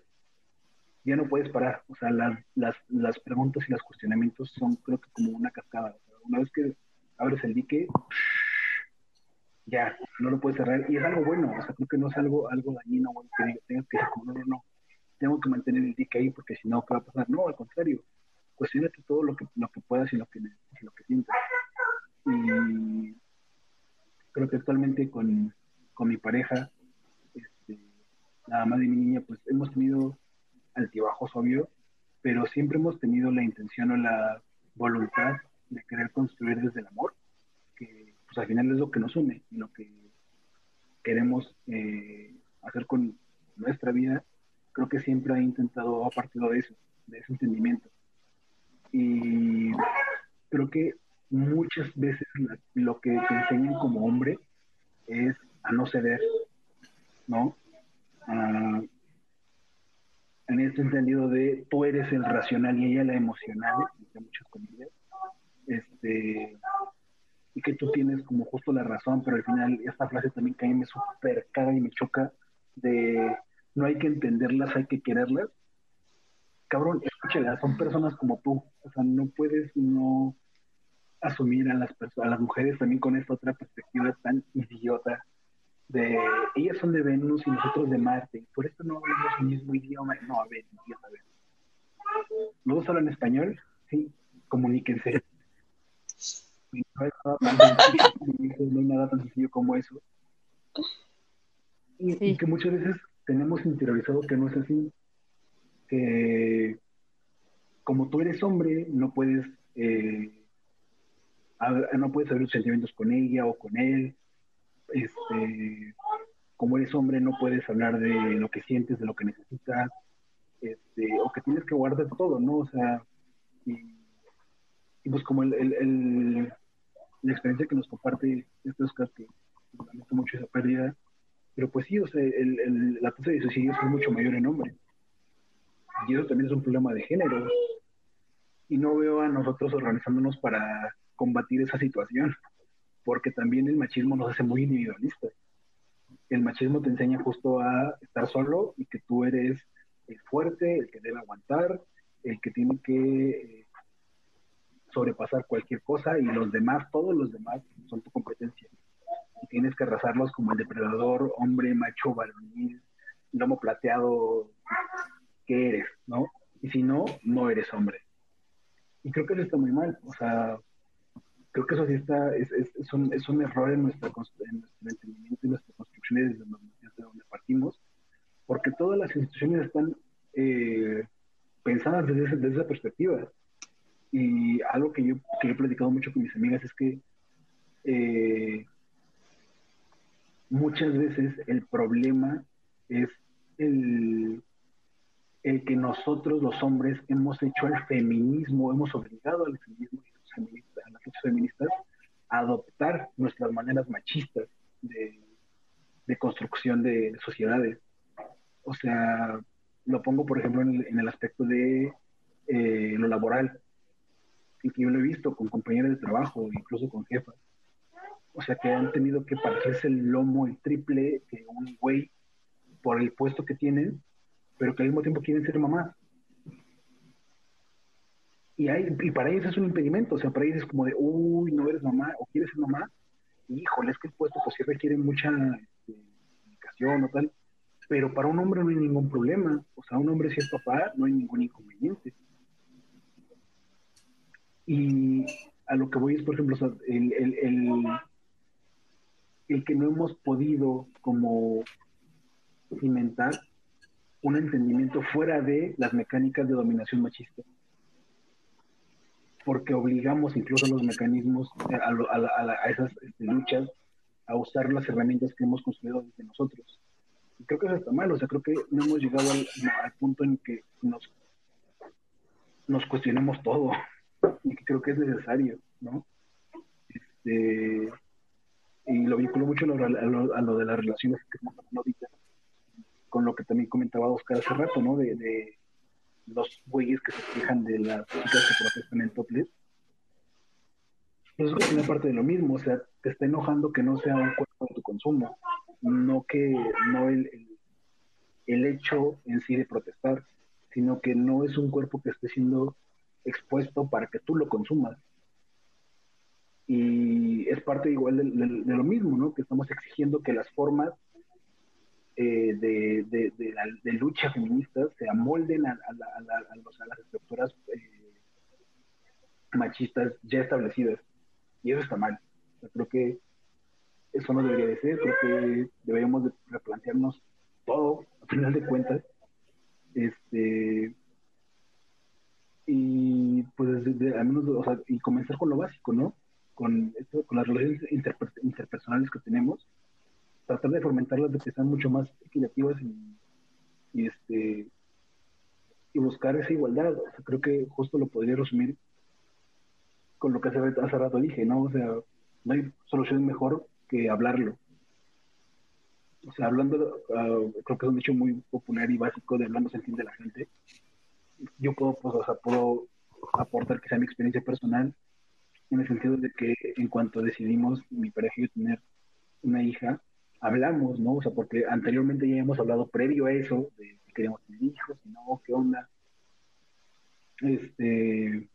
ya no puedes parar. O sea, las, las, las preguntas y los cuestionamientos son, creo que como una cascada. una vez que abres el dique, ya, no lo puedes cerrar. Y es algo bueno, o sea, creo que no es algo, algo dañino, bueno, que tengas que no, no, no, tengo que mantener el dique ahí porque si no, ¿qué va a pasar? No, al contrario, cuestionate todo lo que, lo que puedas y lo que, lo que sientas. Y creo que actualmente con, con mi pareja, este, la madre de mi niña, pues hemos tenido altibajos, obvio, pero siempre hemos tenido la intención o la voluntad de querer construir desde el amor, que pues al final es lo que nos une y lo que queremos eh, hacer con nuestra vida, creo que siempre ha intentado a partir de eso, de ese entendimiento. Y creo que muchas veces lo que te enseñan como hombre es a no ceder, ¿no? en este entendido de tú eres el racional y ella la emocional, entre muchas comillas, este, y que tú tienes como justo la razón, pero al final esta frase también mí me super caga y me choca de no hay que entenderlas, hay que quererlas. Cabrón, escúchala, son personas como tú, o sea, no puedes no asumir a las, a las mujeres también con esta otra perspectiva tan idiota de ellas son de Venus y nosotros de Marte, por eso no hablamos el mismo idioma. No, a ver, idiota, a ver. ¿Los dos hablan español? Sí, comuníquense. No, hay nada tan sencillo como eso. Y, que muchas veces tenemos interiorizado que no es así. Que como tú eres hombre, no puedes eh, no puedes abrir sentimientos con ella o con él. Este, como eres hombre, no puedes hablar de lo que sientes, de lo que necesitas, este, o que tienes que guardar todo, ¿no? O sea, y, pues como el, el, la experiencia que nos comparte este Oscar, que lamento mucho esa pérdida, pero pues sí, o sea, el, la tasa de suicidio es mucho mayor en hombres. Y eso también es un problema de género. Y no veo a nosotros organizándonos para combatir esa situación, porque también el machismo nos hace muy individualistas. El machismo te enseña justo a estar solo y que tú eres el fuerte, el que debe aguantar, el que tiene que eh, sobrepasar cualquier cosa y los demás, todos los demás son tu competencia. Y tienes que arrasarlos como el depredador, hombre, macho, varonil, lomo plateado que eres, ¿no? Y si no, no eres hombre. Y creo que eso está muy mal. O sea, creo que eso sí está, es, es, es, un, es error en, nuestra, en nuestro entendimiento y nuestra construcción desde, desde donde partimos, porque todas las instituciones están eh, pensadas desde, esa perspectiva. Y algo que yo, que he platicado mucho con mis amigas es que eh, muchas veces el problema es el, el que nosotros los hombres hemos hecho al feminismo, hemos obligado al feminismo a feministas adoptar nuestras maneras machistas de, construcción de sociedades. O sea, lo pongo, por ejemplo, en el, aspecto de eh, lo laboral, y que yo lo he visto con compañeros de trabajo, incluso con jefas. O sea, que han tenido que partirse el lomo el triple que un güey por el puesto que tienen, pero que al mismo tiempo quieren ser mamás. Y, hay, y para ellos es un impedimento, o sea, para ellos es como de, uy, no eres mamá, o quieres ser mamá, híjole, es que el puesto pues sí requiere mucha este, comunicación o tal, pero para un hombre no hay ningún problema, o sea, un hombre si es papá, no hay ningún inconveniente. Y a lo que voy es, por ejemplo, el, el, el, el que no hemos podido como cimentar un entendimiento fuera de las mecánicas de dominación machista porque obligamos incluso a los mecanismos, eh, a, esas este, luchas, a usar las herramientas que hemos construido desde nosotros. Y creo que eso está mal, o sea, creo que no hemos llegado al, punto en que nos, nos cuestionemos todo, y que creo que es necesario, ¿no? Este, y lo vinculo mucho a lo, a lo, de las relaciones que estamos con lo que también comentaba Oscar hace rato, ¿no? de los güeyes que se quejan de las chicas que protestan en topless. Eso es parte de lo mismo, o sea, te está enojando que no sea un cuerpo de tu consumo, no que no el, el, hecho en sí de protestar, sino que no es un cuerpo que esté siendo expuesto para que tú lo consumas. Y es parte igual de, de, lo mismo, ¿no? Que estamos exigiendo que las formas eh, de, de, de, lucha feminista se amolden a, a, las estructuras eh, machistas ya establecidas. Y eso está mal. creo que eso no debería de ser. Creo que deberíamos de replantearnos todo, a final de cuentas. Este, y pues al menos, o sea, y comenzar con lo básico, ¿no? Con, esto, con las relaciones interpersonales que tenemos tratar de fomentarlas de que sean mucho más equitativas y, este y buscar esa igualdad. O sea, creo que justo lo podría resumir con lo que hace, hace rato dije, ¿no? O sea, no hay solución mejor que hablarlo. O sea, hablando, ah, creo que es un dicho muy popular y básico de hablando se entiende la gente. Yo puedo, pues, o sea, puedo aportar que sea mi experiencia personal en el sentido de que en cuanto decidimos mi pareja y tener una hija, hablamos, ¿no? O sea, porque anteriormente ya hemos hablado previo a eso, de si queríamos tener hijos, si no, qué onda. Este,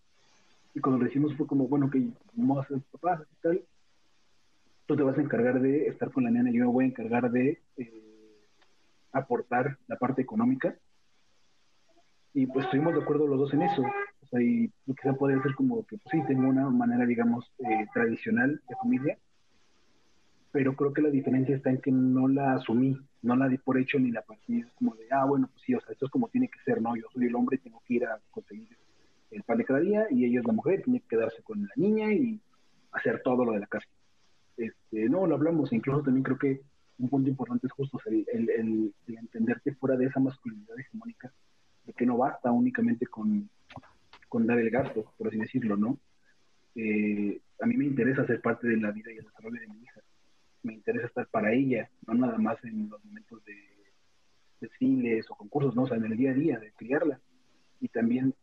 y cuando lo decimos fue como, bueno, que vamos a ser papás y tal, tú te vas a encargar de estar con la nena, yo me voy a encargar de eh, aportar la parte económica. Y pues estuvimos de acuerdo los dos en eso. O sea, y quizá puede ser como que, pues sí, tengo una manera, digamos, eh, tradicional de familia, pero creo que la diferencia está en que no la asumí, no la di por hecho ni la partí, es como de, ah, bueno, pues sí, o sea, esto es como tiene que ser, ¿no? Yo soy el hombre y tengo que ir a conseguir el pan de cada día y ella es la mujer, tiene que quedarse con la niña y hacer todo lo de la casa. Este, no, lo hablamos, incluso también creo que un punto importante es justo el, el, entender que fuera de esa masculinidad hegemónica, de que no basta únicamente con, con dar el gasto, por así decirlo, ¿no? Eh, a mí me interesa ser parte de la vida y el desarrollo de mi hija me interesa estar para ella, no nada más en los momentos de desfiles o concursos, no, o sea, en el día a día, de criarla. Y también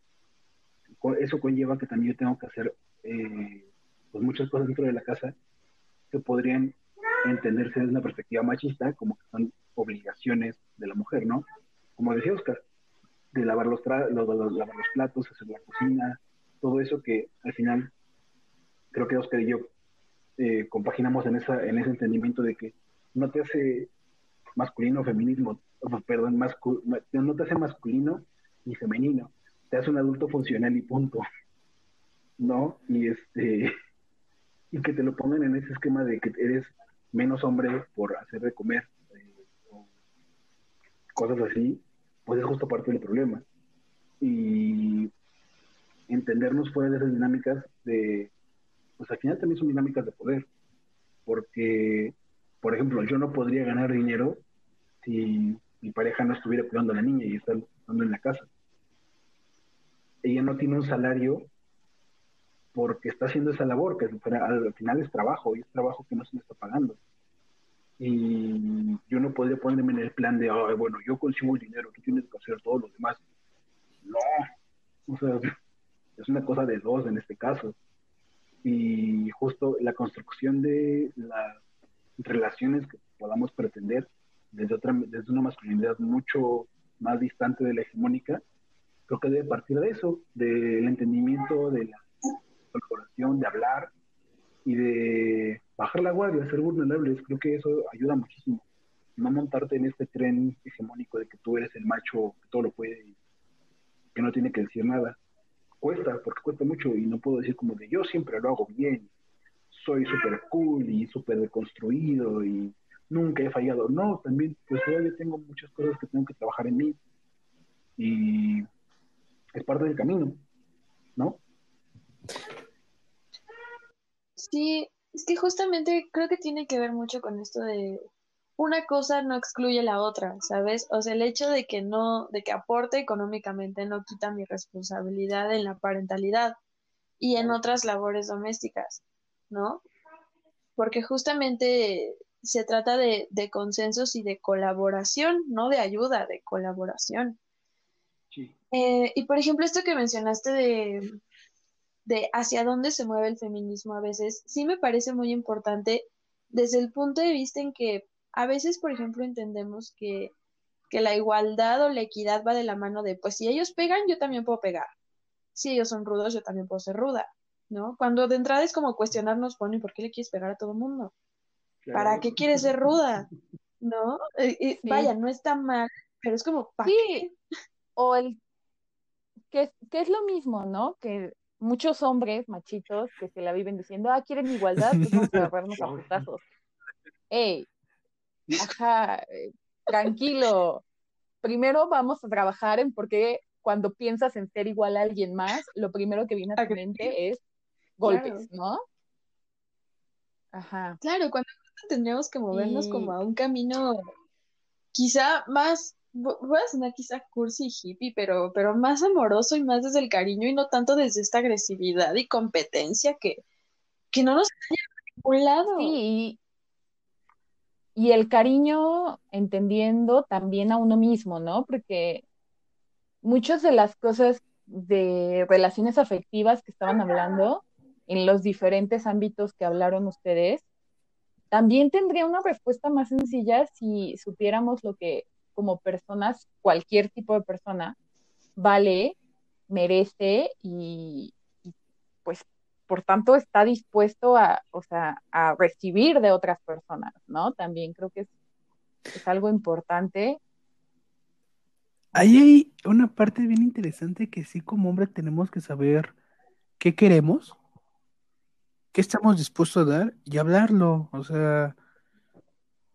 eso conlleva que también yo tengo que hacer eh, pues muchas cosas dentro de la casa que podrían entenderse desde una perspectiva machista, como que son obligaciones de la mujer, ¿no? Como decía Oscar, de lavar los, lavar los platos, hacer la cocina, todo eso que al final creo que Oscar y yo eh, compaginamos en, esa, en ese entendimiento de que no te hace masculino feminismo, perdón, no te hace masculino ni femenino, te hace un adulto funcional y punto. ¿no? Y este y que te lo pongan en ese esquema de que eres menos hombre por hacer de comer eh, o cosas así, pues es justo parte del problema. Y entendernos fuera de esas dinámicas de, pues al final también son dinámicas de poder, porque, por ejemplo, yo no podría ganar dinero si mi pareja no estuviera cuidando a la niña y está estando en la casa. Ella no tiene un salario porque está haciendo esa labor, que al final es trabajo, y es trabajo que no se le está pagando. Y yo no podría ponerme en el plan de, bueno, yo consigo el dinero, tú tienes que hacer todo lo demás. No, o sea, es una cosa de dos en este caso. Y justo la construcción de las relaciones que podamos pretender desde, otra, desde una masculinidad mucho más distante de la hegemónica, creo que debe partir de eso, del entendimiento de la colaboración, de hablar y de bajar la guardia, ser vulnerables. Creo que eso ayuda muchísimo. No montarte en este tren hegemónico de que tú eres el macho que todo lo puede y que no tiene que decir nada. Cuesta, porque cuesta mucho y no puedo decir como de yo siempre lo hago bien, soy súper cool y súper deconstruido y nunca he fallado. No, también pues todavía tengo muchas cosas que tengo que trabajar en mí y es parte del camino, ¿no? Sí, es que justamente creo que tiene que ver mucho con esto de una cosa no excluye la otra, ¿sabes? O sea, el hecho de que no, de que aporte económicamente no quita mi responsabilidad en la parentalidad y en otras labores domésticas, ¿no? Porque justamente se trata de, de consensos y de colaboración, no de ayuda, de colaboración. Sí. Eh, y por ejemplo, esto que mencionaste de, de hacia dónde se mueve el feminismo a veces, sí me parece muy importante desde el punto de vista en que a veces, por ejemplo, entendemos que, que la igualdad o la equidad va de la mano de, pues si ellos pegan, yo también puedo pegar. Si ellos son rudos, yo también puedo ser ruda, ¿no? Cuando de entrada es como cuestionarnos, bueno, ¿y por qué le quieres pegar a todo el mundo? ¿Para qué quieres ser ruda? ¿No? Eh, vaya, no está mal, pero es como, ¿para sí. O el, que, que es lo mismo, ¿no? Que muchos hombres machitos que se la viven diciendo, ah, quieren igualdad, pues vamos a agarrarnos a putazos. Ey, ajá, eh, tranquilo. Primero vamos a trabajar en por qué cuando piensas en ser igual a alguien más, lo primero que viene a tu mente es golpes, ¿no? Ajá. Claro, cuando tendríamos que movernos como a un camino quizá más voy a sonar quizá cursi y hippie, pero, pero más amoroso y más desde el cariño y no tanto desde esta agresividad y competencia que, que no nos lleva a ningún lado. Sí, y el cariño entendiendo también a uno mismo, ¿no? Porque muchas de las cosas de relaciones afectivas que estaban hablando en los diferentes ámbitos que hablaron ustedes, también tendría una respuesta más sencilla si supiéramos lo que como personas, cualquier tipo de persona, vale, merece y, pues por tanto está dispuesto a, o sea, a recibir de otras personas, ¿no? También creo que es, es algo importante. Ahí hay una parte bien interesante que sí como hombre tenemos que saber qué queremos, qué estamos dispuestos a dar y hablarlo, o sea,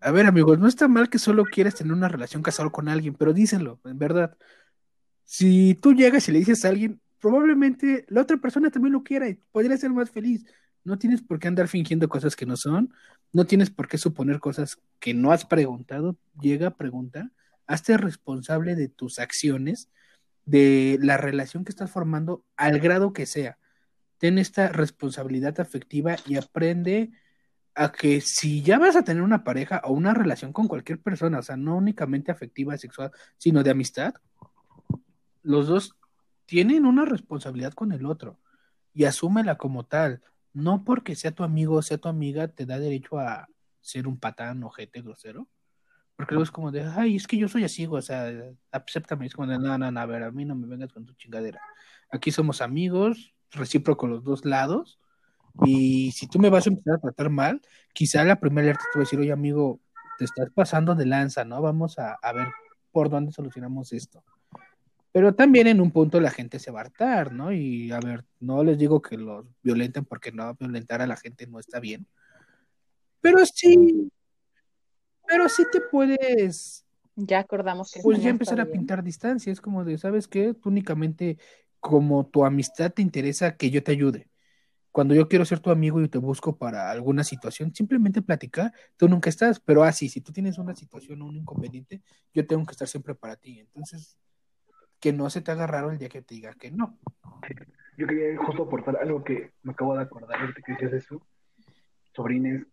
a ver, amigos, no está mal que solo quieras tener una relación casado con alguien, pero díselo, en verdad. Si tú llegas y le dices a alguien, probablemente la otra persona también lo quiera y podría ser más feliz. No tienes por qué andar fingiendo cosas que no son, no tienes por qué suponer cosas que no has preguntado. Llega a preguntar, hazte responsable de tus acciones, de la relación que estás formando, al grado que sea. Ten esta responsabilidad afectiva y aprende a que si ya vas a tener una pareja o una relación con cualquier persona, o sea, no únicamente afectiva, sexual, sino de amistad, los dos tienen una responsabilidad con el otro y asúmela como tal. No porque sea tu amigo o sea tu amiga te da derecho a ser un patán, ojete, grosero. Porque luego es como de, ay, es que yo soy así, o sea, acéptame. Es como de, no, no, no, a ver, a mí no me vengas con tu chingadera. Aquí somos amigos, recíproco los dos lados y si tú me vas a empezar a tratar mal, quizá la primera alerta te va a decir, oye amigo, te estás pasando de lanza, ¿no? Vamos a, ver por dónde solucionamos esto. Pero también en un punto la gente se va a hartar, ¿no? Y a ver, no les digo que los violenten porque no violentar a la gente no está bien. Pero sí, pero sí te puedes. Ya acordamos que. Pues ya empezar a pintar distancia. Es como de, ¿sabes qué? Tú únicamente, como tu amistad te interesa que yo te ayude. Cuando yo quiero ser tu amigo y te busco para alguna situación, simplemente platicar, tú nunca estás, pero así, si tú tienes una situación o un inconveniente, yo tengo que estar siempre para ti. Entonces, que no se te haga raro el día que te diga que no. Yo quería justo aportar algo que me acabo de acordar ahorita que decías eso. Sobrines,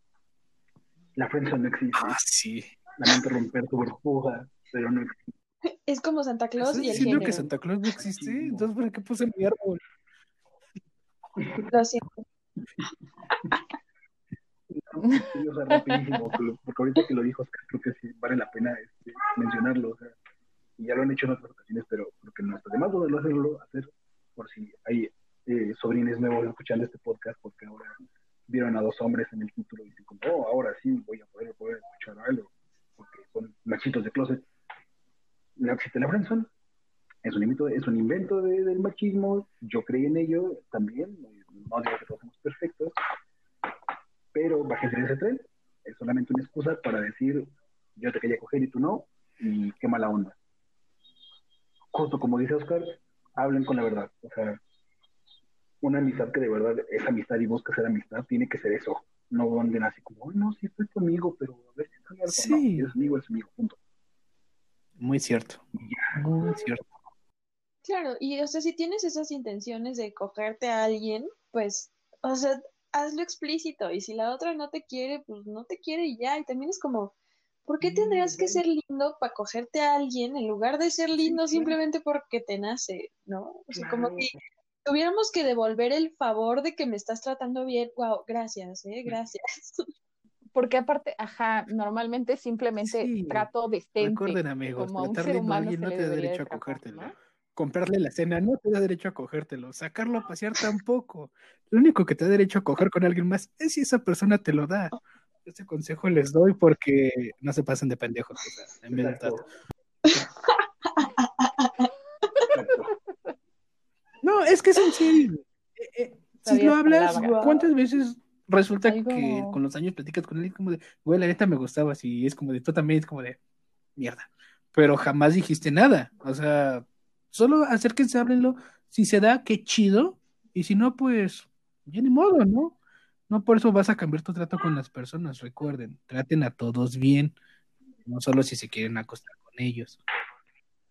la friendzone no existe. Ah, sí. Lamento romper tu burbuja, pero no existe. Es como Santa Claus y el género. que Santa Claus no existe? Entonces, ¿para qué puse mi árbol? Lo siento. o sea, rapidísimo, porque ahorita que lo dijo creo que sí vale la pena este, mencionarlo. O sea, y ya lo han hecho en otras ocasiones, pero creo que no está de más poderlo hacerlo, hacer por si hay eh, sobrines nuevos escuchando este podcast, porque ahora vieron a dos hombres en el título y dicen como, oh, ahora sí voy a poder, poder escuchar algo, porque son machitos de closet. Existe la friendzone, es un invento, es un invento del machismo, yo creí en ello también, no digo que todos somos perfectos, pero bájense de ese tren, es solamente una excusa para decir, yo te quería coger y tú no, y qué mala onda justo como dice Oscar, hablen con la verdad. O sea, una amistad que de verdad es amistad y busca ser amistad, tiene que ser eso. No anden así como, no, sí estoy tu amigo, pero a ver si estoy algo. Sí. No, es amigo, es amigo, punto. Muy cierto. Muy cierto. Claro, y o sea, si tienes esas intenciones de cogerte a alguien, pues, o sea, hazlo explícito. Y si la otra no te quiere, pues no te quiere y ya. Y también es como, ¿Por qué tendrías que ser lindo para cogerte a alguien en lugar de ser lindo simplemente porque te nace, ¿no? O sea, como que tuviéramos que devolver el favor de que me estás tratando bien. Wow, gracias, ¿eh? Gracias. Porque aparte, ajá, normalmente simplemente trato de Recuerden, amigos, como tratar a alguien no te da derecho a cogértelo. Comprarle la cena no te da derecho a cogértelo. Sacarlo a pasear tampoco. Lo único que te da derecho a coger con alguien más es si esa persona te lo da. Este consejo les doy porque no se pasen de pendejos, o sea, en verdad. No, es que es en serio. Eh, eh, si lo hablas, ¿cuántas veces resulta que con los años platicas con él como de, güey, la neta me gustaba, así es como de, tú también es como de, mierda. Pero jamás dijiste nada. O sea, solo acérquense, háblenlo. Si se da, qué chido. Y si no, pues, ya ni modo, ¿no? No por eso vas a cambiar tu trato con las personas, recuerden, traten a todos bien, no solo si se quieren acostar con ellos.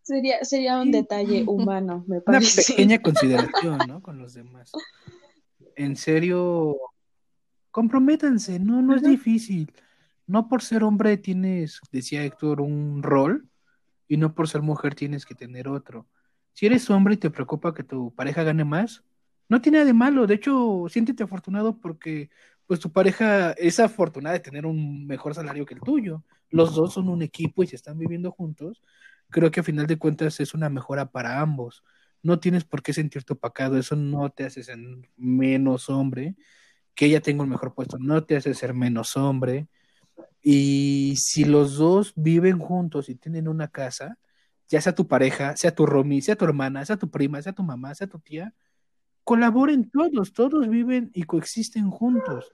Sería, sería un detalle humano, me parece. Una pequeña consideración, ¿no? Con los demás. En serio, comprométanse, no, no es difícil. No por ser hombre tienes, decía Héctor, un rol, y no por ser mujer tienes que tener otro. Si eres hombre y te preocupa que tu pareja gane más, no tiene nada de malo, de hecho, siéntete afortunado porque pues tu pareja es afortunada de tener un mejor salario que el tuyo. Los dos son un equipo y se están viviendo juntos. Creo que a final de cuentas es una mejora para ambos. No tienes por qué sentirte opacado, eso no te hace ser menos hombre. Que ella tenga un mejor puesto no te hace ser menos hombre. Y si los dos viven juntos y tienen una casa, ya sea tu pareja, sea tu romi, sea tu hermana, sea tu prima, sea tu mamá, sea tu tía, colaboren todos, todos viven y coexisten juntos.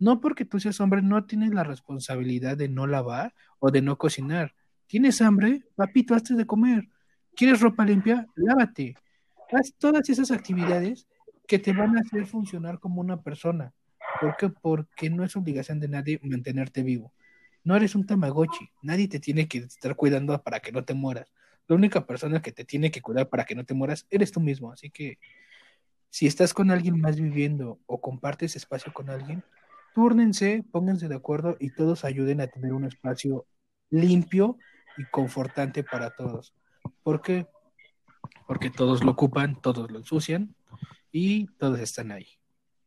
No porque tú seas hombre, no tienes la responsabilidad de no lavar o de no cocinar. ¿Tienes hambre? Papito, hazte de comer. ¿Quieres ropa limpia? Lávate. Haz todas esas actividades que te van a hacer funcionar como una persona. ¿Por qué? Porque no es obligación de nadie mantenerte vivo. No eres un tamagotchi. Nadie te tiene que estar cuidando para que no te mueras. La única persona que te tiene que cuidar para que no te mueras eres tú mismo. Así que si estás con alguien más viviendo o compartes espacio con alguien, túrnense, pónganse de acuerdo y todos ayuden a tener un espacio limpio y confortante para todos. ¿Por qué? Porque todos lo ocupan, todos lo ensucian y todos están ahí.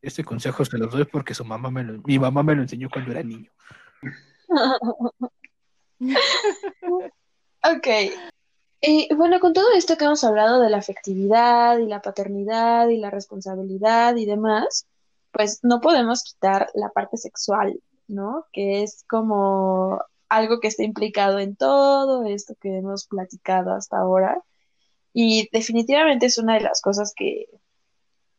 Este consejo se los doy porque su mamá me lo, mi mamá me lo enseñó cuando era niño. ok, y bueno, con todo esto que hemos hablado de la afectividad y la paternidad y la responsabilidad y demás, pues no podemos quitar la parte sexual, ¿no? Que es como algo que está implicado en todo esto que hemos platicado hasta ahora. Y definitivamente es una de las cosas que,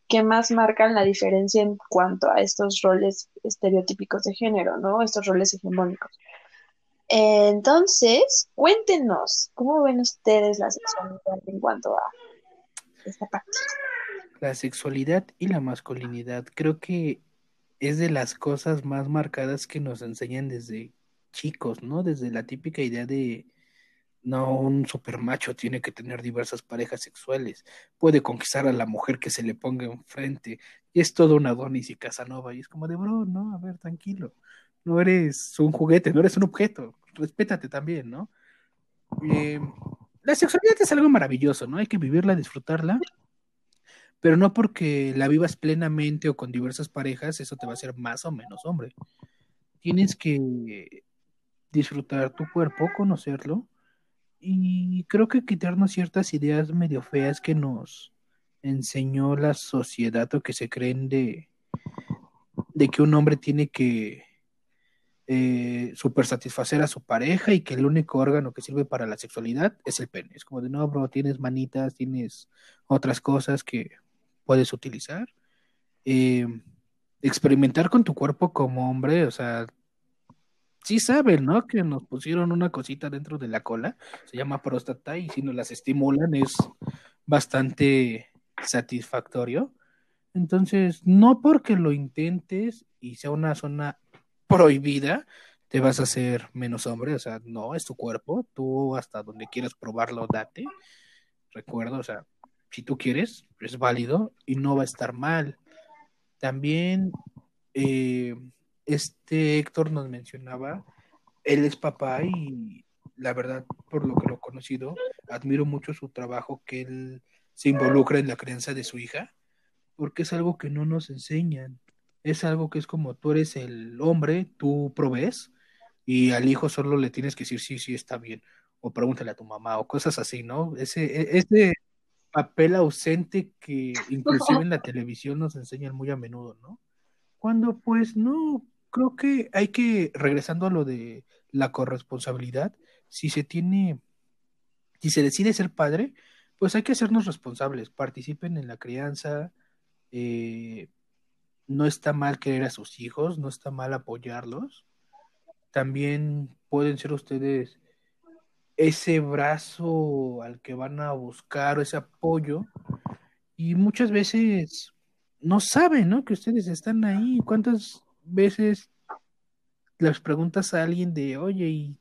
que más marcan la diferencia en cuanto a estos roles estereotípicos de género, ¿no? Estos roles hegemónicos. Entonces, cuéntenos, ¿cómo ven ustedes la sexualidad en cuanto a esta parte? La sexualidad y la masculinidad creo que es de las cosas más marcadas que nos enseñan desde chicos, ¿no? Desde la típica idea de no, un supermacho tiene que tener diversas parejas sexuales, puede conquistar a la mujer que se le ponga enfrente, y es todo un Adonis y Casanova, y es como de, bro, no, a ver, tranquilo, no eres un juguete, no eres un objeto, respétate también, ¿no? Eh, la sexualidad es algo maravilloso, ¿no? Hay que vivirla, disfrutarla, pero no porque la vivas plenamente o con diversas parejas, eso te va a hacer más o menos hombre. Tienes que disfrutar tu cuerpo, conocerlo, y creo que quitarnos ciertas ideas medio feas que nos enseñó la sociedad o que se creen de, de que un hombre tiene que eh, super satisfacer a su pareja y que el único órgano que sirve para la sexualidad es el pene. Es como de, no, bro, tienes manitas, tienes otras cosas que puedes utilizar. Eh, experimentar con tu cuerpo como hombre, o sea, sí saben, ¿no? Que nos pusieron una cosita dentro de la cola, se llama próstata y si nos las estimulan es bastante satisfactorio. Entonces, no porque lo intentes y sea una zona prohibida, te vas a hacer menos hombre, o sea, no, es tu cuerpo, tú hasta donde quieras probarlo, date. Recuerdo, o sea, si tú quieres, es válido y no va a estar mal. También eh, este Héctor nos mencionaba, él es papá y la verdad, por lo que lo he conocido, admiro mucho su trabajo que él se involucra en la crianza de su hija, porque es algo que no nos enseñan. Es algo que es como tú eres el hombre, tú provees y al hijo solo le tienes que decir sí, sí, está bien, o pregúntale a tu mamá, o cosas así, ¿no? Ese, e, ese papel ausente que inclusive en la televisión nos enseñan muy a menudo, ¿no? Cuando pues no, creo que hay que, regresando a lo de la corresponsabilidad, si se tiene, si se decide ser padre, pues hay que hacernos responsables, participen en la crianza, eh, no está mal querer a sus hijos, no está mal apoyarlos, también pueden ser ustedes ese brazo al que van a buscar, ese apoyo, y muchas veces no saben, ¿no? Que ustedes están ahí. ¿Cuántas veces les preguntas a alguien de, oye, ¿y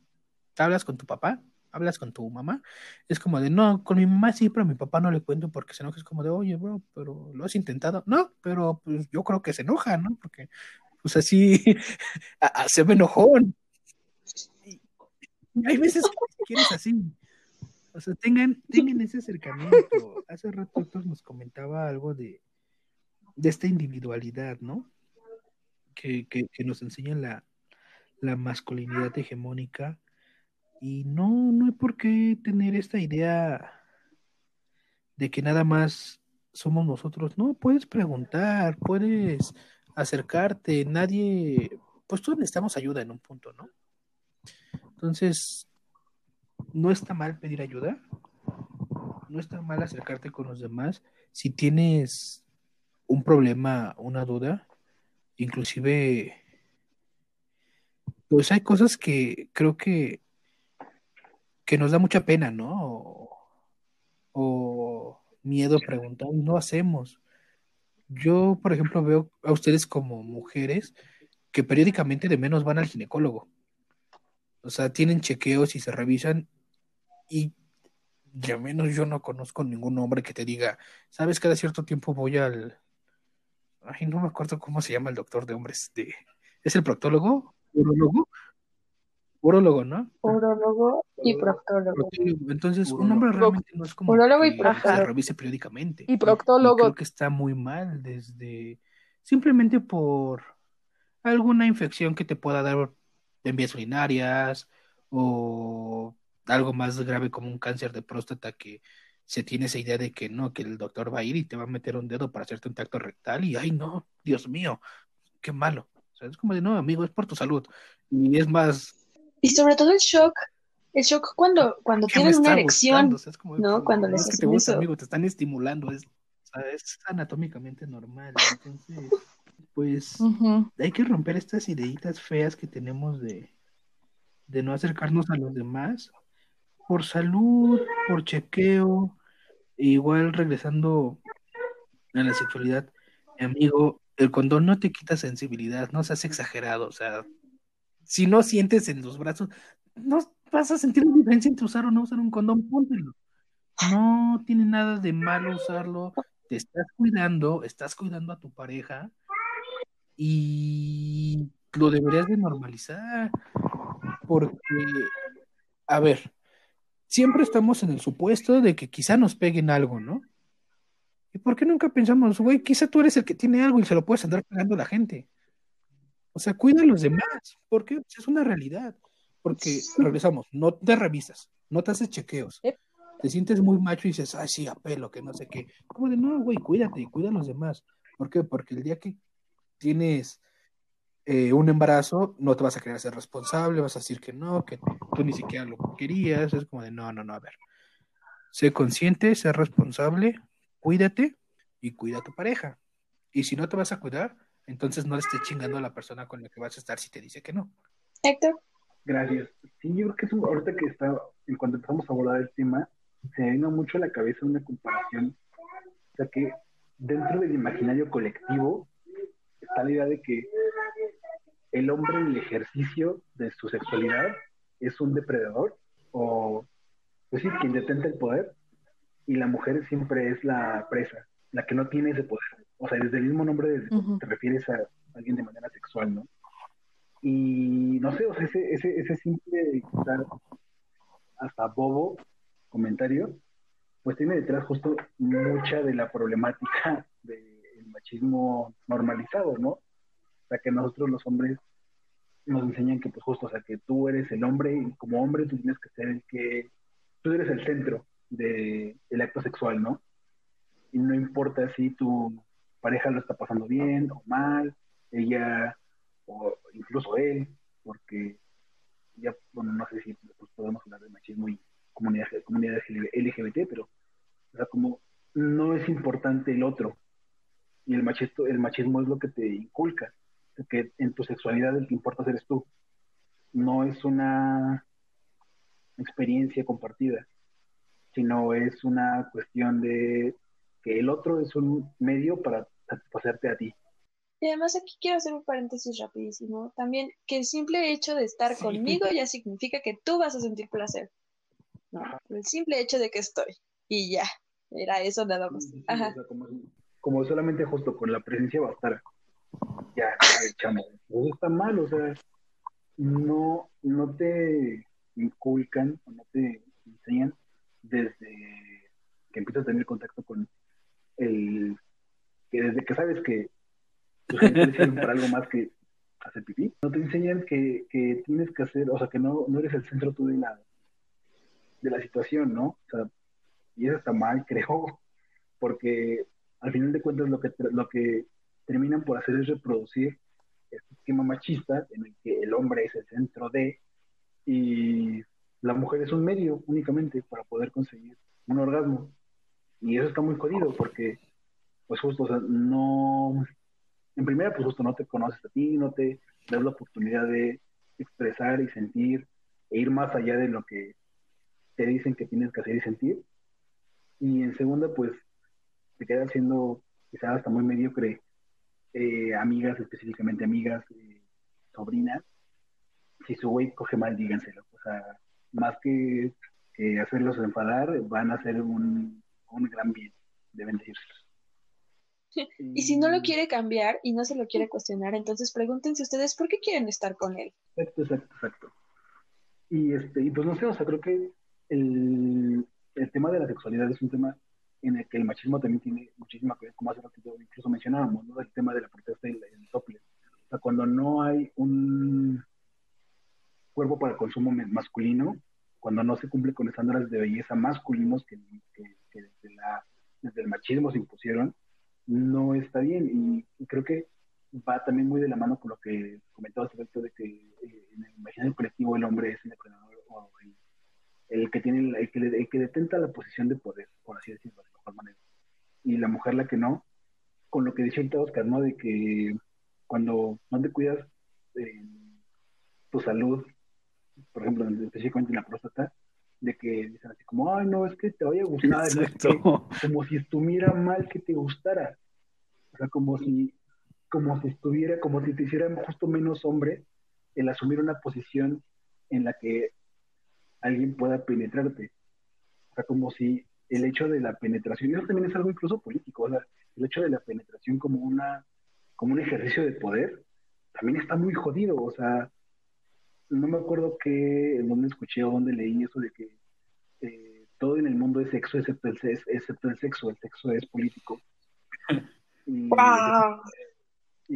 hablas con tu papá? ¿Hablas con tu mamá? Es como de, no, con mi mamá sí, pero a mi papá no le cuento porque se enoja. Es como de, oye, bro, pero lo has intentado. No, pero pues yo creo que se enoja, ¿no? Porque, pues así, se me enojón. hay veces que quieres así. O sea, tengan, tengan ese acercamiento. Hace rato nos comentaba algo de, de esta individualidad, ¿no? que, nos enseñan la, la masculinidad hegemónica. Y no, no hay por qué tener esta idea de que nada más somos nosotros. No, puedes preguntar, puedes acercarte, nadie, pues todos necesitamos ayuda en un punto, ¿no? Entonces, no está mal pedir ayuda, no está mal acercarte con los demás. Si tienes un problema, una duda, inclusive, pues hay cosas que creo que, que nos da mucha pena, ¿no? O, miedo a preguntar, no hacemos. Yo, por ejemplo, veo a ustedes como mujeres que periódicamente de menos van al ginecólogo. O sea, tienen chequeos y se revisan y de menos yo no conozco ningún hombre que te diga, sabes, cada cierto tiempo voy al, Ay, no me acuerdo cómo se llama el doctor de hombres. De, ¿Es el proctólogo? Urologo, ¿no? Urologo y proctólogo. Entonces, un hombre realmente no es como Urologo y que se revise periódicamente. Y proctólogo. creo que está muy mal desde simplemente por alguna infección que te pueda dar en vías urinarias o algo más grave como un cáncer de próstata que se tiene esa idea de que no, que el doctor va a ir y te va a meter un dedo para hacerte un tacto rectal y, ay, no, Dios mío, qué malo. O sea, es como de, no, amigo, es por tu salud. Y es más... Y sobre todo el shock El shock cuando, cuando tienen una erección, ¿no? Cuando les es que te gusta, amigo, te están estimulando, es, es anatómicamente normal. Entonces, pues hay que romper estas ideitas feas que tenemos de, de no acercarnos a los demás por salud, por chequeo, igual regresando a la sexualidad, mi amigo, el condón no te quita sensibilidad, no seas exagerado, o sea, si no sientes en los brazos, no vas a sentir la diferencia entre usar o no usar un condón, póntelo. No tiene nada de malo usarlo, te estás cuidando, estás cuidando a tu pareja y lo deberías de normalizar, porque, a ver, siempre estamos en el supuesto de que quizá nos peguen algo, ¿no? ¿Y por qué nunca pensamos, güey, quizá tú eres el que tiene algo y se lo puedes andar pegando a la gente? O sea, cuida a los demás, porque pues, es una realidad. Porque regresamos, no te revisas, no te haces chequeos. Te sientes muy macho y dices, ay, sí, apelo, que no sé qué. Como de, no, güey, cuídate, cuida a los demás. ¿Por qué? Porque el día que tienes eh, un embarazo, no te vas a querer ser responsable, vas a decir que no, que tú ni siquiera lo querías. Es como de, no, no, no, a ver. Sé consciente, sé responsable, cuídate y cuida a tu pareja. Y si no te vas a cuidar, entonces no le estés chingando a la persona con la que vas a estar si te dice que no. Héctor. Gracias. Sí, yo creo que es ahorita que está, en cuanto empezamos a abordar el tema, se me vino mucho a la cabeza una comparación. O sea que dentro del imaginario colectivo está la idea de que el hombre en el ejercicio de su sexualidad es un depredador o, pues sí, quien detenta el poder y la mujer siempre es la presa, la que no tiene ese poder. O sea, desde el mismo nombre te refieres a alguien de manera sexual, ¿no? Y no sé, o sea, ese, ese, ese simple, hasta bobo comentario, pues tiene detrás justo mucha de la problemática del machismo normalizado, ¿no? O sea, que nosotros los hombres nos enseñan que, pues justo, o sea, que tú eres el hombre y como hombre tú tienes que ser el que, tú eres el centro de, del acto sexual, ¿no? Y no importa si tu pareja lo está pasando bien o mal, ella o incluso él, porque ya, bueno, no sé si podemos hablar de machismo y comunidad, comunidad LGBT, pero, o sea, como no es importante el otro, y el machismo, el machismo es lo que te inculca, que en tu sexualidad el que importa eres tú, no es una experiencia compartida, sino es una cuestión de que el otro es un medio para satisfacerte a ti. Y además aquí quiero hacer un paréntesis rapidísimo. También que el simple hecho de estar conmigo ya significa que tú vas a sentir placer. No, el simple hecho de que estoy. Y ya, era eso nada más. Ajá. como, solamente justo con la presencia va a estar. Ya, echamos. Eso está mal, o sea, no, no te inculcan o no te enseñan desde que empiezas a tener contacto con el que desde que sabes que tus sirven para algo más que hacer pipí, no te enseñan que, que, tienes que hacer, o sea, que no, no eres el centro tú de la, de la situación, ¿no? O sea, y eso está mal, creo, porque al final de cuentas lo que, lo que terminan por hacer es reproducir este esquema machista en el que el hombre es el centro de y la mujer es un medio únicamente para poder conseguir un orgasmo. Y eso está muy jodido porque, pues justo, o sea, no, en primera, pues justo no te conoces a ti, no te das la oportunidad de expresar y sentir e ir más allá de lo que te dicen que tienes que hacer y sentir. Y en segunda, pues te quedas siendo quizás hasta muy mediocre eh, amigas, específicamente amigas, eh, sobrinas. Si su güey coge mal, díganselo. O sea, más que, hacerlos enfadar, van a hacer un, un gran bien. Deben decirse. Y si no lo quiere cambiar y no se lo quiere cuestionar, entonces pregúntense ustedes por qué quieren estar con él. Exacto, exacto, exacto. Y, este, y pues no sé, o sea, creo que el, el tema de la sexualidad es un tema en el que el machismo también tiene muchísima que ver, como hace ratito incluso mencionábamos, ¿no? El tema de la protesta y el, tople. O sea, cuando no hay un cuerpo para el consumo masculino, cuando no se cumple con estándares de belleza masculinos que, desde, la, desde el machismo se impusieron, no está bien. Y, creo que va también muy de la mano con lo que comentaba respecto de que eh, en el imaginario colectivo el hombre es el depredador o el que tiene, el que, el que detenta la posición de poder, por así decirlo, de mejor manera. Y la mujer la que no, con lo que dice ahorita Oscar, ¿no? De que cuando no te cuidas eh, tu salud, por ejemplo, específicamente en la próstata, de que dicen así como, ay, no, es que te vaya a gustar, como si estuviera mal que te gustara. O sea, como si, como si estuviera, como si te hiciera justo menos hombre el asumir una posición en la que alguien pueda penetrarte. O sea, como si el hecho de la penetración, y eso también es algo incluso político, o sea, el hecho de la penetración como una, como un ejercicio de poder, también está muy jodido, o sea, no me acuerdo qué, en dónde escuché o dónde leí eso de que eh, todo en el mundo es sexo excepto el, excepto el sexo, el sexo es político.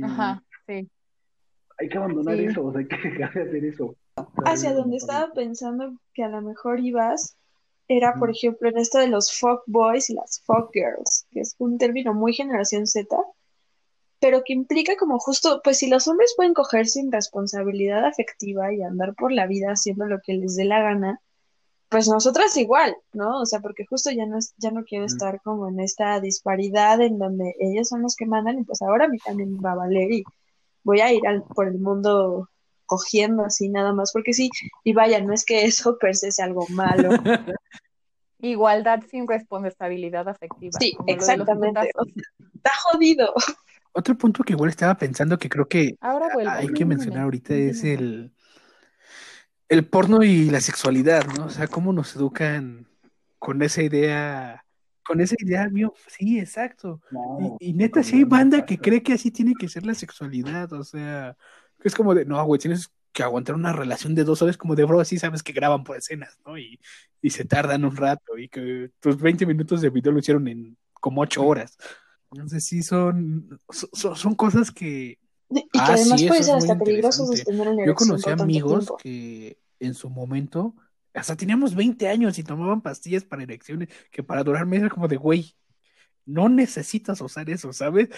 Ajá, sí. Hay que abandonar eso, o sea, hay que dejar de hacer eso. Hacia donde estaba pensando que a lo mejor ibas era, por ejemplo, en esto de los fuck boys y las fuck girls, que es un término muy generación Z, pero que implica como justo, pues si los hombres pueden coger sin responsabilidad afectiva y andar por la vida haciendo lo que les dé la gana, pues nosotras igual, ¿no? O sea, porque justo ya no, ya no quiero estar como en esta disparidad en donde ellos son los que mandan y pues ahora a mí también va a valer y voy a ir por el mundo cogiendo así nada más, porque sí, y vaya, no es que eso per se sea algo malo. Igualdad sin responsabilidad afectiva. Sí, exactamente. Está jodido. Otro punto que igual estaba pensando que creo que hay que mencionar ahorita es el, el porno y la sexualidad, ¿no? O sea, cómo nos educan con esa idea, con esa idea mío, sí, exacto. y, y, neta, sí hay banda que cree que así tiene que ser la sexualidad, o sea, es como de, no, güey, tienes que aguantar una relación de dos horas, como de bro, así sabes que graban por escenas, ¿no? Y, y se tardan un rato, y que tus 20 minutos de video lo hicieron en como ocho horas. Entonces sí son, son, cosas que... Y que ah, además puede ser hasta peligroso sostener Yo conocí amigos que en su momento hasta teníamos 20 años y tomaban pastillas para erecciones que para durar meses como de, güey, no necesitas usar eso, ¿sabes?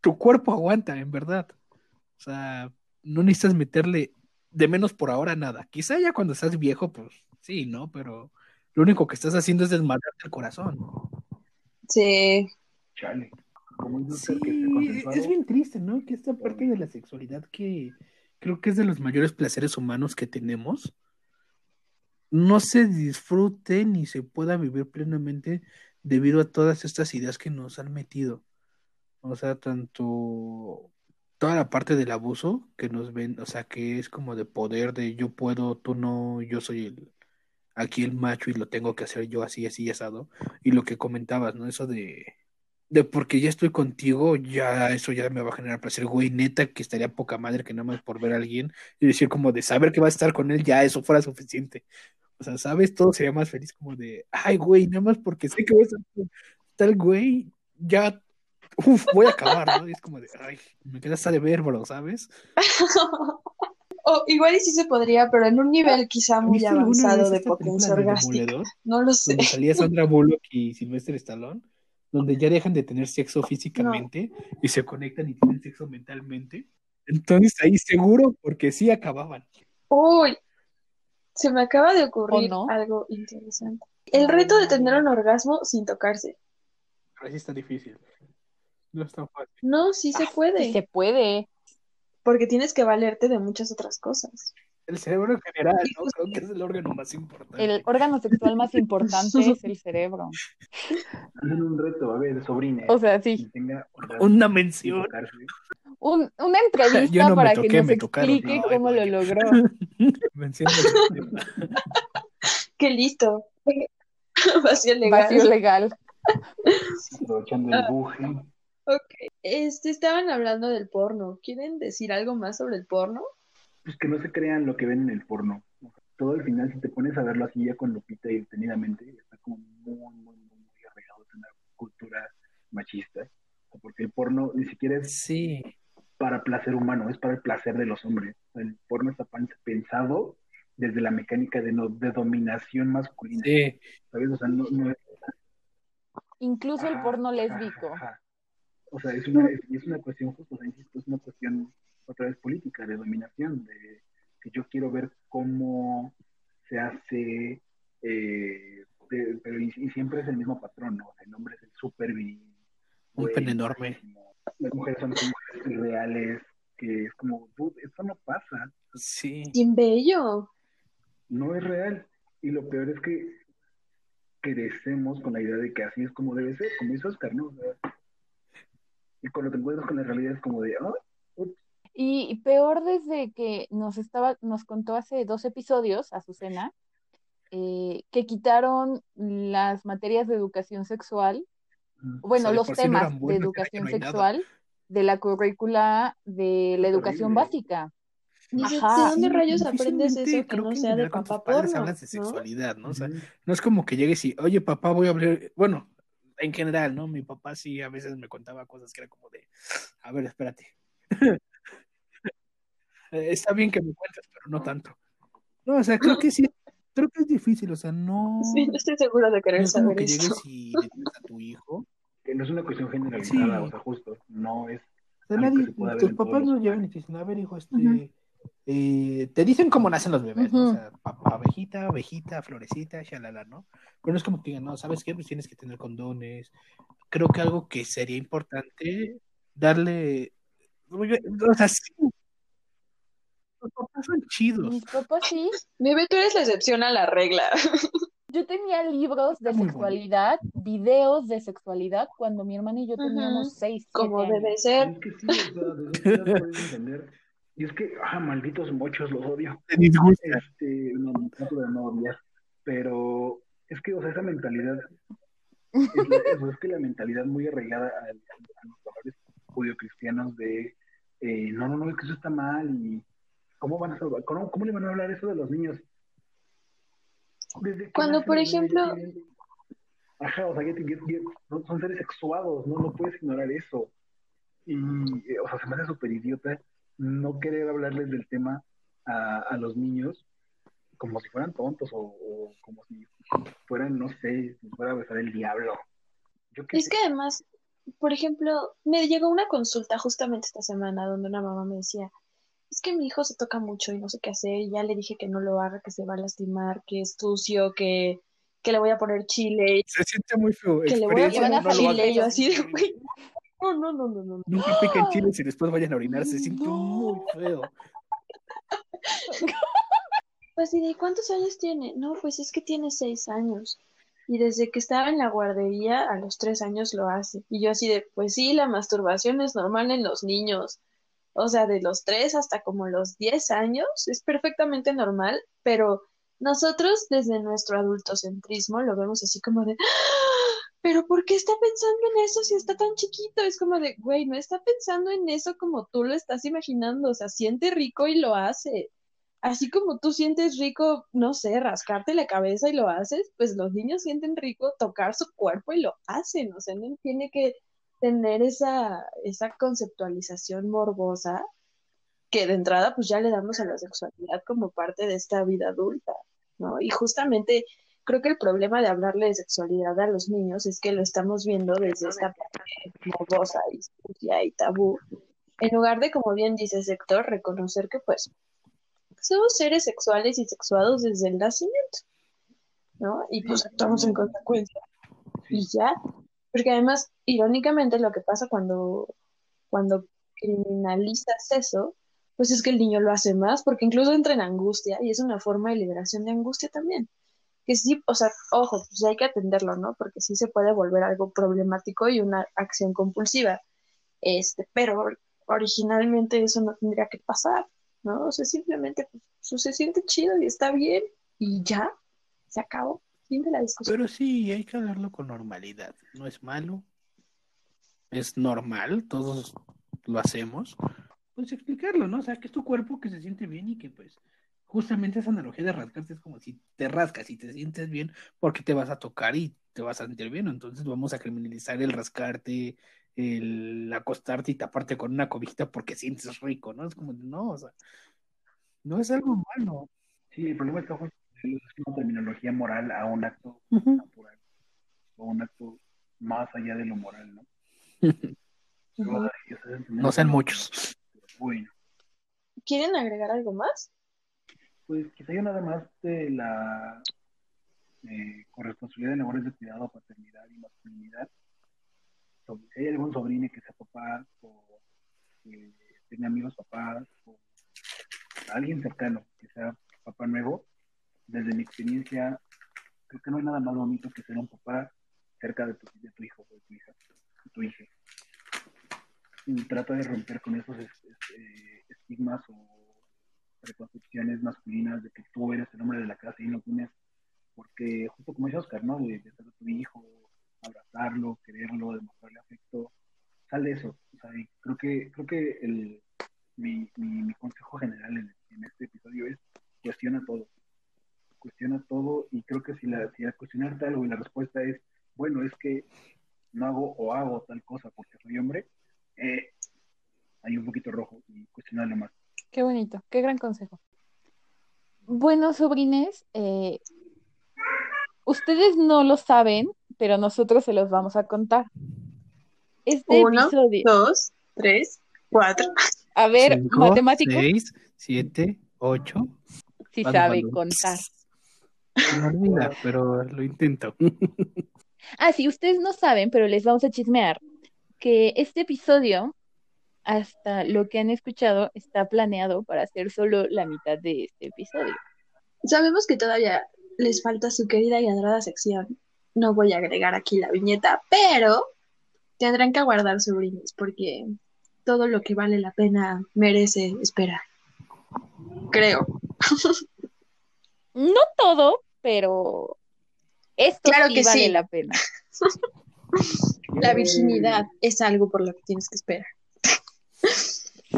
Tu cuerpo aguanta, en verdad. O sea, no necesitas meterle de menos por ahora nada. Quizá ya cuando estás viejo, pues sí, ¿no? Pero lo único que estás haciendo es desmadrarse el corazón. Sí. Chale. Sí, es bien triste, ¿no? Que esta parte de la sexualidad que creo que es de los mayores placeres humanos que tenemos, no se disfrute ni se pueda vivir plenamente debido a todas estas ideas que nos han metido. O sea, tanto toda la parte del abuso que nos ven, o sea, que es como de poder, de yo puedo, tú no, yo soy el aquí el macho y lo tengo que hacer yo así, así, asado. Y lo que comentabas, ¿no? Eso de, de porque ya estoy contigo, ya eso ya me va a generar placer, güey, neta, que estaría poca madre que nada más por ver a alguien y decir como de saber que va a estar con él, ya eso fuera suficiente. O sea, ¿sabes? Todo sería más feliz como de, ay, güey, nada más porque sé que voy a estar con tal güey, ya uf, voy a acabar, ¿no? Y es como de, ay, me quedas de ver, bro, ¿sabes? o igual y sí se podría, pero en un nivel quizá muy avanzado de potencia orgástica. No lo sé. Donde salía Sandra Bullock y Sylvester Stallone, donde ya dejan de tener sexo físicamente y se conectan y tienen sexo mentalmente. Entonces ahí seguro, porque sí acababan. Uy, se me acaba de ocurrir algo interesante. El reto de tener un orgasmo sin tocarse. Así está difícil. No es tan fácil. No, sí se puede. Sí se puede. Porque tienes que valerte de muchas otras cosas. El cerebro en general, ¿no? Creo que es el órgano más importante. El órgano sexual más importante es el cerebro. Hacen un reto, a ver, sobrina. O sea, sí. Una mención. Un, una entrevista para que nos explique cómo lo logró. Mención Qué listo. Vacío legal. Vacío legal. Aprovechando el buje. Ok, este, estaban hablando del porno. ¿Quieren decir algo más sobre el porno? Pues que no se crean lo que ven en el porno. Todo al final, si te pones a verlo así ya con lupita y detenidamente, está como muy, muy, muy, muy arraigado en una cultura machista. Porque el porno ni siquiera es sí. para placer humano, es para el placer de los hombres. El porno está pensado desde la mecánica de, no, de dominación masculina. Sí. ¿Sabes? O sea, no, no es... Incluso el porno lésbico. O sea, es una, es, una cuestión justo, es una cuestión otra vez política, de dominación, de que yo quiero ver cómo se hace eh, pero y, siempre es el mismo patrón, ¿no? el hombre es el súper bien. Un pen enorme. Las mujeres son mujeres reales, que es como, eso no pasa. Sí. Sin bello. No es real. Y lo peor es que crecemos con la idea de que así es como debe ser, como hizo Oscar, ¿no? y cuando te encuentras con la realidad es como de, oh, y peor desde que nos estaba, nos contó hace dos episodios, Azucena, eh, que quitaron las materias de educación sexual, bueno, los temas de educación sexual de la currícula de la educación básica. ¿de dónde rayos aprendes eso que no sea de papá porno? hablas de sexualidad, ¿no? O sea, no es como que llegues y, oye, papá, voy a hablar, bueno, en general, ¿no? Mi papá sí a veces me contaba cosas que era como de, a ver, espérate. Está bien que me cuentes, pero no tanto. No, o sea, creo que sí, creo que es difícil, o sea, no. Sí, no estoy segura de querer no es saber como que eso. llegues y a tu hijo. Que no es una cuestión generalizada, Sí. o sea, justo, no es. O sea, nadie, tus papás no llegan y te dicen, a ver, hijo, este, Ujú. eh, te dicen cómo nacen los bebés, ¿no? O Ujú. sea, papá, abejita, abejita, florecita, shalala, ¿no? Pero no es como que digan, no, ¿sabes qué? Pues tienes que tener condones. Creo que algo que sería importante, darle, o sea, sí. Los papás son chidos. Mis papás sí. Bebé, tú eres la excepción a la regla. Yo tenía libros de muy sexualidad, videos de sexualidad, cuando mi hermana y yo teníamos seis, Como debe años. ser. Es que sí, o sea, entender. Y es que, ah, malditos mochos, los odio. Este, no, no no odiar, pero es que, o sea, esa mentalidad, es, la- es- es que la mentalidad muy arraigada a, a los valores judio-cristianos de, eh, no, no, no, es que eso está mal y ¿cómo van a salvar? ¿Cómo, cómo le van a hablar eso de los niños? Desde Cuando, por niños ejemplo- Ajá, o sea, son seres sexuados, no, no puedes ignorar eso. Y, eh, o sea, se me hace súper idiota no querer hablarles del tema a, a los niños como si fueran tontos o, o como si fueran, no sé, si fuera a besar el diablo. Yo Es sé. que además, por ejemplo, me llegó una consulta justamente esta semana donde una mamá me decía, es que mi hijo se toca mucho y no sé qué hacer, y ya le dije que no lo haga, que se va a lastimar, que es sucio, que, que le voy a poner chile, Se siente muy feo. que le voy a poner no chile, yo así de, güey, no, no, no, no, no. Nunca piquen chiles y después vayan a orinar. Se siente muy feo. Pues y de cuántos años tiene? No, pues es que tiene seis años. Y desde que estaba en la guardería, a los tres años lo hace. Y yo así de, pues sí, la masturbación es normal en los niños. O sea, de los tres hasta como los diez años es perfectamente normal, pero nosotros desde nuestro adultocentrismo lo vemos así como de, "¡Ah! pero ¿por qué está pensando en eso si está tan chiquito? Es como de, güey, no está pensando en eso como tú lo estás imaginando, o sea, siente rico y lo hace. Así como tú sientes rico, no sé, rascarte la cabeza y lo haces, pues los niños sienten rico tocar su cuerpo y lo hacen, o sea, no tiene que tener esa, esa conceptualización morbosa que de entrada pues ya le damos a la sexualidad como parte de esta vida adulta, ¿no? Y justamente creo que el problema de hablarle de sexualidad a los niños es que lo estamos viendo desde esta parte morbosa y sucia y tabú, en lugar de, como bien dice Sector, reconocer que pues somos seres sexuales y sexuados desde el nacimiento, ¿no? Y pues actuamos en consecuencia. Y ya, porque además, irónicamente, lo que pasa cuando, cuando criminalizas eso, pues es que el niño lo hace más, porque incluso entra en angustia y es una forma de liberación de angustia también. Que sí, o sea, ojo, pues hay que atenderlo, ¿no? Porque sí se puede volver algo problemático y una acción compulsiva. Este, pero originalmente eso no tendría que pasar, ¿no? O sea, simplemente pues, se siente chido y está bien y ya, se acabó. Fin de la discusión. Pero sí, hay que hablarlo con normalidad. No es malo. Es normal, todos lo hacemos. Pues explicarlo, ¿no? O sea, que es tu cuerpo que se siente bien y que pues justamente esa analogía de rascarse es como si te rascas y te sientes bien porque te vas a tocar y te vas a sentir bien. Entonces vamos a criminalizar el rascarte, el acostarte y taparte con una cobijita porque sientes rico, ¿no? Es como, no, o sea, no es algo malo. Sí, el problema es que ojo, es una terminología moral a un acto Ujú. natural o un acto más allá de lo moral, ¿no? Dios, es entender No sean muchos. Bueno, ¿Quieren agregar algo más? pues quizá yo nada más de la responsabilidad en labores de cuidado, paternidad y masculinidad, si hay algún sobrino que sea papá o que tenga amigos papás o alguien cercano que sea papá nuevo, desde mi experiencia, creo que no hay nada más bonito que ser un papá cerca de tu, hijo o de tu hija, tu hija. Y trata de romper con esos este, estigmas o preconcepciones masculinas de que tú eres el hombre de la casa y no tienes, porque justo como dice Oscar, ¿no? De, de ser tu hijo, abrazarlo, quererlo, demostrarle afecto, sale eso. O sea, creo que, creo que el, mi, mi, consejo general en, en, este episodio es cuestiona todo. Cuestiona todo y creo que si, la, si al cuestionarte algo y la respuesta es, bueno, es que no hago o hago tal cosa porque soy hombre, eh, hay un poquito rojo y cuestionarlo más. Qué bonito, qué gran consejo. Bueno, sobrines, eh, ustedes no lo saben, pero nosotros se los vamos a contar. Este Uno, dos, tres, cuatro. A ver, matemáticos. Seis, siete, ocho. Si sabe contar. No olvida, pero lo intento. ah, sí, ustedes no saben, pero les vamos a chismear que este episodio, hasta lo que han escuchado, está planeado para hacer solo la mitad de este episodio. Sabemos que todavía les falta su querida y adorada sección no voy a agregar aquí la viñeta, pero tendrán que aguardar sobrinos porque todo lo que vale la pena merece esperar. Creo. No todo, pero esto claro que vale sí. la pena. La virginidad es algo por lo que tienes que esperar.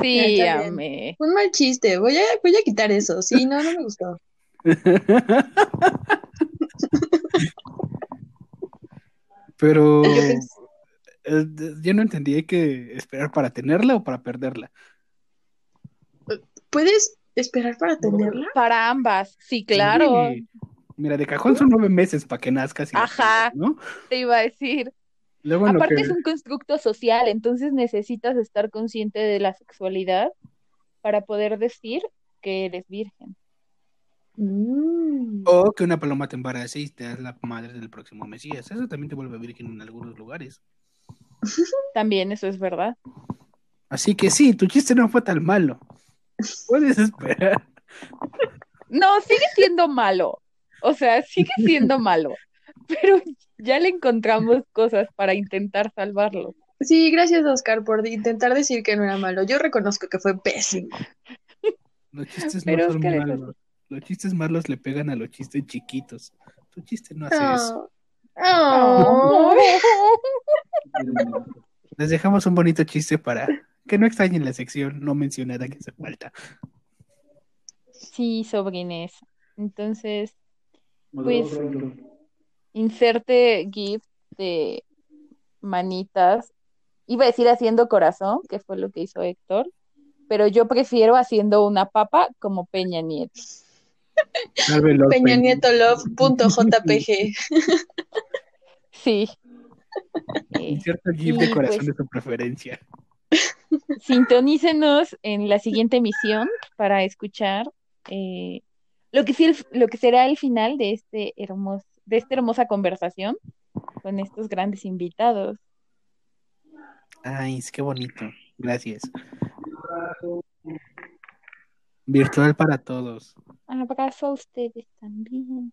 Sí, amé. Un mal chiste. Voy a, voy a quitar eso. Sí, no, no me gustó. Pero eh, yo no entendí, ¿hay que esperar para tenerla o para perderla? ¿Puedes esperar para tenerla? Para ambas, sí, claro. Mira, de cajón son nueve meses para que nazcas. Ajá, ¿no? te iba a decir. Aparte es un constructo social, entonces necesitas estar consciente de la sexualidad para poder decir que eres virgen. Mm. O que una paloma te embarace y te das la madre del próximo Mesías. Eso también te vuelve virgen en algunos lugares. También eso es verdad. Así que sí, tu chiste no fue tan malo. Puedes esperar. No, sigue siendo malo. O sea, sigue siendo malo. Pero ya le encontramos cosas para intentar salvarlo. Sí, gracias Oscar por intentar decir que no era malo. Yo reconozco que fue pésimo. Los chistes no son malos. Los chistes malos le pegan a los chistes chiquitos. Tu chiste no hace eso. Oh. Les dejamos un bonito chiste para que no extrañen la sección no mencionada que se falta. Sí, sobrines. Entonces, pues, inserte GIF de manitas. Iba a decir haciendo corazón, que fue lo que hizo Héctor, pero yo prefiero haciendo una papa como Peña Nieto. Peña Nieto Love.jpg. Sí. Cierto GIF de corazón de su preferencia. Sintonícenos en la siguiente emisión para escuchar eh, lo, que lo que será el final de, este hermoso, de esta hermosa conversación con estos grandes invitados. Ay, qué bonito. Gracias. Virtual para todos. Abrazo a ustedes también.